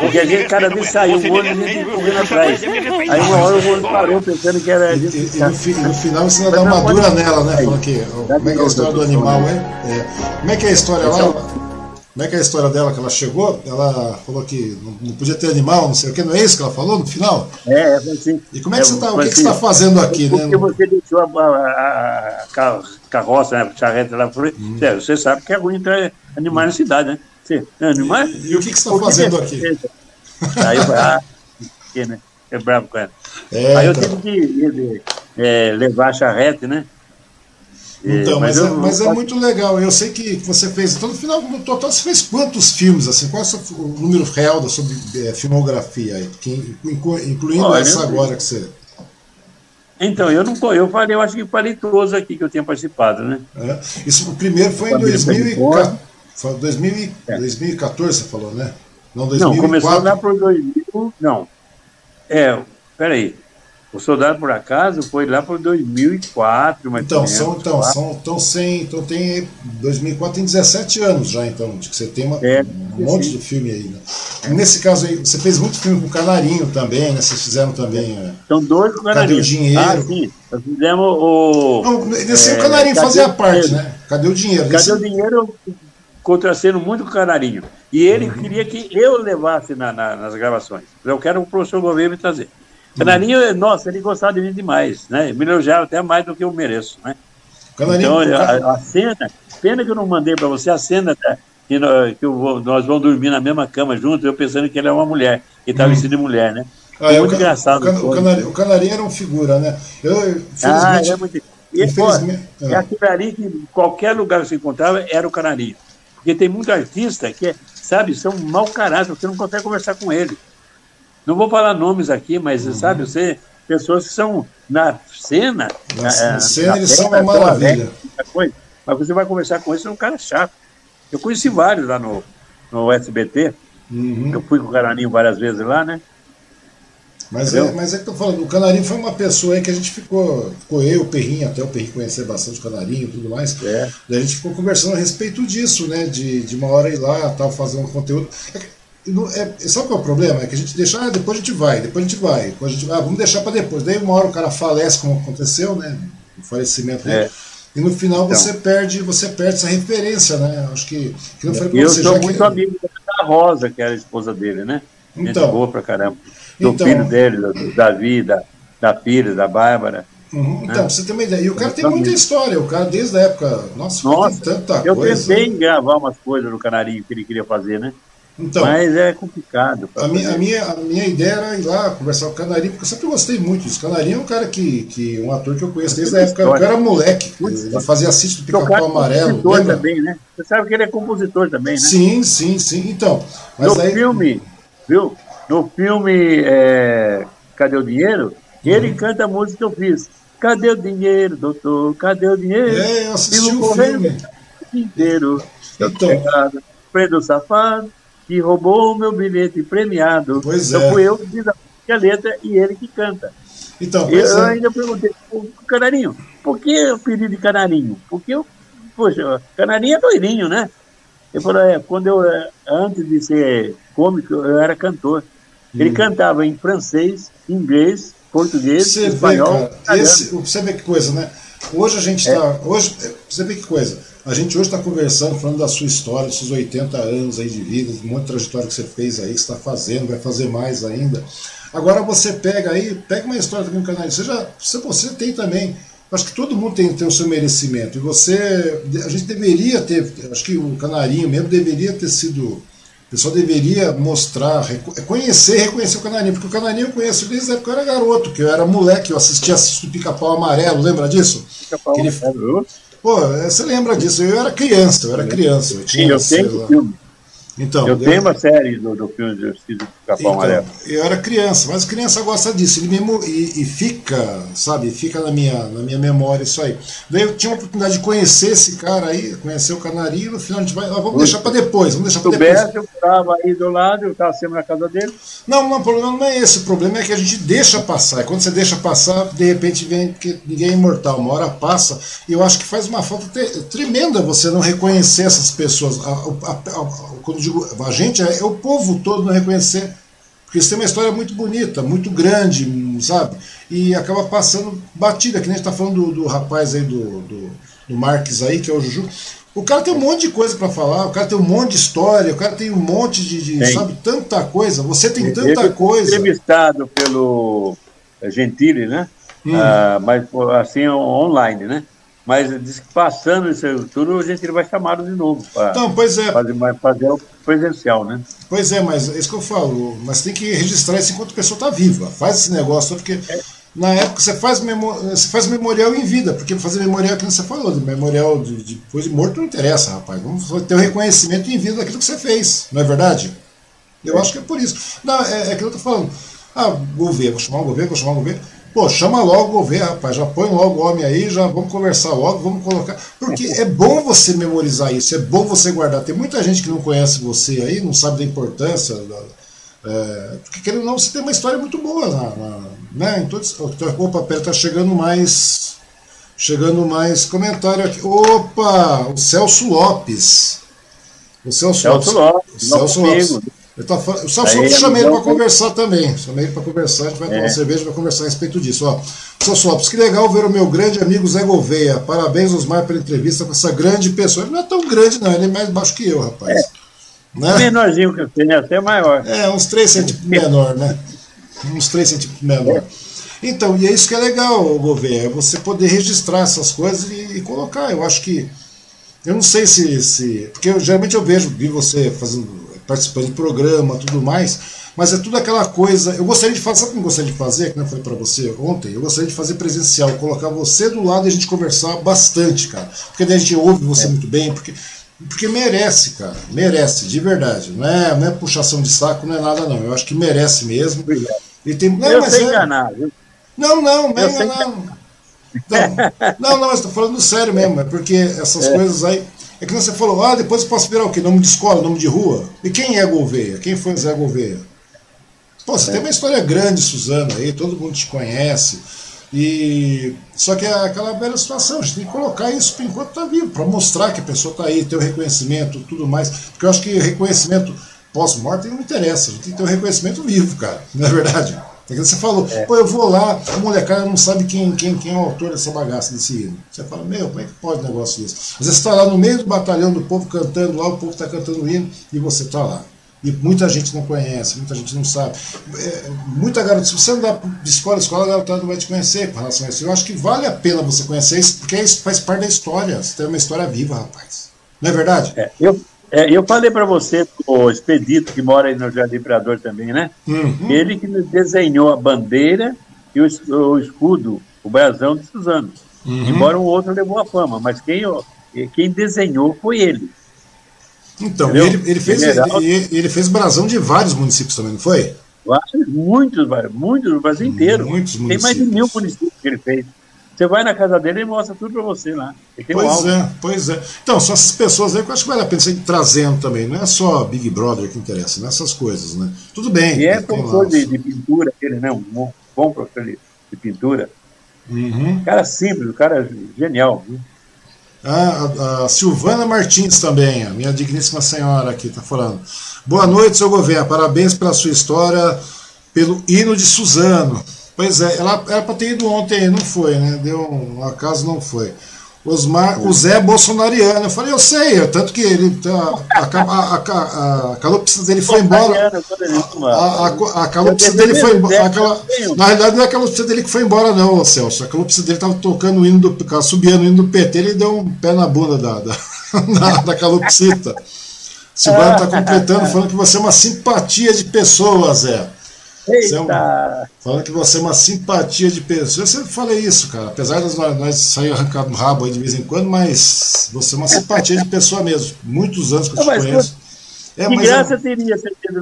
Porque a gente, cada vez saiu o ônibus e a gente correndo atrás. Aí uma hora o ônibus parou pensando que era. No, final você vai dar uma dura nela, né? Falando que, como é que é a história do animal, é? é como é que é a história lá? Como é que é a história dela que ela chegou? Ela falou que não podia ter animal, não sei o que, não é isso que ela falou no final? É, é assim. E como é que é, você está? O que, que você está fazendo aqui, porque né? Porque você deixou a, a, a carroça, né, a charreta lá, falei, hum. você sabe que é ruim ter animais na cidade, né? Você, animais, e, e o que, que você está fazendo aqui? Aí eu falei, ah, <laughs> né? É bravo com ela. É, Aí eu então. tive que é, levar a charrete, né? Então, mas, mas, é, mas é, muito legal. Eu sei que você fez. Então, no final, no total, você fez quantos filmes? assim? Qual é o número real da sua é, filmografia aí? Que, incluindo Olha, essa agora que você. Então, eu não eu falei, eu acho que falei todos aqui que eu tinha participado, né? É. Isso, o primeiro foi em 2014, foi 2000, é. 2014, você falou, né? Não, 2004. Não, começou lá por 2000. Não. É, peraí. O Soldado por Acaso foi lá por 2004, mas então, são, então, são, então, sem, então tem 2004 tem 17 anos já, então, de que você tem uma, é, um monte sim. de filme aí, né? nesse caso aí, você fez muito filme com Canarinho também, né? Vocês fizeram também. É, são dois com Canarinho. Cadê o dinheiro? Ah, sim. Nós fizemos o. Não, nesse é, o Canarinho fazia parte, né? Cadê o dinheiro? Cadê o dinheiro? Contracendo muito com o Canarinho. E ele uhum. queria que eu levasse na, na, nas gravações. Eu quero o professor Gouveia me trazer. Canarinho, nossa, ele gostava de mim demais, né? Me elogiava até mais do que eu mereço, né? Canarinho, então, a, a, cena, pena que eu não mandei para você a cena da, que, que vou, nós vamos dormir na mesma cama juntos, eu pensando que ele é uma mulher, que estava hum. vestido de mulher, né? Ah, é, muito o engraçado. O, o, canarinho, o Canarinho era um figura, né? Eu, ah, é muito... E, pô, é aquilo ali que em qualquer lugar que você encontrava era o Canarinho. Porque tem muito artista que, é, sabe, são mau caráter, você não consegue conversar com ele. Não vou falar nomes aqui, mas uhum. sabe, você, pessoas que são na cena. Na, na cena na eles são uma maravilha. Coisa, mas você vai conversar com esse, é um cara chato. Eu conheci vários lá no, no SBT. Uhum. Eu fui com o Canarinho várias vezes lá, né? Mas é, mas é que eu tô falando, o Canarinho foi uma pessoa aí que a gente ficou, ficou eu, o Perrinho, até o Perrinho conhecer bastante o Canarinho e tudo mais. É. Daí a gente ficou conversando a respeito disso, né? De, de uma hora ir lá, tal, fazer um conteúdo. É é, sabe qual é o problema? É que a gente deixa, ah, depois a gente vai, depois a gente vai, depois a gente vai, ah, vamos deixar para depois. Daí uma hora o cara falece, como aconteceu, né? O falecimento dele. É. E no final então. você perde, você perde essa referência, né? Acho que, que não foi Eu você, sou muito que... amigo da Rosa, que era a esposa dele, né? Então, Gente boa pra caramba. Do então, filho dele, do Davi, da, da filha, da Bárbara. Uhum, né? Então, você ter uma ideia. E o cara tem muita história, o cara desde a época. Nossa, nossa tem tanta eu coisa. Eu pensei em gravar umas coisas no Canarinho que ele queria fazer, né? Então, Mas é complicado. A minha, a, minha, a minha ideia era ir lá conversar com o Canarinho, porque eu sempre gostei muito disso. Canarinho é um cara que, que um ator que eu conheço desde a época. Eu era moleque, ele fazia assiste do Pica-Pau Amarelo. Lembra? também, né? Você sabe que ele é compositor também, né? Sim, sim, sim. Então. no aí... filme, viu? No filme é, Cadê o Dinheiro? Ele uhum. canta a música que eu fiz. Cadê o dinheiro, doutor? Cadê o dinheiro? É, eu assisti o filme. Inteiro. Então. Prendo o safado que roubou o meu bilhete premiado. Pois então é. fui eu que fiz a letra e ele que canta. Então, eu, é. ainda perguntei o Canarinho, por que o pedido de Canarinho? Porque eu, poxa, Canarinho é doirinho, né? Ele falou, é, quando eu, é, antes de ser cômico, eu era cantor. Ele hum. cantava em francês, inglês, português, você espanhol. Vê, cara, esse, você vê que coisa, né? Hoje a gente está. É. Hoje, você vê que coisa. A gente hoje está conversando, falando da sua história, dos seus 80 anos aí de vida, de muita trajetória que você fez aí, que está fazendo, vai fazer mais ainda. Agora você pega aí, pega uma história também no canal, você, já, você, você tem também. Acho que todo mundo tem, tem o seu merecimento. E você. A gente deveria ter. Acho que o Canarinho mesmo deveria ter sido. O pessoal deveria mostrar, conhecer reconhecer o Canarinho, porque o Canarinho eu conheço desde a época que eu era garoto, que eu era moleque, eu assistia assisto Pica-Pau Amarelo, lembra disso? Pica-Pau Amarelo. Pô, você lembra disso? Eu era criança, eu era criança. Eu tinha, Sim, eu tenho filme. Então, eu, tenho uma série do, do filme de Justiça do Capão então, Amarelo. Eu era criança, mas criança gosta disso. Ele mesmo e, e, fica, sabe, fica na minha, na minha memória isso aí. Daí eu tinha a oportunidade de conhecer esse cara aí, conhecer o Canarinho, no final a gente vai. Vamos deixar para depois, vamos deixar para depois. eu estava aí do lado, eu estava sempre na casa dele. Não, não, o problema não é esse. O problema é que a gente deixa passar. E quando você deixa passar, de repente vem, porque ninguém é imortal, uma hora passa. E eu acho que faz uma falta tremenda você não reconhecer essas pessoas. A, a, a, quando digo a gente, é, é o povo todo não reconhecer. Porque isso tem uma história muito bonita, muito grande, sabe? E acaba passando batida, que nem a gente está falando do, do, rapaz aí, do, do, do Marques aí, que é o Juju. O cara tem um monte de coisa para falar, o cara tem um monte de história, o cara tem um monte de, de sabe, tanta coisa. Você tem tanta Ele coisa. entrevistado pelo Gentili, né? Hum. Ah, mas assim online, né? Mas diz que passando isso tudo, a gente vai chamar de novo. Pra então, pois é. Fazer, fazer o presencial, né? Pois é, mas é isso que eu falo. Mas tem que registrar isso enquanto a pessoa está viva. Faz esse negócio, porque é. na época você faz, memo, você faz memorial em vida, porque fazer memorial, que você falou, de memorial de, de depois de morto não interessa, rapaz. Vamos ter o um reconhecimento em vida daquilo que você fez, não é verdade? Eu é. acho que é por isso. Não, é, é que eu estou falando. Ah, governo, vou chamar o governo, vou chamar o governo. Pô, chama logo o governo, rapaz, já põe logo o homem aí, já vamos conversar logo, vamos colocar. Porque é bom você memorizar isso, é bom você guardar. Tem muita gente que não conhece você aí, não sabe da importância. Da, é, porque querendo ou não, você tem uma história muito boa na, na, né? Então, opa, pera, tá chegando mais. Chegando mais comentário aqui. Opa! O Celso Lopes. O Celso, Celso Lopes. Lopes. O Celso Lopes. Eu tá falando, só, só chamei ele para conversar também. Chamei ele para conversar, a gente vai tomar é. cerveja vai conversar a respeito disso. Ó, Sr. Sopes, que legal ver o meu grande amigo Zé Gouveia. Parabéns, Osmar, pela entrevista com essa grande pessoa. Ele não é tão grande, não, ele é mais baixo que eu, rapaz. É. Né? Menorzinho que eu tenho, até maior. É, uns 3 centímetros menor, né? Uns 3 centímetros menor. É. Então, e é isso que é legal, Gouveia, é você poder registrar essas coisas e, e colocar. Eu acho que. Eu não sei se. se porque eu, geralmente eu vejo, vi você fazendo participando de programa, tudo mais, mas é tudo aquela coisa. Eu gostaria de fazer, sabe o que eu gostaria de fazer? Que eu falei para você ontem, eu gostaria de fazer presencial, colocar você do lado e a gente conversar bastante, cara. Porque daí a gente ouve você é. muito bem, porque, porque merece, cara, merece, de verdade. Não é, não é puxação de saco, não é nada, não. Eu acho que merece mesmo. E tem, não, eu mas sei é, enganar, viu? Não, não, não enganar. Então, não, não, mas estou falando sério mesmo, é porque essas é. coisas aí. É que você falou, ah, depois eu posso virar o quê? Nome de escola, nome de rua? E quem é Gouveia? Quem foi Zé Gouveia? Pô, você é. tem uma história grande, Suzano, aí, todo mundo te conhece. E só que é aquela velha situação, a gente tem que colocar isso enquanto está vivo, para mostrar que a pessoa está aí, ter o reconhecimento, tudo mais. Porque eu acho que reconhecimento pós-morte não interessa, a gente tem que ter o reconhecimento vivo, cara, não é verdade? É você falou, é. pô, eu vou lá, a molecada não sabe quem, quem, quem é o autor dessa bagaça desse hino. Você fala, meu, como é que pode um negócio desse? Às vezes você está lá no meio do batalhão do povo cantando lá, o povo está cantando o hino e você está lá. E muita gente não conhece, muita gente não sabe. É, muita garota, se você andar de escola, escola, a garotada não vai te conhecer com relação a isso. Eu acho que vale a pena você conhecer isso, porque isso faz parte da história. Você tem uma história viva, rapaz. Não é verdade? É, eu, é, eu falei para você, o Expedito, que mora aí no Jardim Imperador também, né? Uhum. Ele que desenhou a bandeira e o, o escudo, o brasão de Suzano. Uhum. Embora o outro levou a fama, mas quem, quem desenhou foi ele. Então, ele, ele, fez, ele, ele, fez brasão de vários municípios também, não foi? Vários, muitos, muitos, o Brasil inteiro. Muitos Tem mais de mil municípios que ele fez. Você vai na casa dele e mostra tudo para você lá. Pois um é, pois é. Então, são essas pessoas aí que eu acho que vale a pena você ir trazendo também. Não é só Big Brother que interessa, nessas coisas, né? Tudo bem. E é professor de, de, pintura, ele, né? Um bom professor de, de pintura. Uhum. Cara simples, o cara genial. Viu? Ah, a, a, Silvana Martins também, a minha digníssima senhora aqui, está falando. Boa noite, seu governo. Parabéns pela sua história, pelo hino de Suzano. Pois é, ela era para ter ido ontem, não foi, né? Deu um acaso, não foi. Osmar, o Zé é bolsonariano. Eu falei, eu sei, tanto que ele tá, a, a, a, a calopsita dele foi embora. A, a, a calopsita dele foi embora. na realidade, não é a calopsita dele que foi embora, não, Celso. A calopsita dele estava tocando o hino do. subindo o hino do PT, ele deu um pé na bunda da, da, <laughs> da, da calopsita. Silvano está completando, falando que você é uma simpatia de pessoa, Zé. Você é um, falando que você é uma simpatia de pessoa. Eu sempre falei isso, cara. Apesar de nós, nós sair arrancando o rabo aí de vez em quando, mas você é uma simpatia de pessoa mesmo. Muitos anos que eu te mas, conheço. É, que graça é, teria certeza,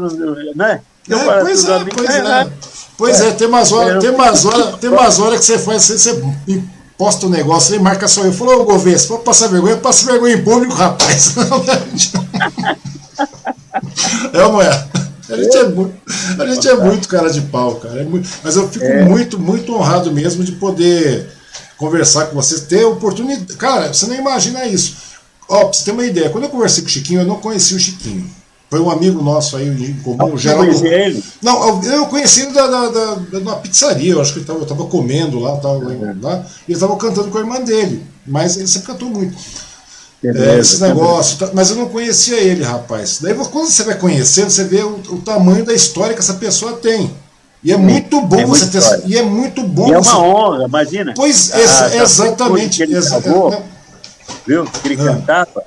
né? É, pois é, pois é. Pois é, tem umas horas, tem umas horas, tem umas horas que você faz, você, você posta o um negócio e marca só eu. Falou, ô governo, se for passar vergonha, passa vergonha em público, rapaz. <laughs> é ou não é? A gente é muito, a gente é muito cara de pau, cara. É muito, mas eu fico é. muito, muito honrado mesmo de poder conversar com vocês, ter oportunidade. Cara, você nem imagina isso. Ó, pra você ter uma ideia, quando eu conversei com o Chiquinho, eu não conhecia o Chiquinho. Foi um amigo nosso aí em comum, o Geraldo. ele? Não, eu conheci ele da, da, da, da, pizzaria, eu acho que ele tava, eu tava comendo lá, tava, lá, e ele estava cantando com a irmã dele, mas ele sempre cantou muito. É, esses negócios, tá, mas eu não conhecia ele, rapaz. Daí quando você vai conhecendo, você vê o, o tamanho da história que essa pessoa tem. E é muito bom é você ter. E é muito bom. E é uma honra, imagina. Pois, ah, exatamente. Que ele exa viu? Que ele ah. cantava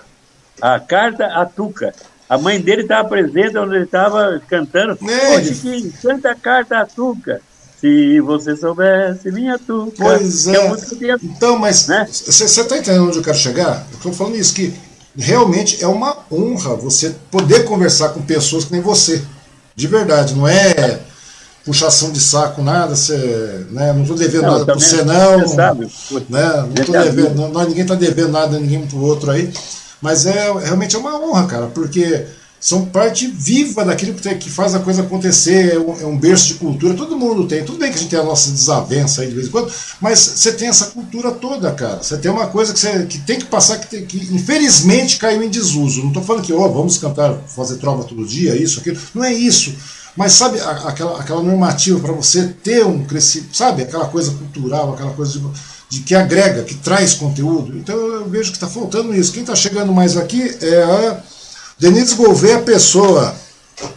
a carta a Tuca. A mãe dele estava presente onde ele estava cantando. É. Chiquinho, canta a carta a Tuca. Se você soubesse, minha tuca. Pois é. é então, mas né? você está entendendo onde eu quero chegar? Eu estou falando isso, que realmente é uma honra você poder conversar com pessoas que nem você. De verdade, não é puxação de saco, nada, você, né, não estou devendo não, nada para você, não. Você sabe. Né, não tô devendo, não, ninguém está devendo nada ninguém para o outro aí. Mas é realmente é uma honra, cara, porque são parte viva daquilo que, tem, que faz a coisa acontecer, é um, é um, berço de cultura, todo mundo tem. Tudo bem que a gente tem a nossa desavença aí de vez em quando, mas você tem essa cultura toda, cara. Você tem uma coisa que, você, que tem que passar, que, tem, que infelizmente caiu em desuso. Não estou falando que, oh, vamos cantar, fazer trova todo dia, isso, aquilo. Não é isso. Mas sabe aquela, aquela normativa para você ter um crescimento, sabe? Aquela coisa cultural, aquela coisa de, de que agrega, que traz conteúdo. Então eu vejo que está faltando isso. Quem está chegando mais aqui é a Denise Gouveia Pessoa.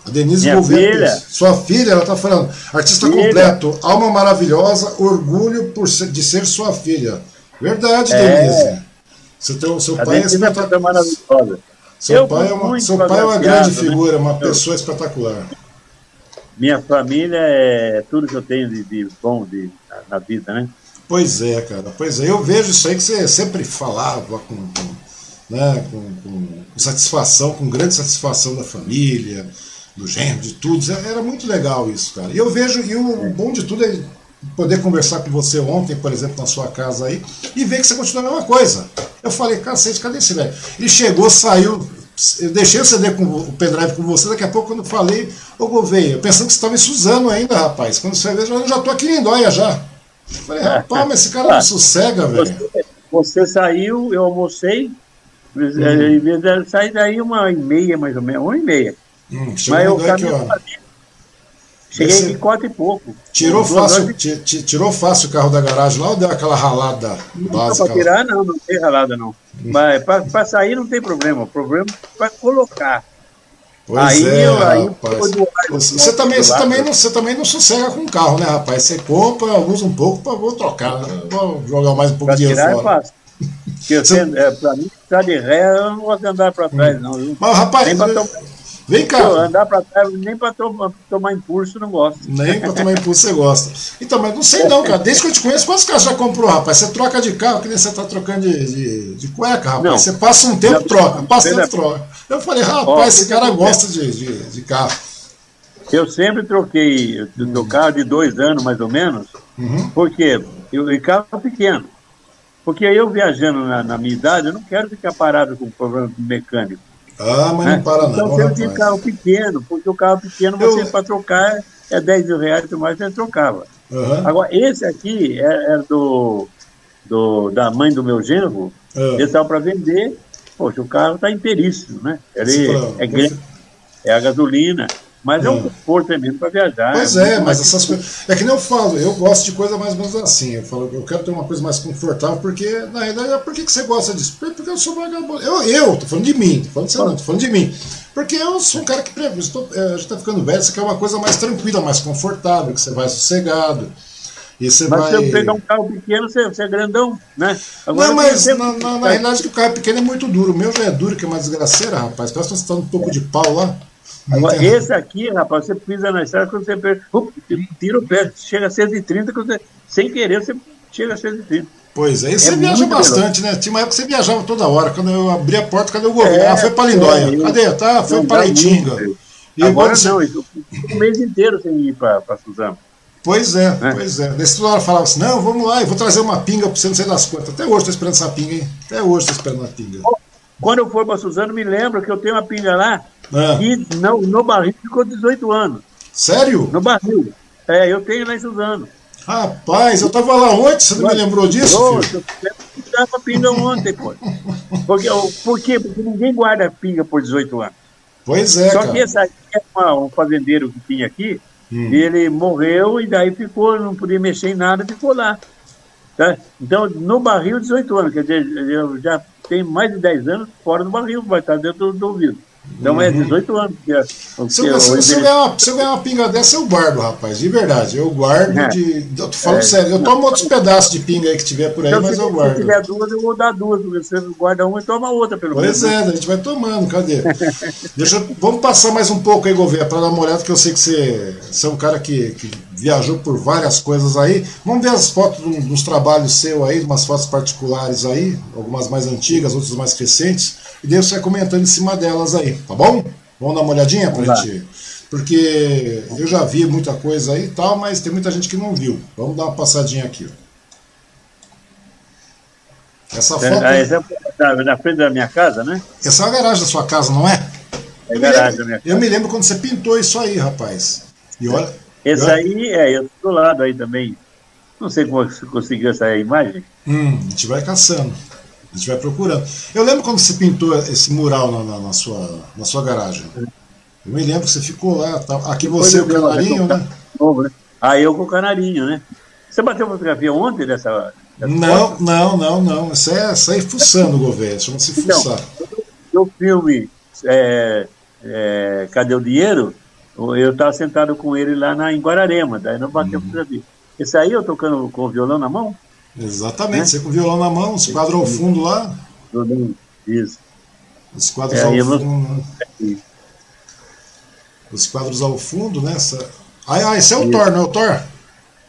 A Denise Minha Gouveia filha. Sua filha, ela está falando. Artista filha. completo, alma maravilhosa, orgulho por ser, de ser sua filha. Verdade, é. Denise. Você tem, seu a pai é espetacular. maravilhosa. Seu pai, é uma, seu pai é uma grande né? figura, uma pessoa espetacular. Minha família é tudo que eu tenho de, de bom de, na vida, né? Pois é, cara. Pois é. Eu vejo isso aí que você sempre falava com, com né, com, com, satisfação, com grande satisfação da família, do genro, de tudo. Era muito legal isso, cara. E eu vejo, e o bom de tudo é poder conversar com você ontem, por exemplo, na sua casa aí, e ver que você continua a mesma coisa. Eu falei, cacete, cadê esse velho? Ele chegou, saiu, eu deixei o CD com o pendrive com você, daqui a pouco quando eu falei, ô Gouveia, pensando que você estava em Suzano ainda, rapaz. Quando você vê, eu já tô aqui em Indóia já. Eu falei, rapaz, mas esse cara não <laughs> sossega, velho. Você, você saiu, eu almocei, Uhum. Saí daí uma e meia, mais ou menos, uma e meia. Hum, Mas eu caminho Cheguei Esse... em quatro e pouco. Tirou fácil, tirou fácil o carro da garagem lá ou deu aquela ralada não básica? Para tirar, não, não tem ralada, não. Hum. Mas para sair não tem problema. O problema é para colocar. Pois aí, é, eu, aí rapaz. Você, também, você, também não, você também não sossega com o carro, né, rapaz? Você compra, usa um pouco para vou trocar. Né? Vou jogar mais um pouco de dinheiro é fora. É fácil. Porque é, para mim, estar de ré, eu não gosto de andar para trás, não. Mas, rapaz, nem pra tomar, vem cá. Eu, andar para trás, nem para tomar, tomar impulso, não gosto. Nem para tomar impulso você gosta. Então, mas não sei não, cara. Desde que eu te conheço, quantos carros já comprou, rapaz? Você troca de carro, que nem você está trocando de, de, de, cueca, rapaz. Não. Você passa um tempo, troca. Passa tempo, troca. Eu falei, rapaz, Ó, esse cara gosta de, de, de carro. Eu sempre troquei do carro de dois anos, mais ou menos, uhum. porque eu, e carro pequeno. Porque eu viajando na, na, minha idade, eu não quero ficar parado com problema mecânico. Ah, mas né? não para não. Então eu tenho carro pequeno, porque o carro pequeno você para trocar é 10 mil reais, mais você trocava. Uhum. Agora, esse aqui é, é, do, do, da mãe do meu genro, uhum. ele estava para vender, poxa, o carro está inteiríssimo, né? Ele é, grande, é a gasolina, mas é um conforto mesmo para viajar. Pois é, é mas essas coisas. É que nem eu falo, eu gosto de coisa mais ou menos assim. Eu falo, eu quero ter uma coisa mais confortável, porque, na realidade, é por que, que você gosta disso? Porque eu sou vagabundo. Eu, eu, tô falando de mim, tô falando de você não, tô falando de mim. Porque eu sou um cara que estou, é, a gente tá ficando velho, você quer uma coisa mais tranquila, mais confortável, que você vai sossegado. E você mas vai... se eu pegar um carro pequeno, você, você é grandão, né? Agora, não, mas na, na, na, realidade que o carro pequeno é muito duro. O meu já é duro, que é uma desgraceira, rapaz. Parece que você um pouco de pau lá. Agora, esse aqui, rapaz, você pisa na estrada, quando você pega, tira o pé, chega a 130, quando você, sem querer, você chega a 130. Pois é, e você é viaja bastante, melhor. né? Tinha uma época que você viajava toda hora. Quando eu abri a porta, cadê o governo? É, ah, foi para Lindóia. É, cadê? Tá, foi para Itinga. E agora você... não, eu fico o mês inteiro sem ir para Suzano. Pois é, é, pois é. Nesse toda hora falava assim, não, vamos lá, eu vou trazer uma pinga para você, não sei das quantas. Até hoje estou esperando essa pinga, hein? Até hoje estou esperando uma pinga. Quando eu for para Suzano, me lembro que eu tenho uma pinga lá é. e no, no barril ficou 18 anos. Sério? No barril. É, eu tenho lá em Suzano. Rapaz, eu estava lá ontem, você não me lembrou disso? Eu estava pinga ontem, pô. Porque, por quê? Porque ninguém guarda pinga por 18 anos. Pois é. Só cara. que esse aqui é uma, um fazendeiro que tinha aqui, hum. ele morreu e daí ficou, não podia mexer em nada, ficou lá. Tá? Então, no barril, 18 anos, quer dizer, eu já tem mais de 10 anos fora do barril, vai estar dentro do, do ouvido. Então é 18 uhum. anos. Que é, se, eu, se, se, eu ganhar uma, se eu ganhar uma pinga dessa, eu guardo, rapaz. De verdade. Eu guardo é. de. Eu tô falando é. sério. Eu tomo outros pedaços de pinga aí que tiver por aí, então, mas se, eu guardo. Se tiver duas, eu vou dar duas. Você guarda uma e toma outra, pelo menos. Pois é, a gente vai tomando. Cadê? Deixa, vamos passar mais um pouco aí, Gouveia, para dar uma olhada, que eu sei que você, você é um cara que, que viajou por várias coisas aí. Vamos ver as fotos dos trabalhos seu aí, umas fotos particulares aí, algumas mais antigas, outras mais recentes. E daí você vai comentando em cima delas aí, tá bom? Vamos dar uma olhadinha pra Vamos gente. Porque eu já vi muita coisa aí e tal, mas tem muita gente que não viu. Vamos dar uma passadinha aqui. Essa é, foto. É, é na frente da minha casa, né? Essa é a garagem da sua casa, não é? É a garagem da minha casa. Eu me lembro quando você pintou isso aí, rapaz. E olha. Esse olha... aí, é, eu do lado aí também. Não sei como você conseguiu essa imagem. Hum, a gente vai caçando. A gente vai procurando. Eu lembro quando você pintou esse mural na, na, na sua, na sua garagem. Eu me lembro que você ficou lá. Tá, aqui você, o canarinho, né? né? Ah, eu com o canarinho, né? Você bateu fotografia ontem dessa. dessa não, foto? não, não, não. Isso é sair fuçando o governo, chama-se então, fuçar. No filme é, é, Cadê o Dinheiro? Eu estava sentado com ele lá na, em Guararema, daí não bateu uhum. fotografia. Esse aí eu tocando com o violão na mão? Exatamente, né? você com o violão na mão, os quadros ao fundo lá. Isso. Os quadros é, ao fundo. Né? Os quadros ao fundo, né? Essa... Ah, ah, esse é o Isso. Thor, não é o Thor?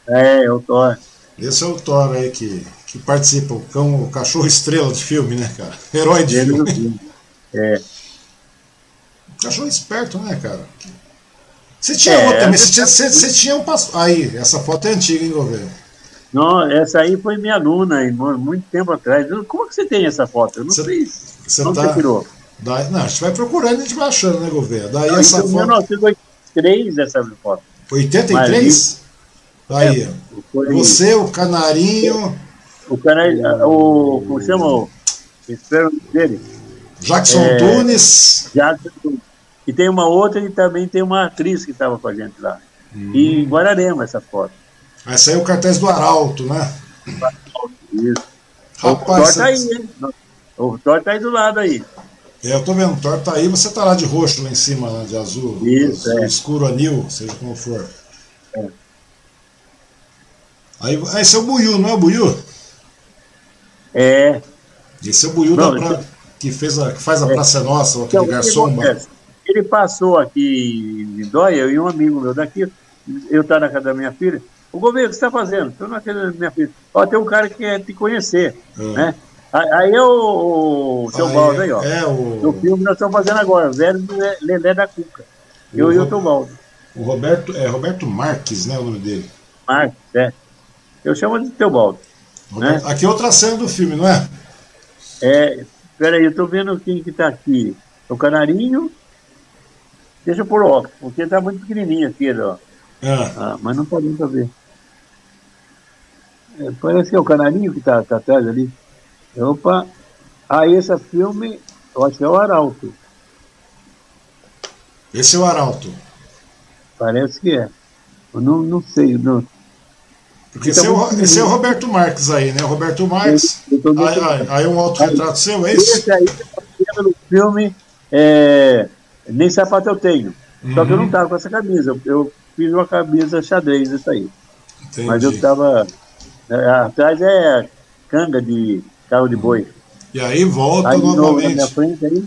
É, é o Thor. Esse é o Thor aí que, que participa, o, cão, o cachorro estrela de filme, né, cara? Herói de filme. É. Cachorro esperto, né, cara? Você tinha é, outra também, você tinha, você, você tinha um passo. Aí, essa foto é antiga, hein, governo? Não, essa aí foi minha aluna, irmão, muito tempo atrás. Como que você tem essa foto? Eu não cê, sei. Você Onde tá, você tirou? Daí, não, a gente vai procurando e a gente vai achando, né, governo? Daí não, essa foto. 1983 essa foto. 83? Aí, é, foi... você, o Canarinho. O Canarinho, o. Como chama o. Espero dele? Jackson é, Tunes. Jackson Tunes. E tem uma outra e também tem uma atriz que estava com a gente lá. Hum. E em Guararema essa foto. Aí saiu o cartaz do Arauto, né? Isso. Rapaz, o Thor tá aí, hein? O Thor tá aí do lado aí. É, eu tô vendo, o Thor tá aí, você tá lá de roxo lá em cima, né, de azul. Isso, azul, é. Escuro anil, seja como for. É. Aí, esse é o Buiu, não é o Buiu? É. Esse é o Buiu não, da pra... que, fez a, que faz a é. Praça Nossa, aquele então, garçom. Ele passou aqui em Dóia, eu e um amigo meu daqui, eu estava na casa da minha filha, o governo, o que você está fazendo? Estou naquele minha filha. Ó, tem um cara que quer te conhecer. É. Né? Aí é o, o seu aí, Baldo aí, ó. É o... o filme nós estamos fazendo agora, Velho Lelé da Cuca. Eu o e o seu Baldo. O Roberto, é Roberto Marques, né? O nome dele. Marques, é. Eu chamo de Teobaldo. Né? Aqui é outra cena do filme, não é? É. Peraí, eu estou vendo quem que está aqui. O Canarinho. Deixa eu pôr óculos, porque está muito pequenininho aqui, ó. É. Ah, mas não pode muito ver. É, parece que é o canarinho que está tá atrás ali. Opa! Ah, esse filme, eu acho que é o Arauto. Esse é o Arauto. Parece que é. Eu não, não sei. Não. Porque esse, é o, esse é o Roberto Marques aí, né? Roberto Marques. Aí, aí, aí um autorretrato seu, é isso? Esse aí tá no filme é, Nem Sapato Eu Tenho. Uhum. Só que eu não estava com essa camisa. Eu, fiz uma camisa xadrez, isso aí. Entendi. Mas eu estava é, atrás é canga de carro de boi. E aí volta aí, novamente. Na frente, aí,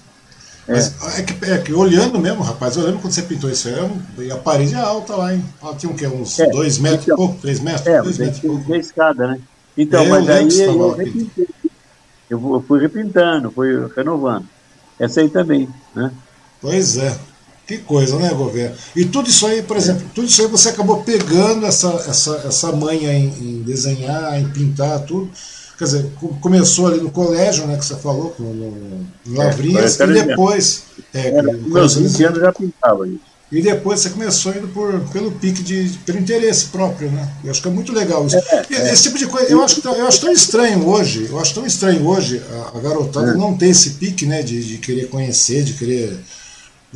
é. Mas é que, é que, olhando mesmo, rapaz, eu lembro quando você pintou isso aí, a parede é alta lá, hein? Tinha um, que, uns 2 é, metros, então, pouco, 3 metros? É, dois metros pouco. escada, né? Então, é, mas aí eu, repintei. Eu fui repintando, fui renovando. Essa aí também, né? Pois é. Que coisa, né, governo? E tudo isso aí, por exemplo, tudo isso aí você acabou pegando essa, essa, essa manha em, em desenhar, em pintar, tudo. Quer dizer, começou ali no colégio, né, que você falou, no, no Lavrinhas, é, e depois. É, era, meus 20 anos já pintava isso. E depois você começou indo por, pelo pique de. pelo interesse próprio, né? Eu acho que é muito legal isso. É, é. Esse tipo de coisa, eu acho, eu acho tão estranho hoje, eu acho tão estranho hoje a, a garotada é. não ter esse pique, né? De, de querer conhecer, de querer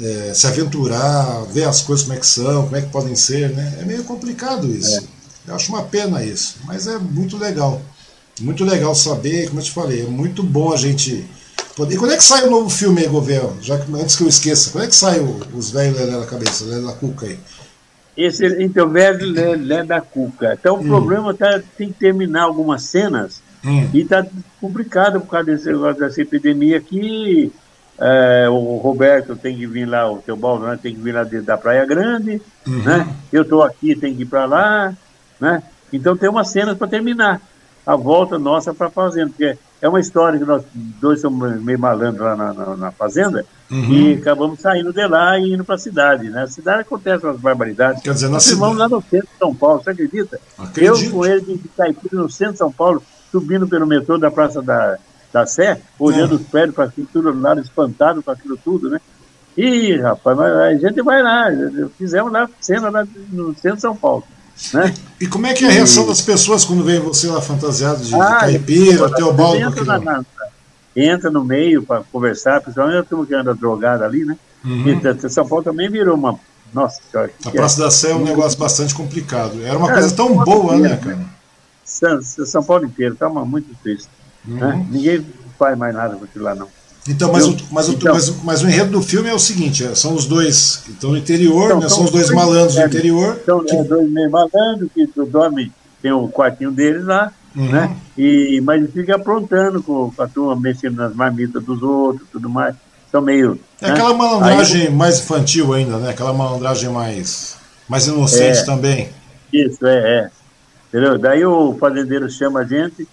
é, se aventurar, ver as coisas como é que são, como é que podem ser, né? É meio complicado isso. É. Eu acho uma pena isso, mas é muito legal. Muito legal saber, como eu te falei, é muito bom a gente E quando é que sai o novo filme aí, governo? Já que, antes que eu esqueça, quando é que sai o, os velhos Lelé na cabeça, Lelé da Cuca aí? Esse então, velho Lelé da Cuca. Então o hum. problema tá, tem que terminar algumas cenas hum. e tá complicado por causa desse negócio dessa epidemia que é, o Roberto tem que vir lá, o Teobaldo né, tem que vir lá de, da Praia Grande, uhum. né? Eu estou aqui, tem que ir para lá, né? Então tem umas cenas para terminar a volta nossa para a fazenda, porque é uma história que nós dois somos meio malandros lá na, na, na fazenda uhum. e acabamos saindo de lá e indo para a cidade. Né? Na cidade acontece umas barbaridades. Quer dizer, cidade. Vamos lá no centro de São Paulo, você acredita? Acredito. Eu com ele de Caipira no centro de São Paulo, subindo pelo metrô da Praça da, da Sé, olhando é. os prédios para aquilo tudo lá, espantado com aquilo tudo, né? E, rapaz, a gente vai lá, fizemos lá cena lá no centro de São Paulo. Né? E como é que é a reação e... das pessoas quando vem você lá fantasiado de, ah, caipira, Teobaldo? Entra, na, na, entra no meio para conversar, principalmente a turma que anda drogada ali, né? Uhum. E São Paulo também virou uma. Nossa senhora. A Praça é? da Sé é um negócio bastante complicado. Era uma é, coisa tão boa, né, cara? São, São Paulo inteiro, está muito triste. Uhum. Né? Ninguém faz mais nada com aquilo lá, não. Então, mas, o, mas, então, o, mas, mas, o enredo do filme é o seguinte: é, são os dois que estão no interior, então, né, são os dois malandros é, do interior. São que... dois meio malandros que dormem, tem o quartinho deles lá, uhum. né? E, mas fica aprontando com, com a turma, mexendo nas marmitas dos outros tudo mais. São meio. É né? aquela malandragem Aí, mais infantil ainda, né? Aquela malandragem mais, mais inocente é, também. Isso, é, é. Entendeu? Daí o fazendeiro chama a gente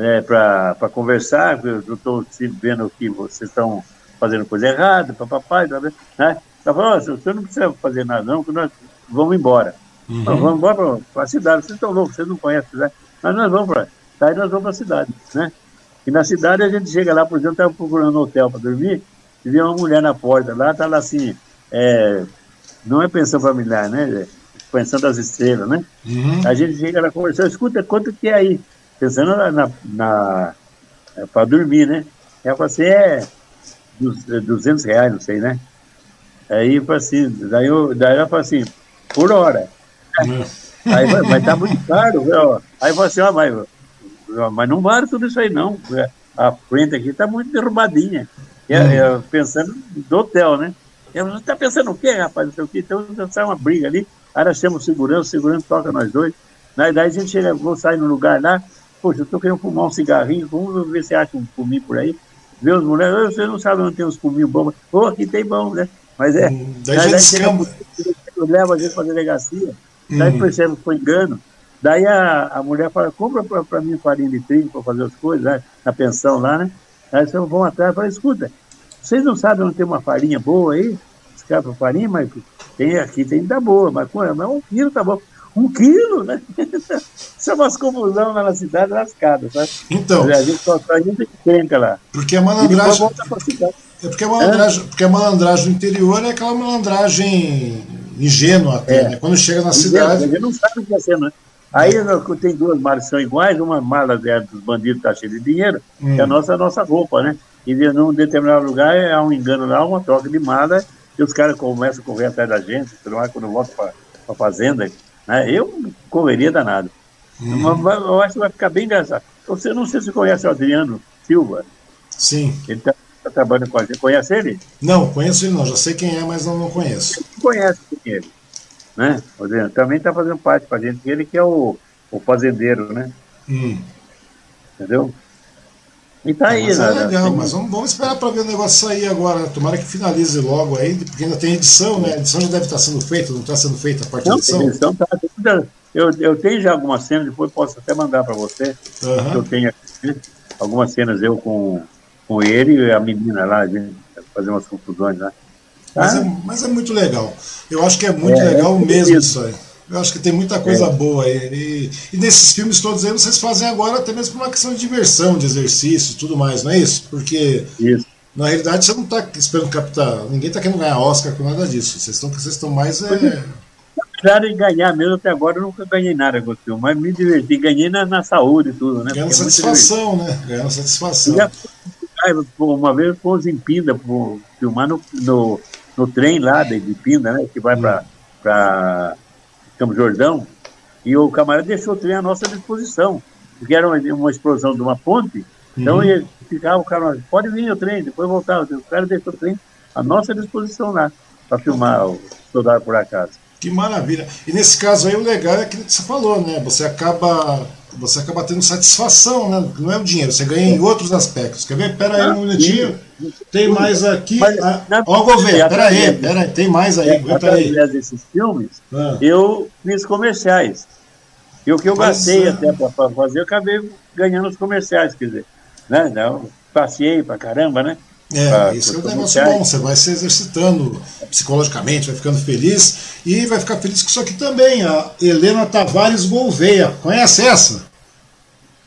é, para conversar, eu estou vendo que vocês estão fazendo coisa errada, papapá, né? Ela falou, oh, você não precisa fazer nada não, que nós vamos embora. Uhum. Nós vamos embora para a cidade, vocês estão loucos, vocês não conhecem cidade, mas nós vamos para daí nós vamos para a cidade, né? E na cidade a gente chega lá, por exemplo, estava procurando um hotel para dormir, e vê uma mulher na porta lá, está lá assim, é, não é pensão familiar, né? Pensão das estrelas, né? Uhum. A gente chega lá conversando, escuta, quanto que é aí? Pensando na, na, na é, para dormir, né? Ela falou assim, é 200 é reais, não sei, né? Aí eu falei assim, daí, eu, daí ela falou assim, por hora. Aí, mas tá muito caro, viu? Aí eu falei assim, ó, mas, mas não vale tudo isso aí não. A frente aqui tá muito derrubadinha. Uhum. pensando do hotel, né? Eu tá pensando o quê, rapaz? Não sei o quê. Então sai uma briga ali. Aí nós o segurança, o segurança toca nós dois. Daí a gente chega, vou sair no lugar lá, Poxa, eu tô querendo fumar um cigarrinho, vamos ver se acha um fuminho por aí. Vê os mulheres, você não sabe onde tem uns fuminhos bons. Pô, aqui tem bom, né? Mas é. Hum, daí, daí, daí chega, leva a gente para delegacia, hum. daí percebe que foi engano. Daí a, a mulher fala, compra para mim farinha de trigo para fazer as coisas, né? na pensão lá, né? Aí vocês vão atrás e falam, escuta, vocês não sabem onde tem uma farinha boa aí? Escapa farinha, mas tem aqui, tem da boa, mas, mas um quilo tá bom um quilo, né? <laughs> Isso é umas confusão lá na cidade lascada, sabe? Então. A gente só a gente encrenca lá. Porque a malandragem. É porque a malandragem, é. porque a malandragem do interior é aquela malandragem ingênua até, é. né? Quando chega na cidade. A gente não sabe o que é ser, né? Aí é. tem duas malas que são iguais, uma mala dos bandidos está cheia de dinheiro, hum. que é a nossa, a nossa roupa, né? E de num determinado lugar há um engano lá, uma troca de mala, e os caras começam a correr atrás da gente, quando volta para a fazenda, né? Eu correria danado. Uhum. Mas eu acho que vai ficar bem engraçado. Você não sei se conhece o Adriano Silva. Sim. Ele está tá trabalhando com a gente. Conhece ele? Não, conheço ele não. Já sei quem é, mas não, não conheço. Você conhece ele. Né? O Adriano também está fazendo parte com a gente. Ele que é o, o fazendeiro, né? Hum. Entendeu? E tá aí, mas é né? mas vamos, vamos esperar para ver o negócio sair agora. Tomara que finalize logo aí, porque ainda tem edição, né? A edição já deve estar sendo feita, não está sendo feita a parte não, da edição? edição tá, eu, eu tenho já algumas cenas, depois posso até mandar para você. Uhum. Eu tenho algumas cenas eu com, com ele e a menina lá, a gente fazer umas confusões lá. Tá? Mas, é, mas é muito legal. Eu acho que é muito é, legal é mesmo isso aí. Eu acho que tem muita coisa é. boa aí. E, e, nesses filmes todos aí vocês fazem agora até mesmo por uma questão de diversão, de exercício tudo mais, não é isso? Porque isso. na realidade você não está esperando captar. Ninguém está querendo ganhar Oscar com nada disso. Vocês estão vocês estão mais. É... Apesar de ganhar mesmo, até agora eu nunca ganhei nada com o filme, mas me diverti, ganhei na, na saúde e tudo, né? Ganhando é satisfação, né? Ganhando satisfação. Já, uma vez fomos em Pinda filmar no, no, no, trem lá de, de Pinda, né? Que vai hum. para Campos Jordão, e o camarada deixou o trem à nossa disposição, porque era uma, uma explosão de uma ponte, então uhum. ele, ficava, o cara, pode vir o trem, depois voltar. O cara deixou o trem à nossa disposição lá, para filmar o Soldado por Acaso. Que maravilha. E nesse caso aí o legal é aquilo que você falou, né? Você acaba você acaba tendo satisfação, né? Não é o dinheiro, você ganha em outros aspectos. Quer ver? Pera aí um minutinho. Tem mais aqui. Mas, ah, ó, governo, pera aí, pera aí, tem mais aí. Aguenta aí. desses filmes, ah. eu fiz comerciais. E o que eu gastei é. até para fazer, eu acabei ganhando os comerciais, quer dizer. Né? Eu passei para caramba, né? É, isso é um negócio bom, você vai se exercitando psicologicamente, vai ficando feliz e vai ficar feliz com isso aqui também. A Helena Tavares Gouveia, conhece essa?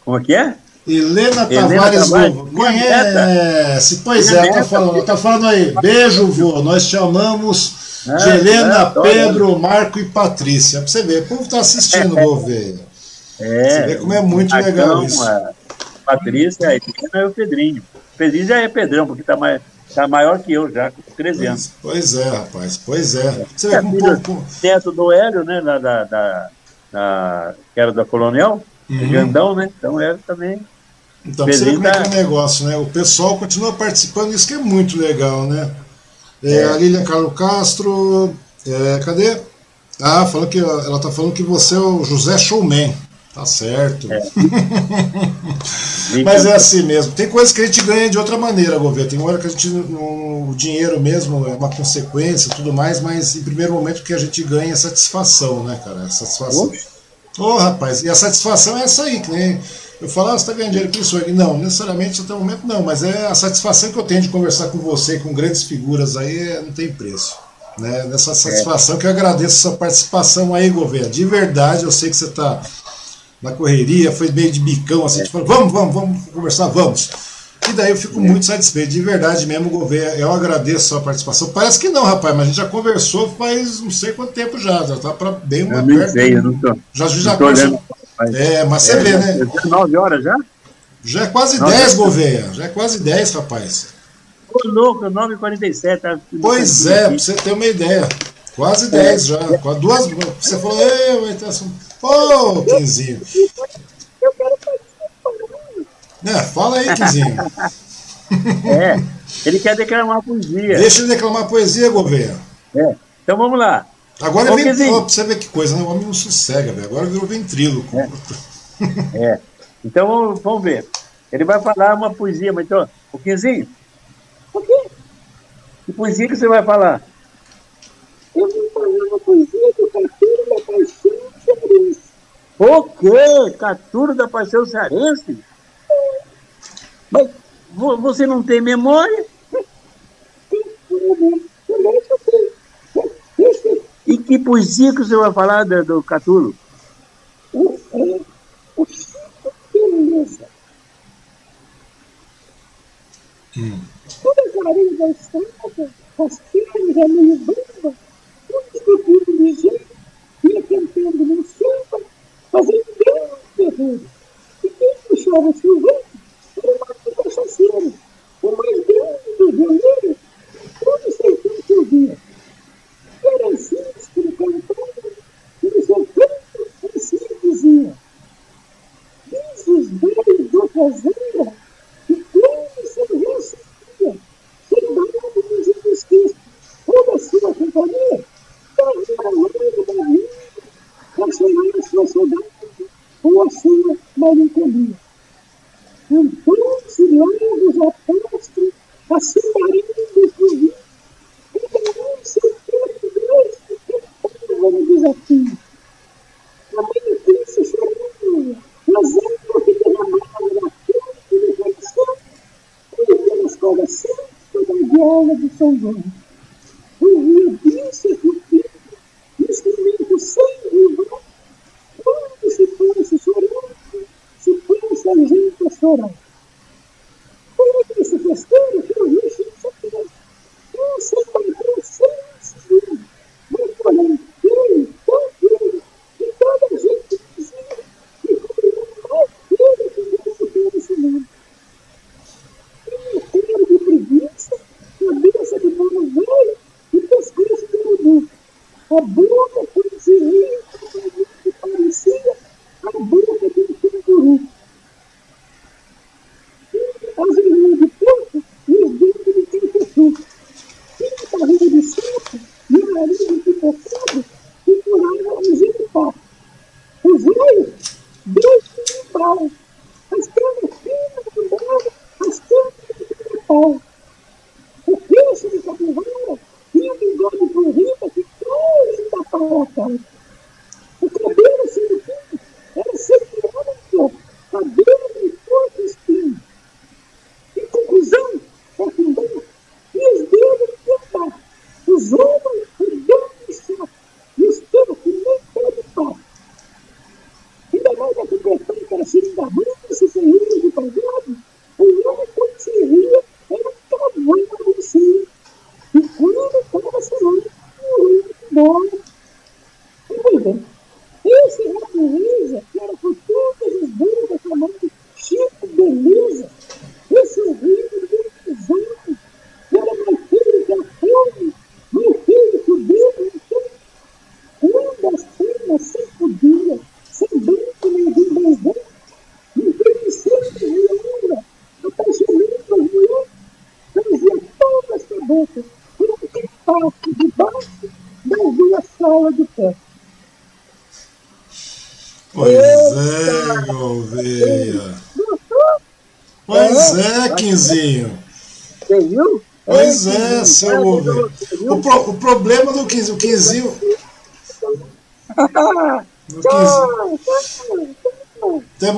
Como é que é? Helena, Helena Tavares Gouveia, conhece? Pois é, tá falando, tá falando aí. Beijo, vô, nós te amamos ah, de Helena, é, Pedro, Marco e Patrícia. Pra você ver, o povo tá assistindo, <laughs> Gouveia. É, você vê como é muito legal isso. A Patrícia, a Helena e o Pedrinho. Já é Pedrão, porque está mais, tá maior que eu já, com 13 anos. Pois, é, rapaz, pois é. Você vê como um pouco... Teto do Hélio, né, da, da, da, da, que era da Colonial, uhum. grandão, né? Então Hélio também. Então, você vê como é que é o negócio, né? O pessoal continua participando, isso que é muito legal, né? É, é. A Lilian Carlos Castro, é, cadê? Ah, falando que ela está falando que você é o José Showman. Tá certo. É. <laughs> Mas é assim mesmo. Tem coisas que a gente ganha de outra maneira, governo. Tem hora que a gente. o dinheiro mesmo é uma consequência e tudo mais, mas em primeiro momento que a gente ganha é satisfação, né, cara? Satisfação. Ô, oh, rapaz, e a satisfação é essa aí, que nem. Eu falo, ah, você está ganhando dinheiro com isso aqui. Não, necessariamente até o momento não, mas é a satisfação que eu tenho de conversar com você, com grandes figuras aí, é, não tem preço. Né? Nessa satisfação é. que eu agradeço a sua participação aí, governo. De verdade, eu sei que você está na correria, foi meio de bicão, assim, tipo, vamos, vamos, vamos conversar, vamos. E daí eu fico muito satisfeito, de verdade mesmo, governo. Eu agradeço a sua participação. Parece que não, rapaz, mas a gente já conversou faz não sei quanto tempo já. Já tá para bem uma eu perto. Sei, eu não tô, já já não tô olhando, É, mas você é, vê, né? 9 horas já? Já é quase 10, Gouveia. Já é quase 10, rapaz. Ô, louco, 9h47. Tá pois é, pra você ter uma ideia. Quase 10 é. já. Com duas. Você falou, ei, vai ter Ô, oh, Quinzinho. Eu quero participar. É, fala aí, Quinzinho. <laughs> É, ele quer declamar poesia. Deixa ele declamar poesia, Gouveia. É, então vamos lá. Agora Ô, vem, ó, pra você ver que coisa, né? O homem não sossega, velho. Agora virou ventríloco. É. é. Então vamos ver. Ele vai falar uma poesia, mas então, o Quinzinho, o quê? Que poesia que você vai falar? Eu vou falar uma poesia do Caturo da Paixão o quê? Caturo da Paixão Cearense? Mas você não tem memória? E que poesia que você vai falar do, do Catulo? O, o Chico Beleza. Todas as areias da estrada, as pernas a meio bamba, tudo esculpido de jeito, ia cantando no samba, fazendo grande terror. E quem puxava o silvestre era o Marco Cachaceiro, o mais grande do violeiro, todo sertão que ouvia. Era assim que ele cantava, e no seu canto assim dizia. Diz os velhos da fazenda, que quando se ressentia, chegava nos injustiços, toda a sua companhia, estava rolando da vida, transformar a sua saudade ou a sua melancolia. Então-se largos apóstolos, assim maridos do rio, encarou-se todo Deus que tentava no desafio. A mãe Cristo chorando, razão porque derramava na fonte do coração, e pela escola santa da viola de São João. O rio disse que o filho instrumento sem rival, quando se fosse chorando, se fosse a gente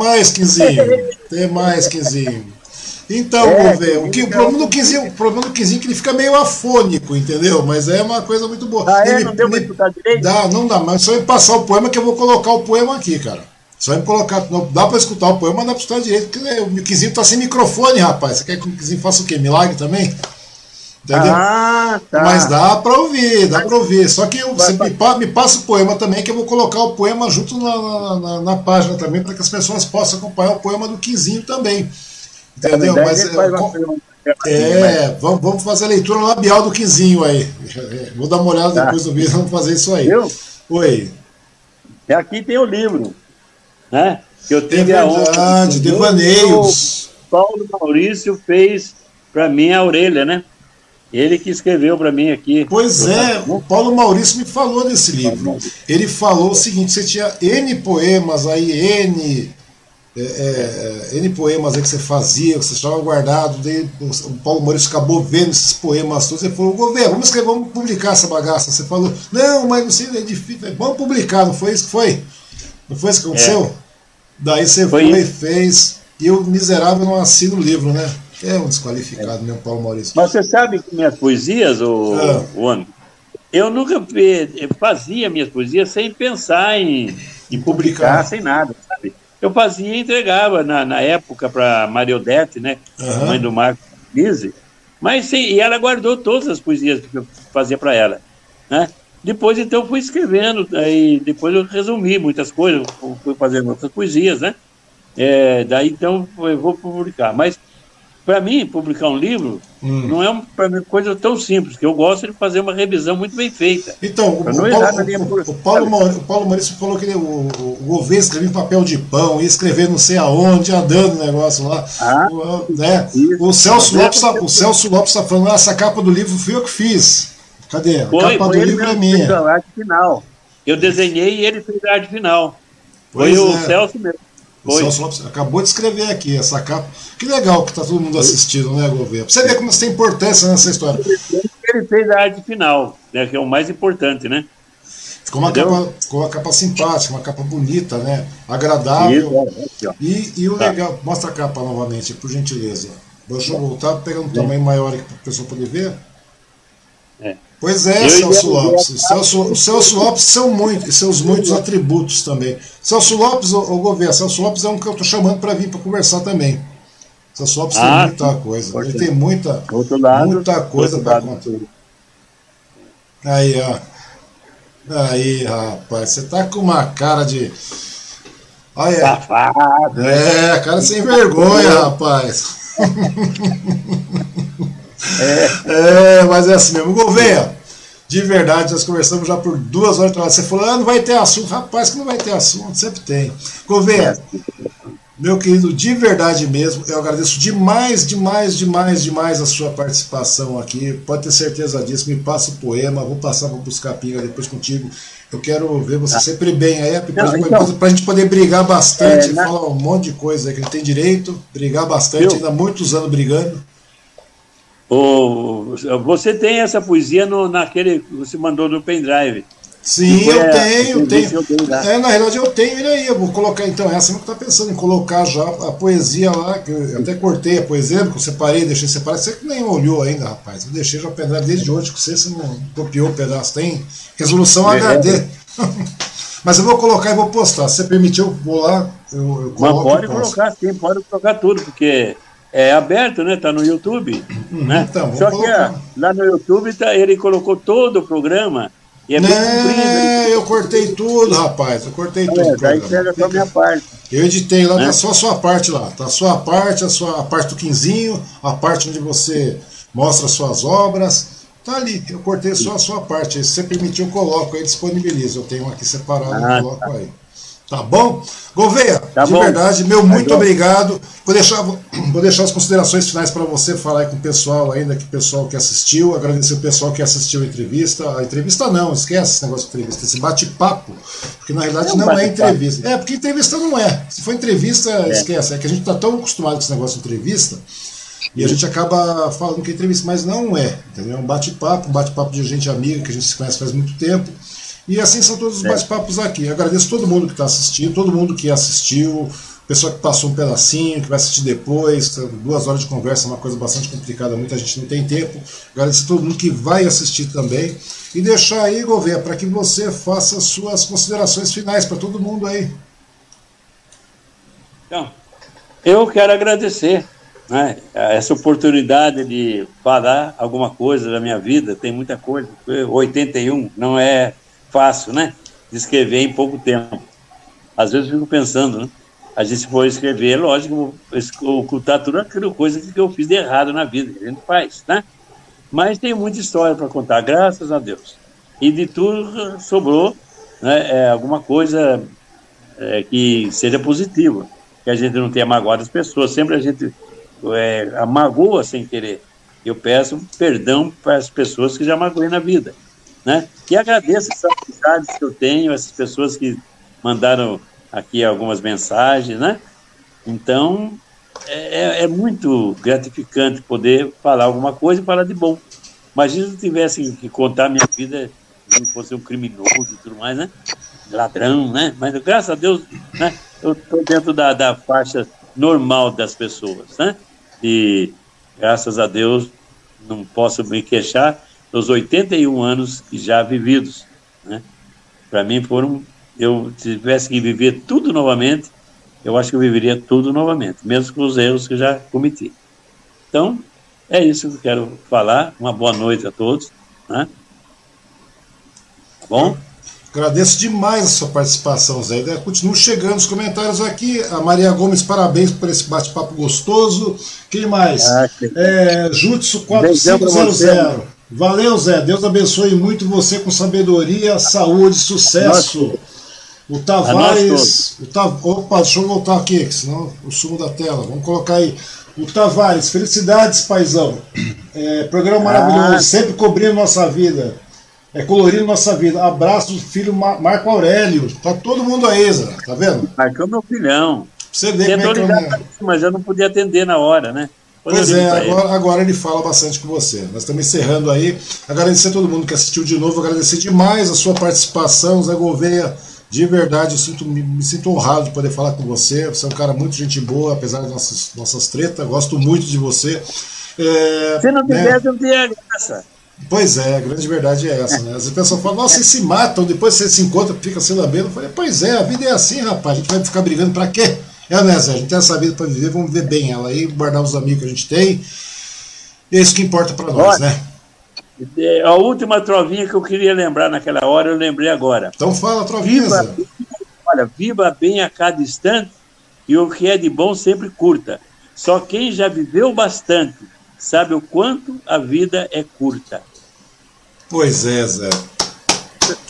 mais, Quinzinho. <laughs> Tem mais, Quinzinho. Então, É, Gouveia, o, que, o problema do Quinzinho, o problema do Quinzinho é que ele fica meio afônico, entendeu? Mas é uma coisa muito boa. Ah, é? Ele- Não deu pra escutar direito? Dá, não dá, mas só me passar o poema que eu vou colocar o poema aqui, cara. Só me colocar. Não dá pra escutar o poema, mas dá pra escutar direito, porque né, o Quizinho tá sem microfone, rapaz. Você quer que o Quizinho faça o quê? Milagre também? Entendeu? Ah, tá. Mas dá pra ouvir, dá pra ouvir. Só que eu- você vai. me, pa- me passa o poema também, que eu vou colocar o poema junto na, na, na- na página também, para que as pessoas possam acompanhar o poema do Quizinho também. Entendeu? Daí Mas a gente faz é, com- é, vamos, vamos fazer a leitura labial do Quizinho aí. <laughs> Vou dar uma olhada Tá. depois do vídeo, vamos fazer isso aí. Viu? Oi. E aqui tem o livro, né? Que eu É tive a honra. verdade, de- devaneios. O Paulo Maurício fez para mim a orelha, né? Ele que escreveu para mim aqui. Pois é, o Paulo Maurício me falou desse livro. Ele falou o seguinte: você tinha N poemas aí, N. é, é, N poemas aí que você fazia, que você estava guardado, daí o Paulo Maurício acabou vendo esses poemas todos, ele falou, governo, vamos escrever, vamos publicar essa bagaça. Você falou, não, mas não sei, é difícil, vamos publicar, não foi isso que foi? Não foi isso que aconteceu? Daí você Foi foi, isso. fez, e o miserável não assina o livro, né? É um desqualificado mesmo, Paulo Maurício. Mas você sabe que minhas poesias, o, Ah. o Ano, eu nunca fazia minhas poesias sem pensar em, em publicar, sem nada, sabe? Eu fazia e entregava na, na época para Mariodete, né? Aham. Mãe do Marco Lise. Mas sim, e ela guardou todas as poesias que eu fazia para ela, né? Depois, então, eu fui escrevendo, aí depois eu resumi muitas coisas, fu- fui fazendo outras poesias, né? É, daí, então, eu vou publicar. Mas, para mim, publicar um livro Hum. não é um- mim, coisa tão simples, que eu gosto de fazer uma revisão muito bem feita. Então, o, o Paulo, o- o Paulo? Maurício, o Paulo Maurício falou que ele, o, o, o governo escrevia em papel de pão, ia escrever não sei aonde, ia dando o negócio lá. Ah, o, né? o, Celso Lopes tá, o Celso Lopes está falando, ah, essa capa do livro fui eu que fiz. Cadê? A Foi, capa foi do livro é que fez minha. a arte final. Eu desenhei e ele fez a arte final. Foi Pois o é. Celso mesmo. O. Celso Lopes acabou de escrever aqui essa capa. Que legal que tá todo mundo assistindo, né, governo? Pra você ver como isso tem importância nessa história. Ele fez a arte final, né, que é o mais importante, né? Ficou uma, Entendeu? capa, ficou uma capa simpática, uma capa bonita, né? Agradável. Isso, ó. E, e o Tá. legal, mostra a capa novamente, por gentileza. Deixa eu voltar, pegando um tamanho maior aqui para o pessoal poder ver. É. Pois é, Eu Celso Lopes. O Celso, o Celso Lopes são muitos, seus muitos atributos também. Celso Lopes, o, o governo, Celso Lopes é um que eu estou chamando para vir para conversar também. Celso Lopes tem Ah, muita coisa. Ele tem muita, lado. muita coisa para contar. Aí, ó. Aí, rapaz, você tá com uma cara de. Olha, Safado. é, cara sem vergonha, <laughs> rapaz. <laughs> É, mas é assim mesmo. Gouveia, de verdade, nós conversamos já por duas horas. Você falou, ah, não vai ter assunto. Rapaz, que não vai ter assunto, sempre tem. Gouveia, meu querido, de verdade mesmo, eu agradeço demais, demais, demais, demais a sua participação aqui. Pode ter certeza disso. Me passa o poema, vou passar para buscar a pinga depois contigo. Eu quero ver você sempre bem aí, Não, então- para a gente poder brigar bastante, É, na- falar um monte de coisa que ele tem direito, brigar bastante, Viu? ainda muitos anos brigando. O, você tem essa poesia no, naquele que você mandou no pendrive. Sim, eu tenho, tenho. É, na realidade eu tenho ele aí. Eu vou colocar, então, essa é que tá pensando em colocar já a poesia lá, que eu até cortei a poesia, porque eu separei, deixei separado. Você que nem olhou ainda, rapaz. Eu deixei já o pendrive desde hoje, que você, você não copiou o pedaço. Tem resolução é. HD. <laughs> Mas eu vou colocar e vou postar. Se você permitiu, vou lá, eu, eu coloco. Mas pode colocar, sim, pode colocar tudo, porque é aberto, né? Tá no YouTube. Uhum, né? Então, Só que lá no YouTube tá, ele colocou todo o programa e é bem comprido. Eu cortei tudo, rapaz. Eu cortei é, tudo. Daí pega só a minha parte. Eu editei lá, tá só a sua parte lá. Tá a sua parte, a sua a parte do quinzinho, a parte onde você mostra suas obras. Tá ali, eu cortei só a sua parte. Se você permitir, eu coloco aí, disponibilizo. Eu tenho aqui separado, ah, coloco tá. aí. Tá bom? Gouveia, tá de bom. verdade, meu muito tá obrigado. Vou deixar, <clears throat> vou deixar as considerações finais para você falar aí com o pessoal ainda, que o pessoal que assistiu, agradecer o pessoal que assistiu a entrevista. A entrevista não, esquece esse negócio de entrevista, esse bate-papo, porque na realidade é um não é entrevista. É, porque entrevista não é. Se for entrevista, é. esquece. É que a gente está tão acostumado com esse negócio de entrevista. E a gente acaba falando que é entrevista, mas não é. Entendeu? É um bate-papo, um bate-papo de gente amiga que a gente se conhece faz muito tempo. E assim são todos os é. bate-papos aqui. Eu agradeço todo mundo que está assistindo, todo mundo que assistiu, pessoa que passou um pedacinho, que vai assistir depois. Duas horas de conversa é uma coisa bastante complicada, muita gente não tem tempo. Agradeço todo mundo que vai assistir também. E deixar aí, Gouveia, para que você faça suas considerações finais para todo mundo aí. Então, eu quero agradecer né, essa oportunidade de falar alguma coisa da minha vida. Tem muita coisa. 81 não é fácil, né? De escrever em pouco tempo. Às vezes eu fico pensando, né? A gente for escrever, lógico, ocultar tudo aquela coisa que eu fiz de errado na vida, que a gente faz, né? Mas tem muita história para contar, graças a Deus. E de tudo sobrou né, é, alguma coisa é, que seja positiva, que a gente não tenha magoado as pessoas. Sempre a gente é, magoa sem querer. Eu peço perdão para as pessoas que já magoei na vida. Né? E agradeço essas amizades que eu tenho, essas pessoas que mandaram aqui algumas mensagens, né? Então, é, é, é muito gratificante poder falar alguma coisa e falar de bom. Imagina se eu tivesse que contar minha vida, se fosse um criminoso e tudo mais, né? Ladrão, né? Mas graças a Deus, né? Eu estou dentro da, da faixa normal das pessoas, né? E graças a Deus não posso me queixar dos 81 anos já vividos. Né? Para mim, foram. Eu tivesse que viver tudo novamente, eu acho que eu viveria tudo novamente, mesmo com os erros que já cometi. Então, é isso que eu quero falar. Uma boa noite a todos. Né? Tá bom? Agradeço demais a sua participação, Zé. Continuo chegando os comentários aqui. A Maria Gomes, parabéns por esse bate-papo gostoso. Quem mais? Ah, que... é, Jutsu 4500. Valeu, Zé. Deus abençoe muito você com sabedoria, saúde, sucesso. O Tavares. O Tav... Opa, deixa eu voltar aqui, senão o sumo da tela. Vamos colocar aí. O Tavares, felicidades, paizão. É, programa maravilhoso, ah. sempre cobrindo nossa vida. É colorindo nossa vida. Abraço do filho Marco Aurélio. Tá todo mundo aí, Zé. Tá vendo? Marcou meu filhão. Você vê como é que é. Mas eu não podia atender na hora, né? Pois é, agora, agora ele fala bastante com você. Nós estamos encerrando aí. Agradecer a todo mundo que assistiu de novo, agradecer demais a sua participação, Zé Gouveia. De verdade, eu sinto, me, me, sinto honrado de poder falar com você. Você é um cara muito gente boa, apesar das nossas, nossas tretas. Gosto muito de você. É, Se não tivesse, né? não teria graça. Pois é, a grande verdade é essa, né? As pessoas falam, nossa, vocês se matam, depois você se encontra, fica se lambendo. Eu falei, pois é, a vida é assim, rapaz. A gente vai ficar brigando pra quê? É, né, Zé? A gente tem essa vida para viver, vamos viver bem ela aí, guardar os amigos que a gente tem. E é isso que importa para nós, né? A última trovinha que eu queria lembrar naquela hora, eu lembrei agora. Então fala, trovinha. Viva, olha, viva bem a cada instante e o que é de bom sempre curta. Só quem já viveu bastante sabe o quanto a vida é curta. Pois é, Zé.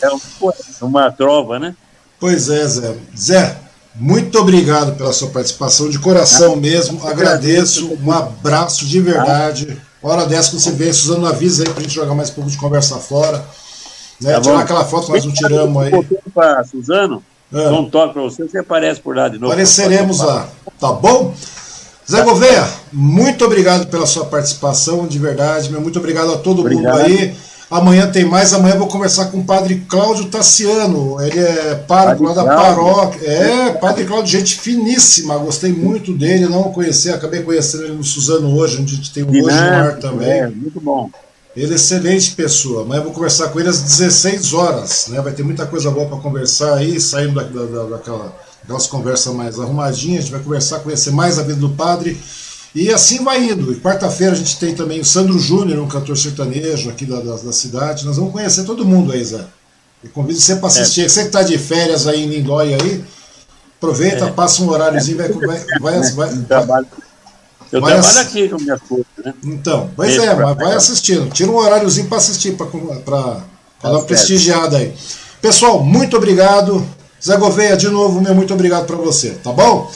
É uma trova, né? Pois é, Zé. Zé, muito obrigado pela sua participação, de coração ah, mesmo. Agradeço, um abraço de verdade. Hora dessa que você vem, Suzano avisa aí pra gente jogar mais um pouco de conversa fora. Né? Tá Tirar aquela foto que nós não tiramos aí. Para Suzano, é. um toque para você, você aparece por lá de novo. Apareceremos lá, tá bom? Zé Gouveia, muito obrigado pela sua participação, de verdade. Muito obrigado a todo obrigado. mundo aí. Amanhã tem mais. Amanhã vou conversar com o padre Cláudio Tassiano. Ele é padre, padre da paróquia. É, padre Cláudio, gente finíssima. Gostei muito dele. Não o conheci, acabei conhecendo ele no Suzano hoje, onde a gente tem um hoje no ar também. É, muito bom. Ele é excelente pessoa. Amanhã vou conversar com ele às 16 horas. Né? Vai ter muita coisa boa para conversar aí, saindo da, da, daquela, daquelas conversas mais arrumadinhas. A gente vai conversar, conhecer mais a vida do padre. E assim vai indo. E quarta-feira a gente tem também o Sandro Júnior, um cantor sertanejo aqui da, da, da, cidade. Nós vamos conhecer todo mundo aí, Zé. E convido você para assistir. É. Você que está de férias aí em Lindóia aí, aproveita, é. passa um horáriozinho, vai, vai, vai, vai, vai, eu vai trabalho ass... aqui com minha esposa, né? Então, pois é, mas vai assistindo. Tira um horáriozinho para assistir, para tá dar uma prestigiada aí. Pessoal, muito obrigado. Zé Gouveia, de novo, meu muito obrigado para você, tá bom?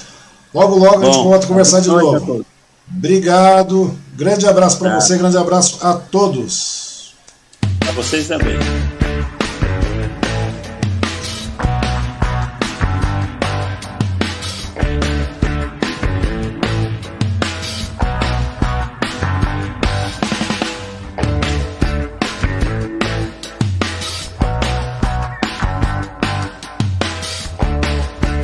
Logo, logo bom, a gente volta a conversar de novo. Obrigado. Grande abraço para você, grande abraço a todos. A vocês também.